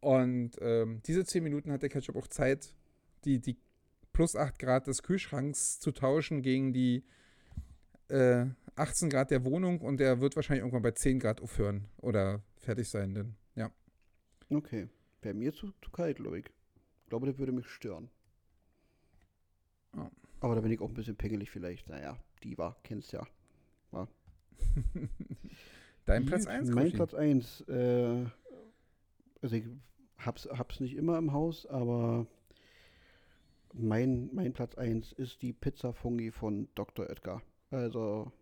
Und ähm, diese zehn Minuten hat der Ketchup auch Zeit, die, die plus 8 Grad des Kühlschranks zu tauschen gegen die äh, 18 Grad der Wohnung und der wird wahrscheinlich irgendwann bei 10 Grad aufhören oder fertig sein, denn ja. Okay. Wäre mir zu, zu kalt, glaube ich. Ich glaube, das würde mich stören. Ja. Aber da bin ich auch ein bisschen pingelig vielleicht. Naja, die war, kennst ja. *laughs* Dein Platz Gut, 1, Mein Platz 1. Äh, also ich hab's, hab's nicht immer im Haus, aber mein, mein Platz 1 ist die Pizza Fungi von Dr. Oetker. Also,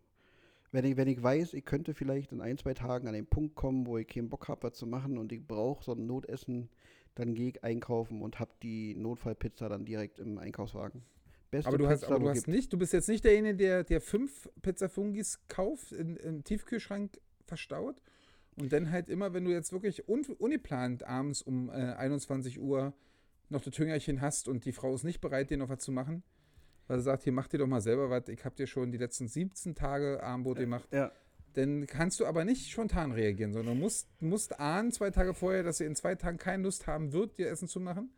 wenn ich, wenn ich weiß, ich könnte vielleicht in ein, zwei Tagen an den Punkt kommen, wo ich keinen Bock habe, was zu machen und ich brauche so ein Notessen, dann gehe ich einkaufen und habe die Notfallpizza dann direkt im Einkaufswagen. Beste Aber du hast, Pizza, aber du hast nicht, du bist jetzt nicht derjenige, der, der fünf Pizza Fungis kauft, in, im Tiefkühlschrank verstaut und dann halt immer, wenn du jetzt wirklich un, ungeplant abends um äh, 21 Uhr noch das Hüngerchen hast und die Frau ist nicht bereit, dir noch was zu machen, weil sie sagt, hier mach dir doch mal selber was, ich habe dir schon die letzten 17 Tage Armbrot gemacht, Ja, dann kannst du aber nicht spontan reagieren, sondern musst, musst ahnen, zwei Tage vorher, dass sie in zwei Tagen keine Lust haben wird, dir Essen zu machen,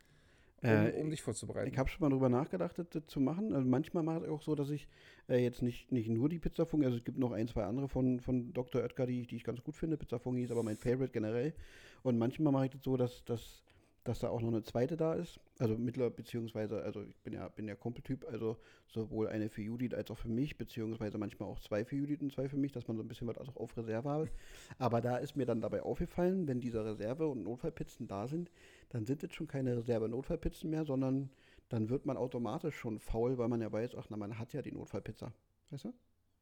um, Äh, um dich vorzubereiten. Ich habe schon mal drüber nachgedacht, das, das zu machen. Also manchmal mache ich auch so, dass ich äh, jetzt nicht, nicht nur die Pizza Fungi, also es gibt noch ein, zwei andere von, von Dr. Oetker, die, die ich ganz gut finde. Pizza Fungi ist aber mein Favorite generell. Und manchmal mache ich das so, dass, dass, dass da auch noch eine zweite da ist. Also mittler, beziehungsweise, also ich bin ja, bin ja Kumpeltyp, also sowohl eine für Judith als auch für mich, beziehungsweise manchmal auch zwei für Judith und zwei für mich, dass man so ein bisschen was auch auf Reserve habe. *laughs* Aber da ist mir dann dabei aufgefallen, wenn diese Reserve- und Notfallpizzen da sind, dann sind es schon keine Reserve-Notfallpizzen mehr, sondern dann wird man automatisch schon faul, weil man ja weiß, ach na, man hat ja die Notfallpizza. Weißt du?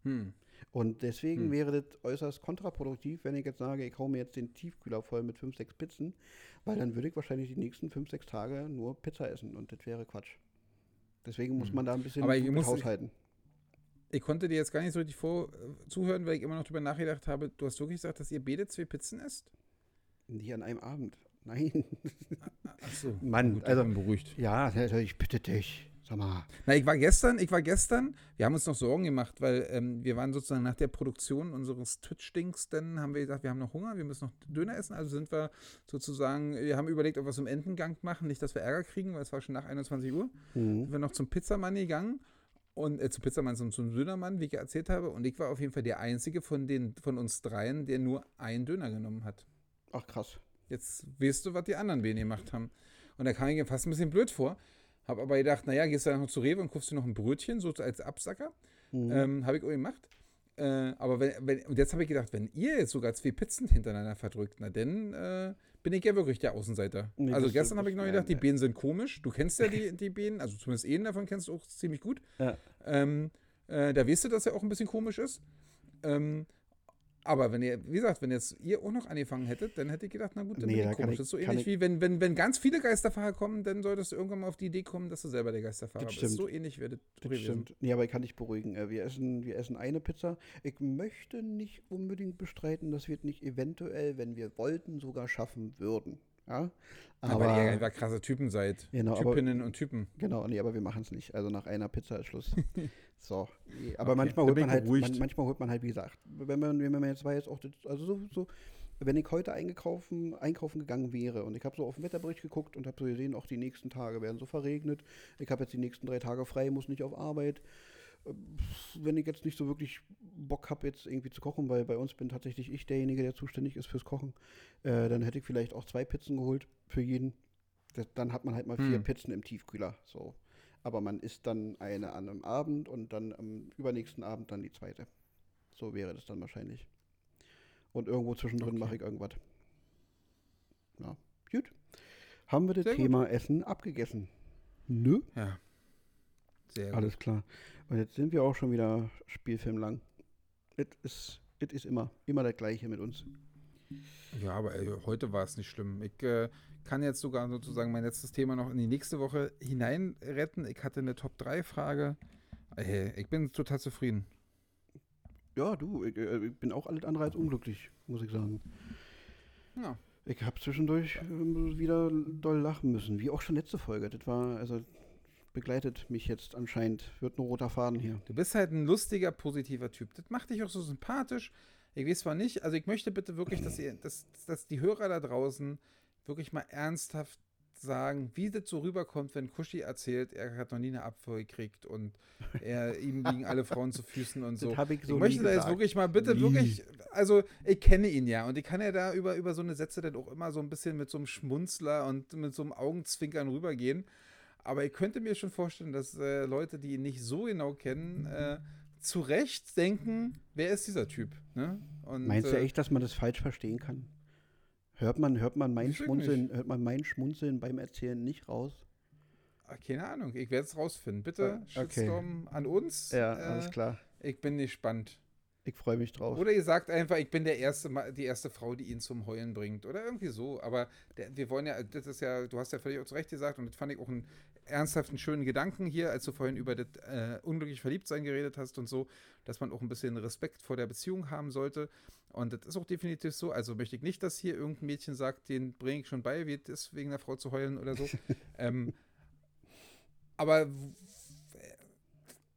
Hm. Und deswegen Hm. wäre das äußerst kontraproduktiv, wenn ich jetzt sage, ich hau mir jetzt den Tiefkühler voll mit 5, 6 Pizzen, weil dann würde ich wahrscheinlich die nächsten 5, 6 Tage nur Pizza essen und das wäre Quatsch. Deswegen muss Hm. man da ein bisschen ich gut muss- haushalten. Ich konnte dir jetzt gar nicht so richtig vor, äh, zuhören, weil ich immer noch drüber nachgedacht habe. Du hast wirklich gesagt, dass ihr beide zwei Pizzen esst? Nicht an einem Abend. *laughs* Nein. Achso. Mann, also- beruhigt. ja, ich bitte dich. Sag mal. Na, ich war gestern, ich war gestern, wir haben uns noch Sorgen gemacht, weil ähm, wir waren sozusagen nach der Produktion unseres Twitch-Dings, dann haben wir gesagt, wir haben noch Hunger, wir müssen noch Döner essen, also sind wir sozusagen, wir haben überlegt, ob wir es im Entengang machen, nicht, dass wir Ärger kriegen, weil es war schon nach 21 Uhr. Mhm. sind wir noch zum Pizzamann gegangen und äh, zum Pizzamann, zum, zum Dönermann, wie ich erzählt habe. Und ich war auf jeden Fall der Einzige von, den, von uns dreien, der nur einen Döner genommen hat. Ach krass. Jetzt weißt du, was die anderen beiden gemacht haben. Und da kam ich mir fast ein bisschen blöd vor. Hab aber gedacht, naja, gehst du dann noch zu Rewe und kaufst dir noch ein Brötchen, so als Absacker. Mhm. Ähm, habe ich auch gemacht. Äh, aber wenn, wenn, und jetzt habe ich gedacht, wenn ihr jetzt sogar zwei Pizzen hintereinander verdrückt, na dann äh, bin ich ja wirklich der Außenseiter. Nee, also gestern habe ich noch nein, gedacht, die nein. Bienen sind komisch. Du kennst ja die, die Bienen, also zumindest einen davon kennst du auch ziemlich gut. Ja. Ähm, äh, da weißt du, dass er auch ein bisschen komisch ist. Ähm, aber wenn ihr, wie gesagt, wenn jetzt ihr auch noch angefangen hättet, dann hätte ich gedacht, na gut, dann Nee, bin da ich kann komisch. ich- das ist so ähnlich ich- wie wenn, wenn, wenn ganz viele Geisterfahrer kommen, dann solltest du irgendwann mal auf die Idee kommen, dass du selber der Geisterfahrer Das bist. stimmt. So ähnlich wird es Das gewesen. stimmt. Nee, aber ich kann dich beruhigen. Äh, Wir essen, wir essen eine Pizza. Ich möchte nicht unbedingt bestreiten, dass wir es nicht eventuell, wenn wir wollten, sogar schaffen würden. Ja? Aber, weil ihr Aber, einfach krasse Typen seid. Genau, aber- Typinnen und Typen. genau, nee, aber wir machen es nicht. Also nach einer Pizza ist Schluss. *laughs* so. Aber Okay, manchmal holt man halt, man, manchmal holt man halt, wie gesagt, wenn man, wenn man jetzt jetzt auch, das, also so, so, wenn ich heute eingekaufen, einkaufen gegangen wäre und ich habe so auf den Wetterbericht geguckt und habe so gesehen, auch die nächsten Tage werden so verregnet. Ich habe jetzt die nächsten drei Tage frei, muss nicht auf Arbeit. Wenn ich jetzt nicht so wirklich Bock habe, jetzt irgendwie zu kochen, weil bei uns bin tatsächlich ich derjenige, der zuständig ist fürs Kochen, äh, dann hätte ich vielleicht auch zwei Pizzen geholt für jeden. Das, dann hat man halt mal vier Hm. Pizzen im Tiefkühler. So. Aber man isst dann eine an einem Abend und dann am übernächsten Abend dann die zweite. So wäre das dann wahrscheinlich. Und irgendwo zwischendrin Okay. mache ich irgendwas. Ja, gut. Haben wir das Sehr gut. Thema Essen abgegessen? Nö. Ja. Sehr gut. Alles klar. Und jetzt sind wir auch schon wieder spielfilmlang. Es ist, es ist immer, immer das Gleiche mit uns. Ja, aber ey, heute war es nicht schlimm. Ich äh, kann jetzt sogar sozusagen mein letztes Thema noch in die nächste Woche hineinretten. Ich hatte eine Top-3-Frage. Ey, ich bin total zufrieden. Ja, du, ich, äh, ich bin auch alles andere als unglücklich, muss ich sagen. Ja. Ich habe zwischendurch ähm, wieder doll lachen müssen, wie auch schon letzte Folge. Das war, also begleitet mich jetzt anscheinend, wird ein roter Faden hier. Du bist halt ein lustiger, positiver Typ. Das macht dich auch so sympathisch. Ich weiß zwar nicht, also ich möchte bitte wirklich, dass, ihr, dass, dass die Hörer da draußen wirklich mal ernsthaft sagen, wie das so rüberkommt, wenn Kushi erzählt, er hat noch nie eine Abfuhr gekriegt und er, *laughs* ihm liegen alle Frauen zu Füßen und so. Ich so ich möchte da jetzt wirklich mal bitte Nie. wirklich, also ich kenne ihn ja und ich kann ja da über, über so eine Sätze dann auch immer so ein bisschen mit so einem Schmunzler und mit so einem Augenzwinkern rübergehen. Aber ich könnte mir schon vorstellen, dass äh, Leute, die ihn nicht so genau kennen, äh, zu Recht denken, wer ist dieser Typ? Ne? Und, Meinst du äh, echt, dass man das falsch verstehen kann? Hört man, hört man mein Schmunzeln, hört man mein Schmunzeln beim Erzählen nicht raus? ah, Keine Ahnung, ich werde es rausfinden. Bitte, Ah, okay. Shitstorm an uns. Ja, äh, alles klar. Ich bin gespannt. Ich freue mich drauf. Oder ihr sagt einfach, ich bin der erste, Ma- die erste Frau, die ihn zum Heulen bringt. Oder irgendwie so. Aber der, wir wollen ja, das ist ja, du hast ja völlig zu Recht gesagt, und das fand ich auch einen ernsthaften, schönen Gedanken hier, als du vorhin über das äh, unglücklich Verliebtsein geredet hast und so, dass man auch ein bisschen Respekt vor der Beziehung haben sollte. Und das ist auch definitiv so. Also möchte ich nicht, dass hier irgendein Mädchen sagt, den bringe ich schon bei, wie ist, wegen der Frau zu heulen oder so. *laughs* ähm, aber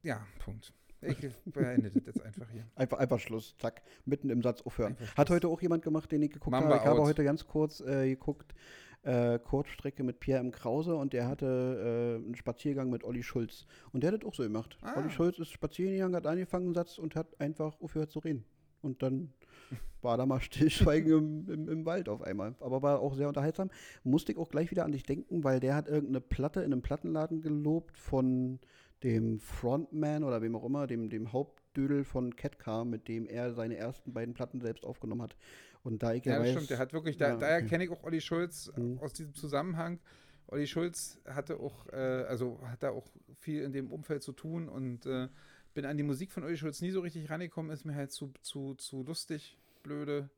ja, Punkt. Ich beende das jetzt einfach hier. Einfach, einfach Schluss, zack, mitten im Satz aufhören. Hat heute auch jemand gemacht, den ich geguckt Mamba habe. Ich habe out. heute ganz kurz äh, geguckt, äh, Kurzstrecke mit Pierre M. Krause und der hatte äh, einen Spaziergang mit Olli Schulz. Und der hat das auch so gemacht. Ah. Olli Schulz ist spazieren gegangen, hat angefangen einen Satz und hat einfach aufgehört zu reden. Und dann *laughs* war da mal Stillschweigen im, im, im Wald auf einmal. Aber war auch sehr unterhaltsam. Musste ich auch gleich wieder an dich denken, weil der hat irgendeine Platte in einem Plattenladen gelobt von dem Frontman oder wem auch immer, dem, dem Hauptdödel von Catcar, mit dem er seine ersten beiden Platten selbst aufgenommen hat. Und da ich ja, Ja, weiß, stimmt. Der hat wirklich, da, Ja, daher okay. kenne ich auch Olli Schulz Mhm. aus diesem Zusammenhang. Olli Schulz hatte auch, äh, also hat da auch viel in dem Umfeld zu tun und äh, bin an die Musik von Olli Schulz nie so richtig rangekommen, ist mir halt zu, zu, zu lustig, blöde.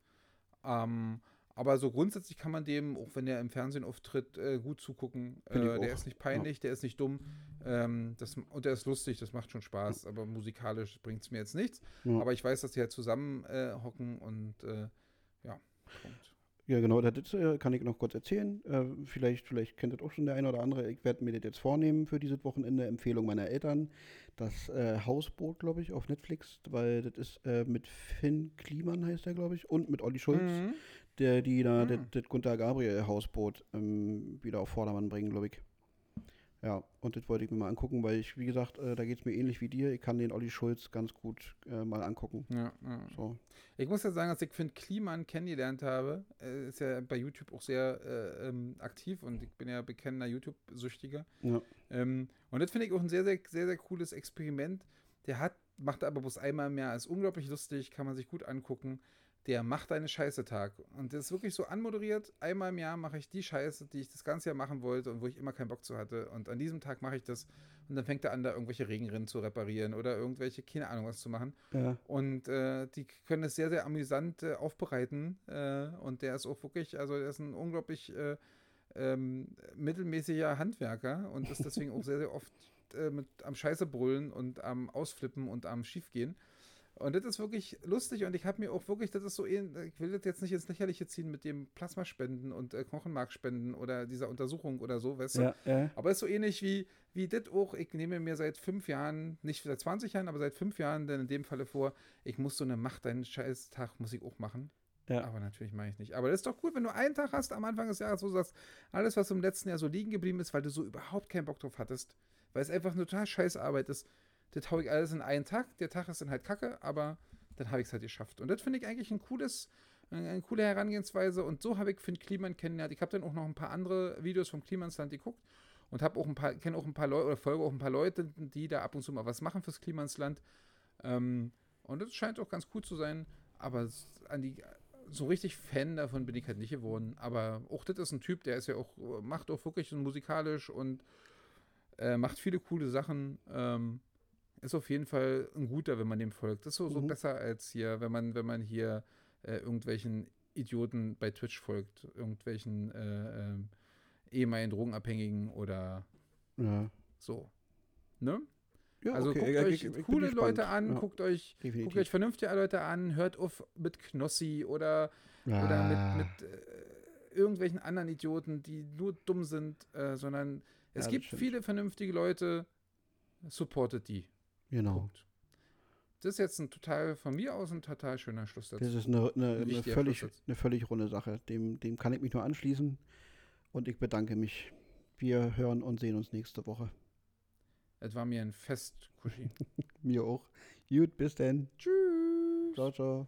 Ähm, aber so grundsätzlich kann man dem, auch wenn er im Fernsehen auftritt, äh, gut zugucken. Äh, der auch, ist nicht peinlich, der ist nicht dumm. Ähm, das, und der ist lustig, das macht schon Spaß, aber musikalisch bringt es mir jetzt nichts. Ja. Aber ich weiß, dass die halt zusammen äh, hocken und äh, ja, Punkt. Ja, genau, das äh, kann ich noch kurz erzählen. Äh, vielleicht, vielleicht kennt das auch schon der eine oder andere. Ich werde mir das jetzt vornehmen für dieses Wochenende. Empfehlung meiner Eltern. Das äh, Hausboot, glaube ich, auf Netflix, weil das ist äh, mit Finn Kliman, heißt der, glaube ich, und mit Olli Schulz, Mhm. Der die da Mhm. das, Gunther Gabriel Hausboot ähm, wieder auf Vordermann bringen, glaube ich. Ja, und das wollte ich mir mal angucken, weil ich, wie gesagt, äh, da geht es mir ähnlich wie dir. Ich kann den Olli Schulz ganz gut äh, mal angucken. Ja, ja. So. Ich muss ja sagen, dass ich Finn Kliman kennengelernt habe, äh, ist ja bei YouTube auch sehr äh, ähm, aktiv und ich bin ja bekennender YouTube-Süchtiger. Ja. Ähm, und das finde ich auch ein sehr, sehr, sehr, sehr cooles Experiment. Der hat macht er aber bloß einmal mehr, ist unglaublich lustig, kann man sich gut angucken. Der macht eine Scheiße Tag. Und das ist wirklich so anmoderiert. Einmal im Jahr mache ich die Scheiße, die ich das ganze Jahr machen wollte und wo ich immer keinen Bock zu hatte. Und an diesem Tag mache ich das. Und dann fängt er an, da irgendwelche Regenrinnen zu reparieren oder irgendwelche, keine Ahnung, was zu machen. Ja. Und äh, die können es sehr, sehr amüsant äh, aufbereiten. Äh, und der ist auch wirklich, also der ist ein unglaublich äh, ähm, mittelmäßiger Handwerker und ist deswegen auch sehr, sehr oft äh, mit am Scheiße brüllen und am Ausflippen und am Schiefgehen. Und das ist wirklich lustig und ich habe mir auch wirklich, das ist so, ich will das jetzt nicht ins Lächerliche ziehen mit dem Plasmaspenden und äh, Knochenmarkspenden oder dieser Untersuchung oder so, weißt du? Ja, ja. Aber es ist so ähnlich wie, wie das auch. Ich nehme mir seit fünf Jahren, nicht seit 20 Jahren, aber seit fünf Jahren dann in dem Falle vor, ich muss so eine Macht deinen Scheiß-Tag muss ich auch machen. Ja. Aber natürlich mache ich nicht. Aber das ist doch gut, wenn du einen Tag hast am Anfang des Jahres, wo du sagst, alles, was im letzten Jahr so liegen geblieben ist, weil du so überhaupt keinen Bock drauf hattest, weil es einfach eine total scheiß Arbeit ist, das hau ich alles in einen Tag. Der Tag ist dann halt kacke, aber dann habe ich es halt geschafft. Und das finde ich eigentlich ein cooles, eine, eine coole Herangehensweise. Und so habe ich Finn Kliman kennengelernt. Ich habe dann auch noch ein paar andere Videos vom Klimansland geguckt und habe auch ein paar, kenne auch ein paar Leute oder folge auch ein paar Leute, die da ab und zu mal was machen fürs Klimansland. Ähm, und das scheint auch ganz cool zu sein. Aber an die, so richtig Fan davon bin ich halt nicht geworden. Aber auch das ist ein Typ, der ist ja auch, macht auch wirklich musikalisch und äh, macht viele coole Sachen. Ähm, ist auf jeden Fall ein guter, wenn man dem folgt. Das ist so, so Mhm. besser als hier, wenn man, wenn man hier äh, irgendwelchen Idioten bei Twitch folgt, irgendwelchen äh, ähm, ehemaligen Drogenabhängigen oder ja. so. Ne? Ja, also okay. guckt Ja, euch ich- ich coole. Leute an, guckt euch Guckt euch vernünftige Leute an, hört auf mit Knossi oder, oder Ah, mit, mit äh, irgendwelchen anderen Idioten, die nur dumm sind, äh, sondern es gibt stimmt. viele vernünftige Leute, supportet die. Genau. Punkt. Das ist jetzt ein total, von mir aus ein total schöner Schluss dazu. Das ist eine, eine, eine, völlig, eine völlig runde Sache. Dem, dem kann ich mich nur anschließen. Und ich bedanke mich. Wir hören und sehen uns nächste Woche. Es war mir ein Fest, Kuschi. *laughs* Mir auch. Gut, bis denn. Tschüss. Ciao, ciao.